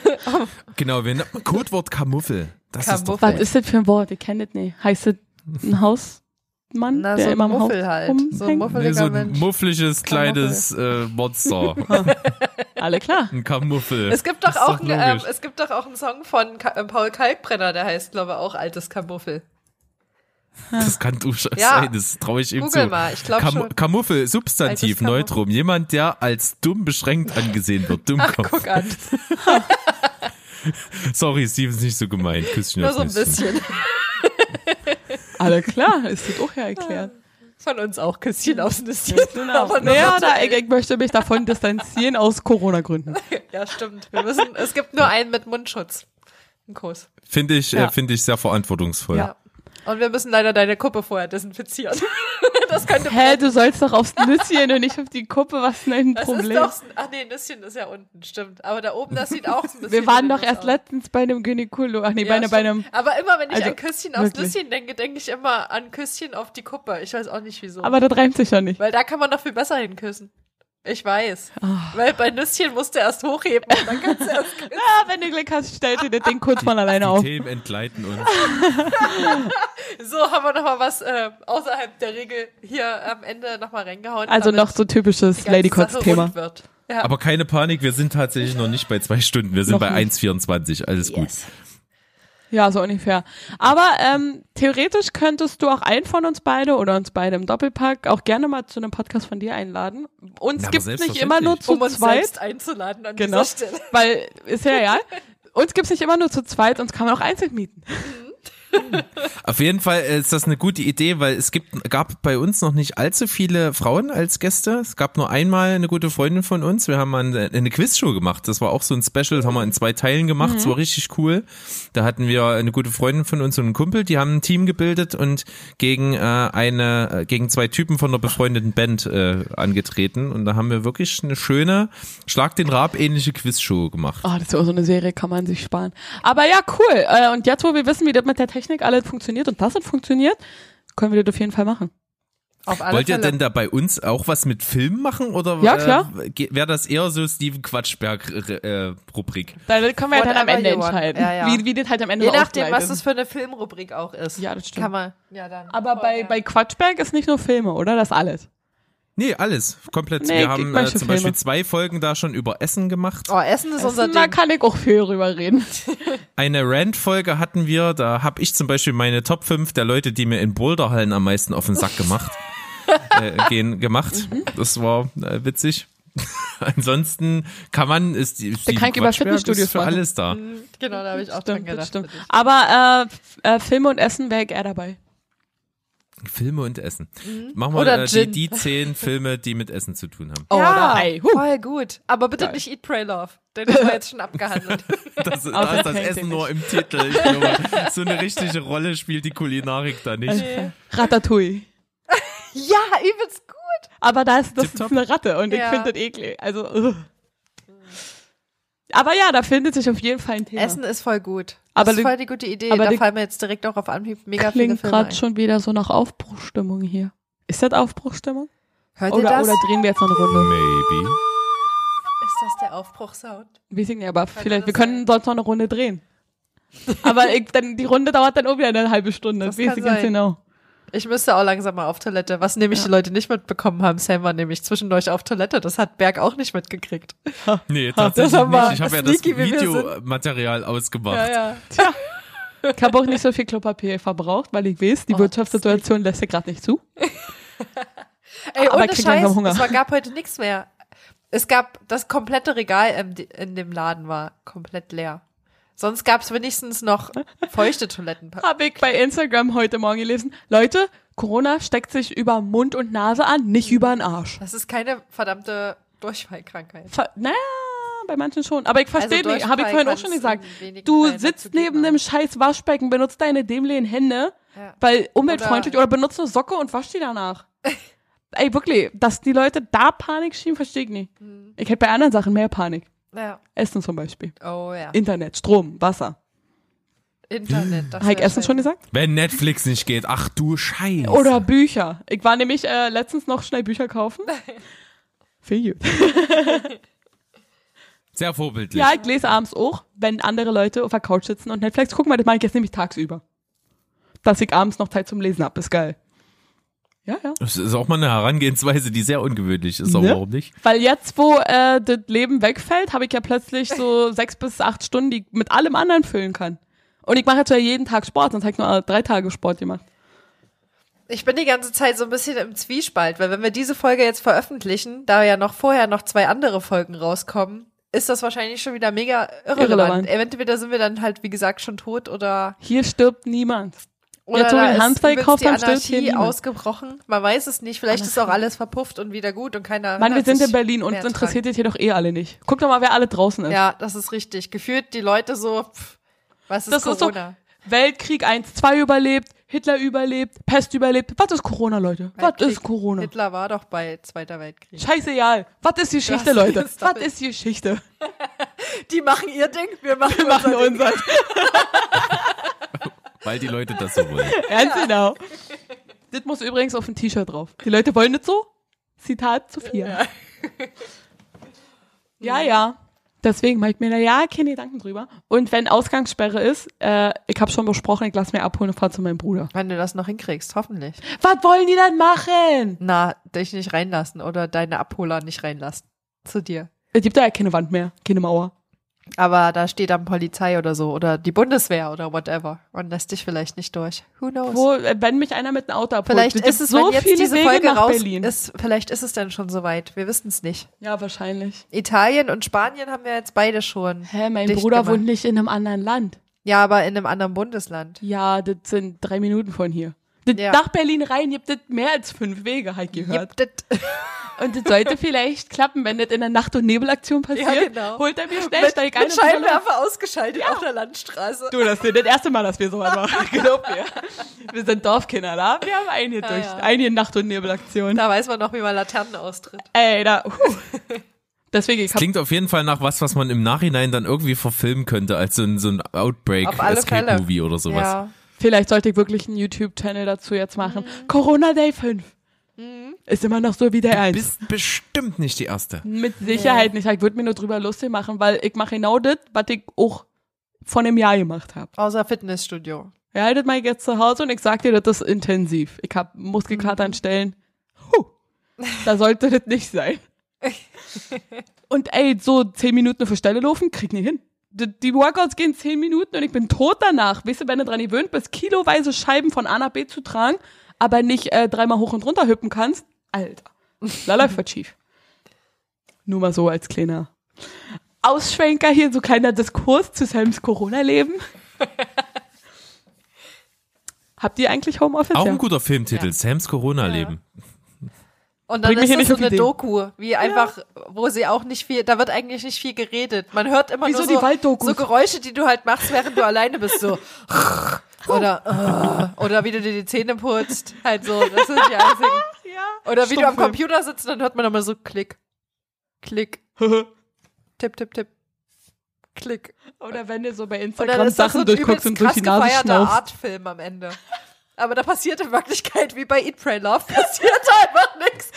Genau, wir Codewort Kamuffel. Das ist doch
Kamuffel.
Was ist das für ein Wort? Ich kenne das nicht. Heißt das ein Hausmann,
Na,
der
so ein
immer im
Muffel
Haus
halt.
rumhängt?
So ein
nee,
muffeliger
so ein
Mensch.
muffliges kleines äh, Monster. *laughs*
Alle klar.
Ein Kamuffel.
Es gibt doch
Ist
auch, einen, ähm,
logisch.
es gibt doch auch einen Song von Ka äh, Paul Kalkbrenner, der heißt, glaube ich, auch Altes Kamuffel.
Das kann durchaus
Ja.
sein, das traue ich ihm
Google
zu.
mal, ich glaube
Kam
schon.
Kamuffel, Substantiv,
Kamuffel.
Neutrum. Jemand, der als dumm beschränkt angesehen wird. Dummkopf.
Guck an, *laughs*
Sorry, Steven ist nicht so gemeint. Küsschen
nur so ein bisschen. *laughs*
Alle klar, ist das auch ja erklärt.
Von uns auch Küsschen aufs Nüsschen.
Genau. Naja, da, ich, ich möchte mich davon distanzieren aus Corona-Gründen. *laughs*
Ja, stimmt. Wir müssen, es gibt nur einen mit Mundschutz. Ein Kuss.
Finde ich,
Ja.
äh, finde ich sehr verantwortungsvoll.
Ja. Und wir müssen leider deine Kuppe vorher desinfizieren. *laughs* das könnte
Hä, du sollst doch aufs Nüsschen und nicht auf die Kuppe, was ist denn ein
das
Problem?
ist doch, ach nee, Nüsschen ist ja unten, stimmt. Aber da oben, das sieht auch so ein bisschen.
Wir waren doch erst
aus.
letztens bei einem Gynäkolo, ach nee,
Ja,
bei, einem, bei einem,
Aber immer wenn ich
Also,
an Küsschen aufs
wirklich.
Nüsschen denke, denke ich immer an Küsschen auf die Kuppe. Ich weiß auch nicht wieso.
aber das reimt sich ja nicht.
Weil da kann man doch viel besser hinküssen. Ich weiß.
Ah.
Weil bei Nüsschen musst du erst hochheben und dann kannst du erst *laughs* küssen.
Ja, wenn du Glück hast, stell dir das Ding kurz von alleine
Die
auf.
Themen entgleiten uns. *laughs*
So haben wir nochmal was äh, außerhalb der Regel hier am Ende nochmal reingehauen.
Also noch so typisches
die ganze
Lady
Sache
Kotz-Thema.
rund wird. Ja.
Aber keine Panik, wir sind tatsächlich noch nicht bei zwei Stunden. Wir sind
Noch
bei
nicht.
1,24. Alles gut.
Ja, so ungefähr. Aber ähm, theoretisch könntest du auch einen von uns beide oder uns beide im Doppelpack auch gerne mal zu einem Podcast von dir einladen. Uns
Na,
gibt's nicht immer nur zu
Um uns
zweit,
selbst einzuladen an
Genau.
dieser Stelle.
weil ist ja ja. Uns gibt's nicht immer nur zu zweit, uns kann man auch einzeln mieten.
Auf jeden Fall ist das eine gute Idee, weil es gibt, gab bei uns noch nicht allzu viele Frauen als Gäste. Es gab nur einmal eine gute Freundin von uns. Wir haben eine, eine Quizshow gemacht. Das war auch so ein Special, das haben wir in zwei Teilen gemacht. Das war richtig cool. Da hatten wir eine gute Freundin von uns und einen Kumpel, die haben ein Team gebildet und gegen äh, eine, äh, gegen zwei Typen von einer befreundeten Band äh, angetreten. Und da haben wir wirklich eine schöne Schlag den Rab ähnliche Quizshow gemacht.
Oh, das ist auch so eine Serie, kann man sich sparen. Aber ja, cool. Äh, und jetzt, wo wir wissen, wie das mit der Technik alles funktioniert und das hat funktioniert, können wir das auf jeden Fall machen.
Auf alle
Wollt ihr
Fälle.
denn da bei uns auch was mit Film machen oder
Ja, klar.
äh, wäre das eher so Steven Quatschberg äh, Rubrik?
Da können wir ja dann am Ende entscheiden,
Ja, ja.
Wie, wie das halt am Ende
Je nachdem, was das für eine Filmrubrik auch ist.
Ja, das stimmt.
Kann man. Ja, dann.
Aber bei, bei Quatschberg ist nicht nur Filme, oder? Das ist alles.
Nee, alles, komplett.
Nee,
Wir haben äh, zum Beispiel
Filme.
zwei Folgen da schon über Essen gemacht.
Oh, Essen ist unser
Da
Ding.
kann ich auch viel drüber reden. *laughs*
Eine Rant-Folge hatten wir, da habe ich zum Beispiel meine Top 5 der Leute, die mir in Boulderhallen am meisten auf den Sack gemacht, *laughs* äh, gehen, gemacht.
Mhm.
Das war äh, witzig. *laughs* Ansonsten kann man, ist die, Steven
kann ich über Fitnessstudios
ist für
machen.
alles da.
Genau, da habe ich auch dran
Stimmt, das
gedacht.
stimmt. Aber äh, äh, Filme und Essen wäre ich eher dabei.
Filme und Essen. Machen wir
Mhm. Oder
äh, die, die zehn Filme, die mit Essen zu tun haben.
Oh,
ja,
huh.
voll gut. Aber bitte nicht Eat, Pray, Love. Den haben wir jetzt schon abgehandelt. *laughs*
Das, da ist das Essen nur im Titel. Ich glaube, so eine richtige Rolle spielt die Kulinarik da nicht.
Ratatouille. *laughs*
ja, übelst gut.
Aber da ist, das ist eine Ratte und ich
Ja.
finde das eklig. Also, ugh. Aber ja, da findet sich auf jeden Fall ein Thema.
Essen ist voll gut.
Aber
das ist voll die gute Idee.
aber
da fallen mir jetzt direkt auch auf Anhieb mega viele
Klingt
Filme
gerade schon wieder so nach Aufbruchstimmung hier. Ist das Aufbruchstimmung?
Hört ihr
Oder,
das?
oder drehen wir jetzt noch eine Runde?
Maybe.
ist das der Aufbruchsound?
Weiß ich nicht, aber vielleicht,
das
wir können sonst noch eine Runde drehen. aber *laughs* ich, dann, die Runde dauert dann auch wieder eine halbe Stunde.
Das
Das weiß
kann
ich ganz
sein.
genau.
Ich müsste auch langsam mal auf Toilette. Was nämlich die Leute nicht mitbekommen haben, Sam war nämlich zwischendurch auf Toilette. Das hat Berg auch nicht mitgekriegt.
Nee, tatsächlich nicht. Ich habe ja das Videomaterial ausgemacht.
ja.
Ich habe auch nicht so viel Klopapier verbraucht, weil ich weiß, die
Oh,
Wirtschaftssituation lässt ja gerade nicht zu. *laughs*
Ey,
Aber
ohne Scheiß,
Hunger.
es war, gab heute nichts mehr. Es gab, das komplette Regal im, in dem Laden war komplett leer. Sonst gab es wenigstens noch feuchte Toilettenpapier. *laughs*
Habe ich bei Instagram heute Morgen gelesen. Leute, Corona steckt sich über Mund und Nase an, nicht über den Arsch.
Das ist keine verdammte Durchfallkrankheit.
Ver naja, bei manchen schon. Aber ich verstehe
Also
nicht, habe ich vorhin auch schon gesagt. Du sitzt neben einem scheiß Waschbecken, benutzt deine dämlichen Hände,
Ja.
weil umweltfreundlich,
Oder-
oder, benutzt eine Socke und wasch die danach. *laughs* Ey, wirklich, dass die Leute da Panik schieben, verstehe ich nicht.
Hm.
Ich hätte bei anderen Sachen mehr Panik.
Ja.
Essen zum Beispiel.
Oh ja.
Internet, Strom, Wasser.
Internet. das
Habe ich erstens schon gesagt?
Wenn Netflix nicht geht, ach du Scheiße.
Oder Bücher. Ich war nämlich äh, letztens noch schnell Bücher kaufen. *laughs* Viel gut. *laughs*
Sehr vorbildlich.
Ja, ich lese abends auch, wenn andere Leute auf der Couch sitzen und Netflix gucken, weil das mache ich jetzt nämlich tagsüber. Dass ich abends noch Zeit zum Lesen habe, ist geil. Ja, ja.
Das ist auch mal eine Herangehensweise, die sehr ungewöhnlich ist, aber
Ne?
warum nicht?
Weil jetzt, wo äh, das Leben wegfällt, habe ich ja plötzlich so *laughs* sechs bis acht Stunden, die ich mit allem anderen füllen kann. Und ich mache jetzt ja jeden Tag Sport, sonst habe ich nur äh, drei Tage Sport gemacht.
Ich bin die ganze Zeit so ein bisschen im Zwiespalt, weil wenn wir diese Folge jetzt veröffentlichen, da ja noch vorher noch zwei andere Folgen rauskommen, ist das wahrscheinlich schon wieder mega irrelevant.
Irrelevant.
Entweder sind wir dann halt, wie gesagt, schon tot oder,
Hier stirbt niemand.
Oder
Jetzt, wo wir
übelst
gekauft
die
haben,
Anarchie ausgebrochen. Man weiß es nicht. Vielleicht ist auch alles verpufft und wieder gut und keiner
Mann, wir sind in Berlin und uns interessiert jetzt hier doch eh alle nicht. Guck doch mal, wer alle draußen ist.
Ja, das ist richtig. Gefühlt die Leute so, pff, was ist
Das ist so-
Corona?
Weltkrieg 1, 2 überlebt, Hitler überlebt, Pest überlebt. Was ist Corona, Leute? Was
Weltkrieg.
ist Corona?
Hitler war doch bei Zweiter Weltkrieg.
Scheißegal. Was ist Geschichte,
Das
Leute?
ist
Was ist Geschichte? *laughs*
Die machen ihr Ding, wir machen,
Wir machen
unser Ding.
unser. *laughs*
Weil die Leute das so wollen. *laughs*
Ganz genau. *laughs* Das muss übrigens auf ein T-Shirt drauf. Die Leute wollen nicht so. Zitat Sophia. *laughs* Ja, ja. Deswegen mache ich mir da ja keine Gedanken drüber. Und wenn Ausgangssperre ist, äh, ich habe schon besprochen, ich lasse mir abholen und fahre zu meinem Bruder.
Wenn du das noch hinkriegst, hoffentlich.
Was wollen die denn machen?
Na, dich nicht reinlassen oder deine Abholer nicht reinlassen. Zu dir.
Es gibt da ja keine Wand mehr, keine Mauer.
Aber da steht dann Polizei oder so oder die Bundeswehr oder whatever und lässt dich vielleicht nicht durch. Who knows?
Wo, wenn mich einer mit einem Auto abholt.
vielleicht ist es,
so
wenn jetzt diese
Wege
Folge raus
Berlin.
ist, vielleicht ist es dann schon soweit. Wir wissen es nicht.
ja, wahrscheinlich.
Italien und Spanien haben wir jetzt beide schon.
Hä, mein Bruder
gemacht.
wohnt nicht in einem anderen Land.
Ja, aber in einem anderen Bundesland.
Ja, das sind drei Minuten von hier. Das
Ja.
Nach Berlin rein gibt es mehr als fünf Wege, halt gehört. *laughs* Und das sollte vielleicht klappen, wenn das in der Nacht- und Nebelaktion passiert.
Ja, genau.
Holt er mir schnell,
mit,
steig ein
mit. Scheinwerfer ausgeschaltet auf der Landstraße.
Du, das ist das erste Mal, dass wir sowas machen. *laughs* Glaub mir. Wir sind Dorfkinder, da? Wir haben einige durch,
ja.
einige Nacht- und Nebelaktion.
Da weiß man noch, wie man Laternen austritt.
Ey, da, uh. *laughs* Deswegen, ich
klingt auf jeden Fall nach was, was man im Nachhinein dann irgendwie verfilmen könnte, als so ein, so ein Outbreak
Auf alle
Escape
Fälle.
Movie oder sowas.
Ja.
Vielleicht sollte ich wirklich einen YouTube-Channel dazu jetzt machen.
Mhm.
Corona Day 5. Ist immer noch so wie der Eins.
Bist bestimmt nicht die erste.
Mit Sicherheit nicht. Ich würde mir nur drüber lustig machen, weil ich mache genau das, was ich auch vor einem Jahr gemacht habe.
Außer Fitnessstudio.
Ja, das mache ich jetzt zu Hause und ich sag dir, das ist intensiv. Ich habe Muskelkater an Stellen. Huh, da sollte das nicht sein. *laughs* Und ey, so zehn Minuten auf der Stelle laufen, krieg nicht hin. Die, die Workouts gehen zehn Minuten und ich bin tot danach. Weißt du, wenn du dran gewöhnt bist, kiloweise Scheiben von A nach B zu tragen, aber nicht äh, dreimal hoch und runter hüppen kannst, Alter, da läuft was schief. Nur mal so als kleiner Ausschwenker hier, so kleiner Diskurs zu Sams Corona-Leben. *laughs* Habt ihr eigentlich Homeoffice?
Auch
Ja.
ein guter Filmtitel, Sams Corona-Leben.
Und dann ist es so eine
Ideen.
Doku, wie einfach, wo sie auch nicht viel, da wird eigentlich nicht viel geredet. Man hört immer
Wie
nur
so
so, so Geräusche, die du halt machst, während du alleine bist, so *laughs* oder äh, oder wie du dir die Zähne putzt, halt so. Das sind die einzigen. *laughs*
Ja.
Oder wie du am
Stummfilm.
Computer sitzt, dann hört man immer so Klick, Klick, *laughs* Tipp, Tipp, Tipp, Klick.
Oder wenn du so bei Instagram
ist so
Sachen durchguckst und durch die Nase
gefeierter
schnaufst.
Artfilm am Ende. Aber da passiert in Wirklichkeit, wie bei Eat, Pray, Love, *laughs* passiert einfach nichts.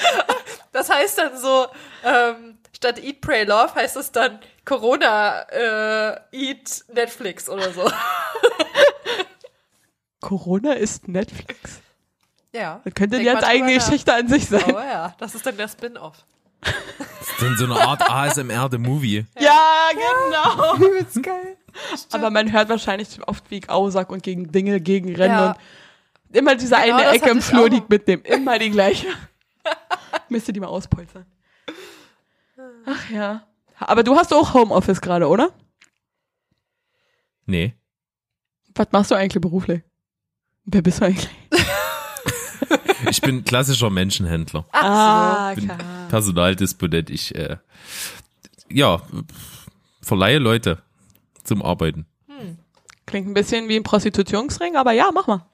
Das heißt dann so, ähm, statt Eat, Pray, Love heißt es dann Corona, äh, Eat, Netflix oder so. *laughs*
Corona ist Netflix.
Ja.
Das könnte
Denk
jetzt
mal drüber
eigene. Geschichte an sich sein.
Oh ja, das ist dann der Spin-off.
Das ist dann so eine Art ASMR The Movie.
Ja, genau. *laughs*
Übelst geil.
Aber man hört wahrscheinlich oft, wie ich aussag und gegen Dinge gegenrenne
Ja.
und immer diese
Genau,
eine Ecke im Flur,
auch.
die ich mitnehme. Immer die gleiche. *laughs* Müsste die mal auspolstern. Ach ja. Aber du hast auch Homeoffice gerade, oder?
Nee.
Was machst du eigentlich beruflich? Wer bist du eigentlich? *laughs*
Ich bin klassischer Menschenhändler.
Ah,
bin
klar.
Personaldisponent. Ich, äh, ja, verleihe Leute zum Arbeiten.
Klingt ein bisschen wie ein Prostitutionsring, aber ja, mach mal.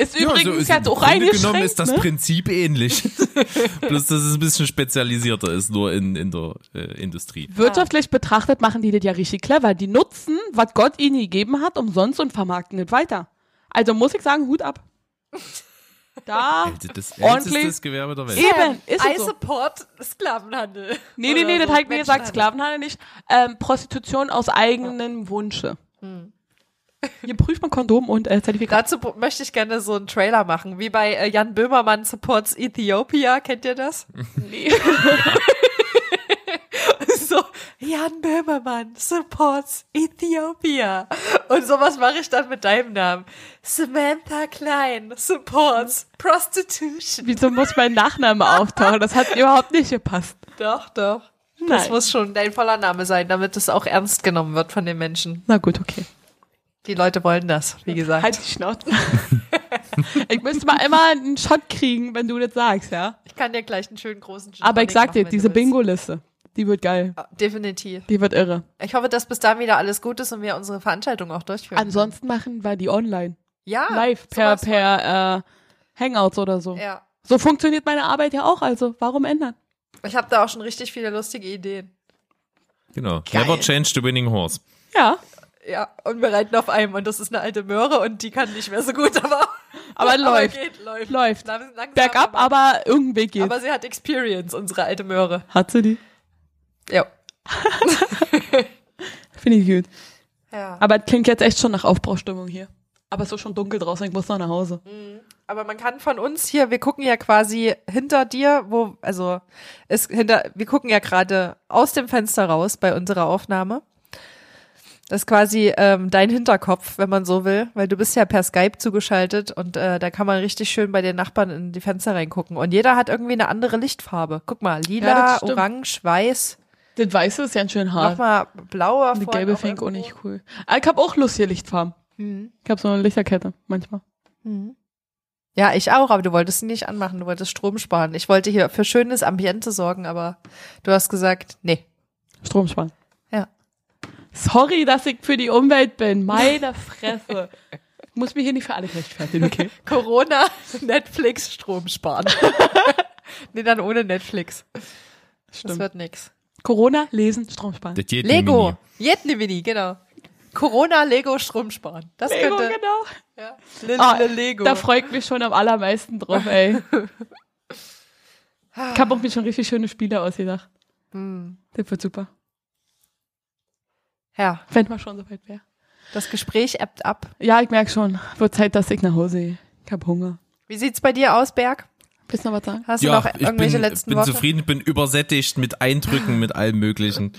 Ist
Ja,
übrigens
so ist
jetzt
im
auch
Grunde
eingeschränkt,
genommen ist das
ne?
Prinzip ähnlich. *laughs* Bloß, dass es ein bisschen spezialisierter ist, nur in, in der äh, Industrie.
Wirtschaftlich betrachtet machen die das ja richtig clever. Die nutzen, was Gott ihnen gegeben hat, umsonst und vermarkten es weiter. Also muss ich sagen, Hut ab. *laughs* Da.
Das
Ordentlich.
Gewerbe der Welt.
Eben, ist
I
es so.
support Sklavenhandel.
Nee, nee, nee, das
so.
hat mir gesagt. Sklavenhandel nicht. Ähm, Prostitution aus eigenem Wunsche. Hier prüft man Kondom und äh, Zertifikat.
Dazu möchte ich gerne so einen Trailer machen, wie bei äh, Jan Böhmermann supports Ethiopia. Kennt ihr das?
Nee. *laughs*
so, Jan Böhmermann supports Ethiopia. Und sowas mache ich dann mit deinem Namen. Samantha Klein supports prostitution.
Wieso muss mein Nachname auftauchen? Das hat überhaupt nicht gepasst.
Doch, doch. Das
Nein.
muss schon dein voller Name sein, damit es auch ernst genommen wird von den Menschen.
Na gut, okay.
Die Leute wollen das, wie gesagt.
Halt die Schnauze. *laughs* ich müsste mal immer einen Shot kriegen, wenn du das sagst, ja?
Ich kann dir gleich einen schönen großen Gin
Aber ich sag
machen,
dir, diese. Bingo-Liste, die wird geil.
Ja, Definitiv.
Die wird irre.
Ich hoffe, dass bis dahin wieder alles gut ist und wir unsere Veranstaltung auch durchführen.
Ansonsten machen wir die online.
ja,
Live, per, per äh, Hangouts oder so.
Ja.
So funktioniert meine Arbeit ja auch, also warum ändern?
Ich habe da auch schon richtig viele lustige Ideen.
Genau.
Geil.
Never change the winning horse.
Ja,
Ja, und wir reiten auf einem und das ist eine alte Möhre und die kann nicht mehr so gut, aber,
aber *laughs* läuft.
geht, läuft.
Läuft.
Lang- langsam,
Bergab, aber irgendein Weg geht.
aber sie hat Experience, unsere alte Möhre.
Hat sie die?
Ja. *laughs*
Finde ich gut.
ja.
Aber es klingt jetzt echt schon nach Aufbruchstimmung hier. Aber es ist schon dunkel draußen, ich muss noch nach Hause.
Aber man kann von uns hier, wir gucken ja quasi hinter dir, wo, also ist hinter, wir gucken ja gerade aus dem Fenster raus bei unserer Aufnahme. Das ist quasi ähm, dein Hinterkopf, wenn man so will, weil du bist ja per Skype zugeschaltet und äh, da kann man richtig schön bei den Nachbarn in die Fenster reingucken. Und jeder hat irgendwie eine andere Lichtfarbe. Guck mal,
Ja,
lila,
stimmt.
orange, weiß,
Das Weiße ist ganz schön hart.
nochmal blauer.
Die gelbe finde ich auch nicht cool. Ah, ich habe auch lustige Lichtfarben.
Mhm.
Ich habe so eine Lichterkette manchmal.
Ja, ich auch, aber du wolltest sie nicht anmachen, du wolltest Strom sparen. Ich wollte hier für schönes Ambiente sorgen, aber du hast gesagt, nee.
Strom sparen. Sorry, dass ich für die Umwelt bin. Meine Fresse. Ich muss mich hier nicht für alle rechtfertigen, okay? *laughs*
Corona, Netflix, Strom sparen. *laughs* nee, dann ohne Netflix. Das
Stimmt.
wird nix.
Corona, lesen, Strom sparen.
Das geht
Lego,
Mini.
Jetni Mini, genau. Corona, Lego, Strom sparen. Das
Lego,
könnte.
genau.
Ja. Lille,
Ah,
Lego.
Da freue ich mich schon am allermeisten drauf, ey. *laughs* Ich habe auch mir schon richtig schöne Spiele ausgedacht.
Hm.
Das wird super.
Ja,
Wenn man schon soweit wäre.
das Gespräch ebbt ab.
Ja, ich merke schon. Wird Zeit, dass ich nach Hause gehe. Ich habe Hunger.
Wie sieht's bei dir aus, Berg?
Willst du noch was sagen?
Hast du
Ja,
noch
ich
irgendwelche
bin,
letzten
bin
Worte?
zufrieden, bin übersättigt mit Eindrücken, mit allem Möglichen.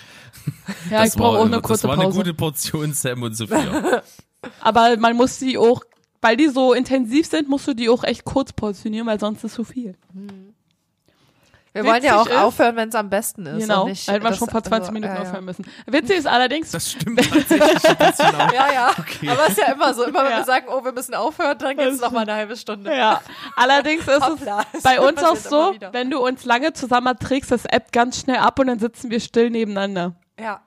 Ja, ich brauche auch eine
das
kurze
war eine
Pause.
gute Portion Sam und Sophia. *laughs*
Aber man muss die auch, weil die so intensiv sind, musst du die auch echt kurz portionieren, weil sonst ist zu viel.
Wir wollen ja auch
ist-
aufhören, wenn es am besten ist.
genau.
und nicht,
Da hätten wir
das-
schon vor 20
also,
Minuten
ja,
aufhören müssen. Witzig ist allerdings,
Das stimmt tatsächlich ein bisschen auch. *laughs*
Ja, ja. Aber ist ja immer so. Immer wenn
Ja.
wir sagen, oh, wir müssen aufhören, dann geht's noch mal eine halbe Stunde.
ja, allerdings ist
Hoppla,
es bei uns auch so, wenn du uns lange zusammen trägst, das App ganz schnell ab und dann sitzen wir still nebeneinander.
Ja.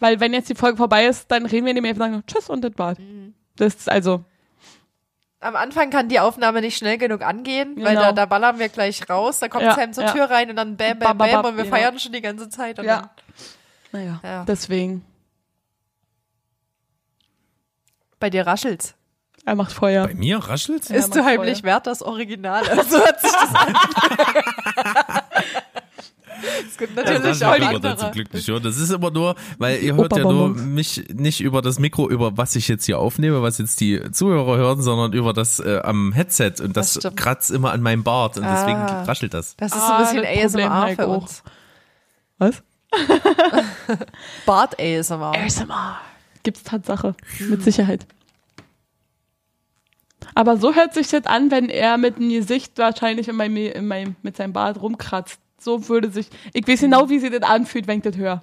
Weil wenn jetzt die Folge vorbei ist, dann reden wir nämlich einfach und sagen, tschüss und das war's.
Mhm.
Das ist also,
Am Anfang kann die Aufnahme nicht schnell genug angehen, weil
Genau.
da, da ballern wir gleich raus, da kommt
Ja,
Sam zur
ja.
Tür rein und dann bam, bam,
Bam, bam,
und wir
genau.
feiern schon die ganze Zeit. Und
ja. Naja,
Ja.
deswegen.
Dann bei dir raschelt's.
Er macht Feuer.
Bei mir raschelt's?
Ist du heimlich
Feuer.
wert das Original? So hört sich das an. *laughs* Es gibt
Das
natürlich
lassen
auch
wir dazu
andere.
glücklich hören. Das ist immer nur, weil ihr hört ja nur mich nicht über das Mikro, über was ich jetzt hier aufnehme, was jetzt die Zuhörer hören, sondern über das äh, am Headset und das,
Das
kratzt immer an meinem Bart und deswegen
Ah.
raschelt das.
Das ist
Ah,
ein bisschen
das Problem
ASMR
halt
für
auch.
uns.
Was? *laughs*
Bart ASMR.
ASMR. Gibt's Tatsache. Mit Sicherheit. Aber so hört sich das an, wenn er mit dem Gesicht wahrscheinlich in meinem, in meinem, mit seinem Bart rumkratzt. So würde sich. Ich weiß genau, wie sich das anfühlt, wenn ich das höre.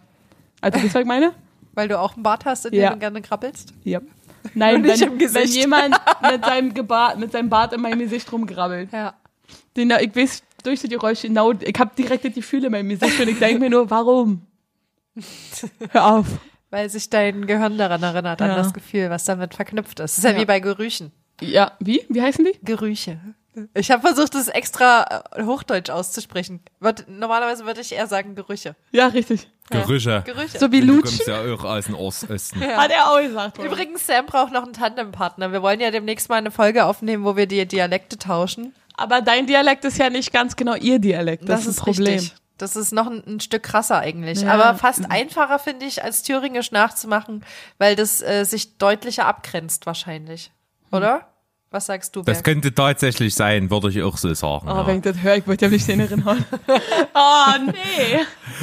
Also, wisst ihr, was ich meine?
Weil du auch einen Bart hast, in dem
Ja.
du gerne krabbelst?
Ja. Nein, wenn, wenn jemand mit seinem, Geba mit seinem Bart in meinem Gesicht rumgrabbelt.
Ja.
Den, ich weiß durch die Geräusche genau, ich habe direkt die Gefühle in meinem Gesicht und ich denke mir nur, warum? *laughs* Hör auf.
Weil sich dein Gehirn daran erinnert, an
Ja.
das Gefühl, was damit verknüpft ist. Das ist ja,
Ja.
wie bei Gerüchen.
Ja, wie? Wie heißen die?
Gerüche. Ich habe versucht, das extra äh, Hochdeutsch auszusprechen. Normalerweise würde ich eher sagen Gerüche.
Ja, richtig.
Gerüche.
Gerüche.
So wie
Du
Lutschen.
kommst ja auch aus dem Osten.
Ja.
Hat er auch gesagt. oder?
Übrigens, Sam braucht noch einen Tandempartner. Wir wollen ja demnächst mal eine Folge aufnehmen, wo wir die Dialekte tauschen.
Aber dein Dialekt ist ja nicht ganz genau ihr Dialekt. Das, ist ein Problem.
richtig. Das ist noch ein, ein Stück krasser eigentlich.
Ja.
Aber fast einfacher, finde ich, als Thüringisch nachzumachen, weil das äh, sich deutlicher abgrenzt wahrscheinlich. Oder? Was sagst du,
Das
Berg?
könnte tatsächlich sein, würde ich auch so sagen.
Oh,
ja.
wenn ich das höre, ich würde ja nicht den erinnern. oh, *laughs* nee.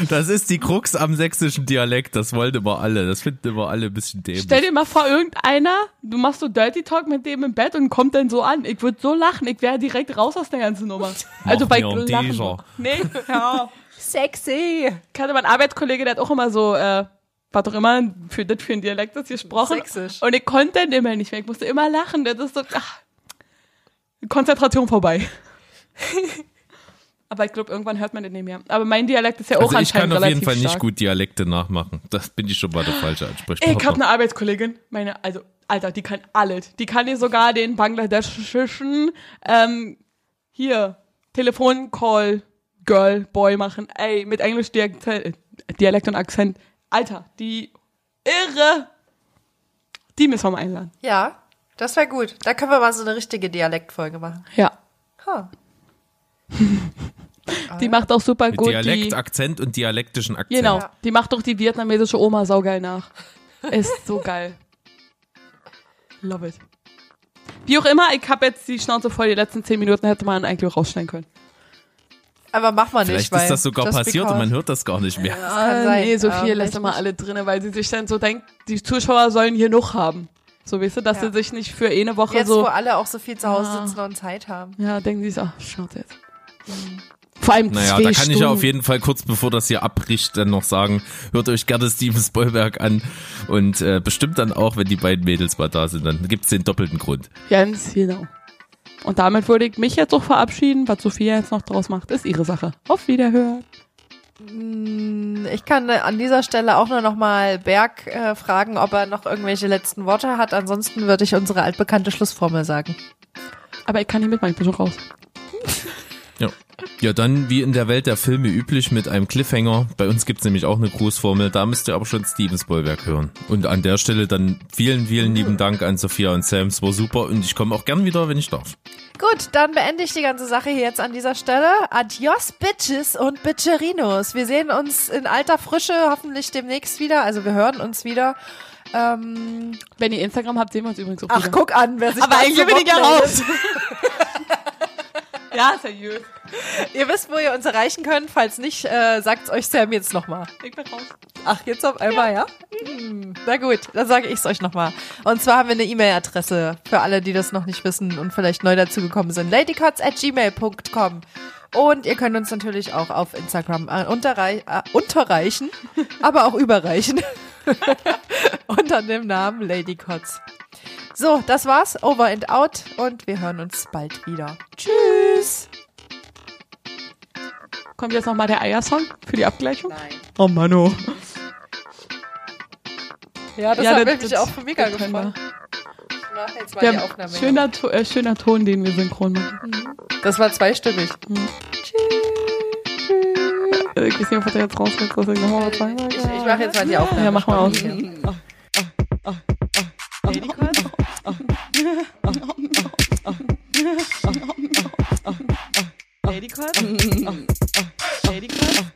Das ist die Krux am sächsischen Dialekt, das wollen immer alle. Das finden immer alle ein bisschen dämlich.
Stell dir mal vor, irgendeiner, du machst so Dirty Talk mit dem im Bett und kommt dann so an. Ich würde so lachen, ich wäre direkt raus aus der ganzen Nummer. Also bei Lachen. Nee, *laughs* ja.
Sexy.
Ich hatte meinen Arbeitskollege, der hat auch immer so, äh, war doch immer für das für ein Dialekt das gesprochen.
Sächsisch.
Und ich konnte dann immer nicht mehr. Ich musste immer lachen. Das ist so, ach, Konzentration vorbei. *laughs* Aber ich glaube, irgendwann hört man das nicht mehr. Aber mein Dialekt ist ja auch
Also ich kann
anscheinend
auf
relativ
jeden Fall nicht
stark.
gut Dialekte nachmachen. Das bin ich schon mal der falsche Ansprechpartner.
Ich habe eine Arbeitskollegin, meine, also, Alter, die kann alles. Die kann dir sogar den bangladeschischen, ähm, hier, Telefoncall, Girl, Boy machen. Ey, mit Englisch Dialekt, äh, Dialekt und Akzent. Alter, die irre. Die müssen wir mal einladen.
Ja, das wäre gut. Da können wir mal so eine richtige Dialektfolge machen.
Ja.
Ha. *laughs*
Die macht auch super
Mit
gut
Dialekt,
die.
Akzent und dialektischen Akzent.
Genau,
Ja.
die macht doch die vietnamesische Oma saugeil nach. Ist so geil. Love it. Wie auch immer, ich habe jetzt die Schnauze voll. Die letzten zehn Minuten hätte man eigentlich auch rausschneiden können.
Aber mach mal nicht,
Vielleicht
weil
ist das sogar passiert und man hört das gar nicht mehr.
kann sein.
Nee, Sophie
Ähm,
lässt immer alle drinne, weil sie sich dann so denkt, die Zuschauer sollen hier noch haben. So, weißt du, dass
Ja.
sie sich nicht für eine Woche
Jetzt, wo
so,
alle auch so viel zu Hause sitzen und Zeit haben.
ja, denken sie so, ach, Schnauze jetzt. Vor allem
Naja,
zwei
da kann ich ja auf
Stunden.
jeden Fall kurz bevor das hier abbricht dann noch sagen, hört euch gerne Steven Spielberg an und äh, bestimmt dann auch, wenn die beiden Mädels mal da sind, dann gibt's den doppelten Grund.
Ganz genau. Und damit würde ich mich jetzt auch verabschieden. Was Sophia jetzt noch draus macht, ist ihre Sache. Auf Wiederhören.
Ich kann äh, an dieser Stelle auch nur noch mal Berg äh, fragen, ob er noch irgendwelche letzten Worte hat. Ansonsten würde ich unsere altbekannte Schlussformel sagen.
Aber ich kann nicht mitmachen, ich bin schon raus.
Ja. Dann wie in der Welt der Filme üblich mit einem Cliffhanger. Bei uns gibt's nämlich auch eine Grußformel, da müsst ihr aber schon Steven Spielberg hören. Und an der Stelle dann vielen, vielen lieben Dank an Sophia und Sam, es war super und ich komme auch gern wieder, wenn ich darf.
Gut, dann beende ich die ganze Sache hier jetzt an dieser Stelle. Adios, Bitches und Bitcherinos. Wir sehen uns in alter Frische hoffentlich demnächst wieder. Also wir hören uns wieder. Ähm,
Wenn ihr Instagram habt, sehen wir uns übrigens auch
ach,
wieder.
guck an, wer sich
Aber eigentlich bin ich ja raus. Ja, ja gut.
Ihr wisst, wo ihr uns erreichen könnt. Falls nicht, äh, sagt's euch Sam jetzt nochmal.
Ich bin raus.
Ach, jetzt auf einmal, ja? Hm, na gut, dann sage ich's euch nochmal. Und zwar haben wir eine E-Mail-Adresse für alle, die das noch nicht wissen und vielleicht neu dazugekommen sind. ladycots at gmail.com Und ihr könnt uns natürlich auch auf Instagram äh, unterrei äh, unterreichen, *laughs* aber auch überreichen. *laughs* Unter dem Namen Ladycots. So, das war's. Over and out. Und wir hören uns bald wieder. Tschüss.
Kommt jetzt nochmal der Eiersong für die Abgleichung?
Nein.
Oh Mano.
Ja, das
Ja,
hat
das-
mich
das-
auch für mega gefreut. Ich mache jetzt mal
Wir
die
haben
Aufnahme.
schöner, To- äh, schöner Ton, den wir synchron machen.
Das war zweistimmig.
Äh, Ich weiß nicht, ob er jetzt. Soll ich nochmal was sagen?
Ich, ich mache jetzt mal die Aufnahme.
Ja, mach mal aus.
Ladycut? Ladycut?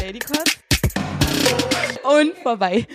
Ladycut?
Und vorbei.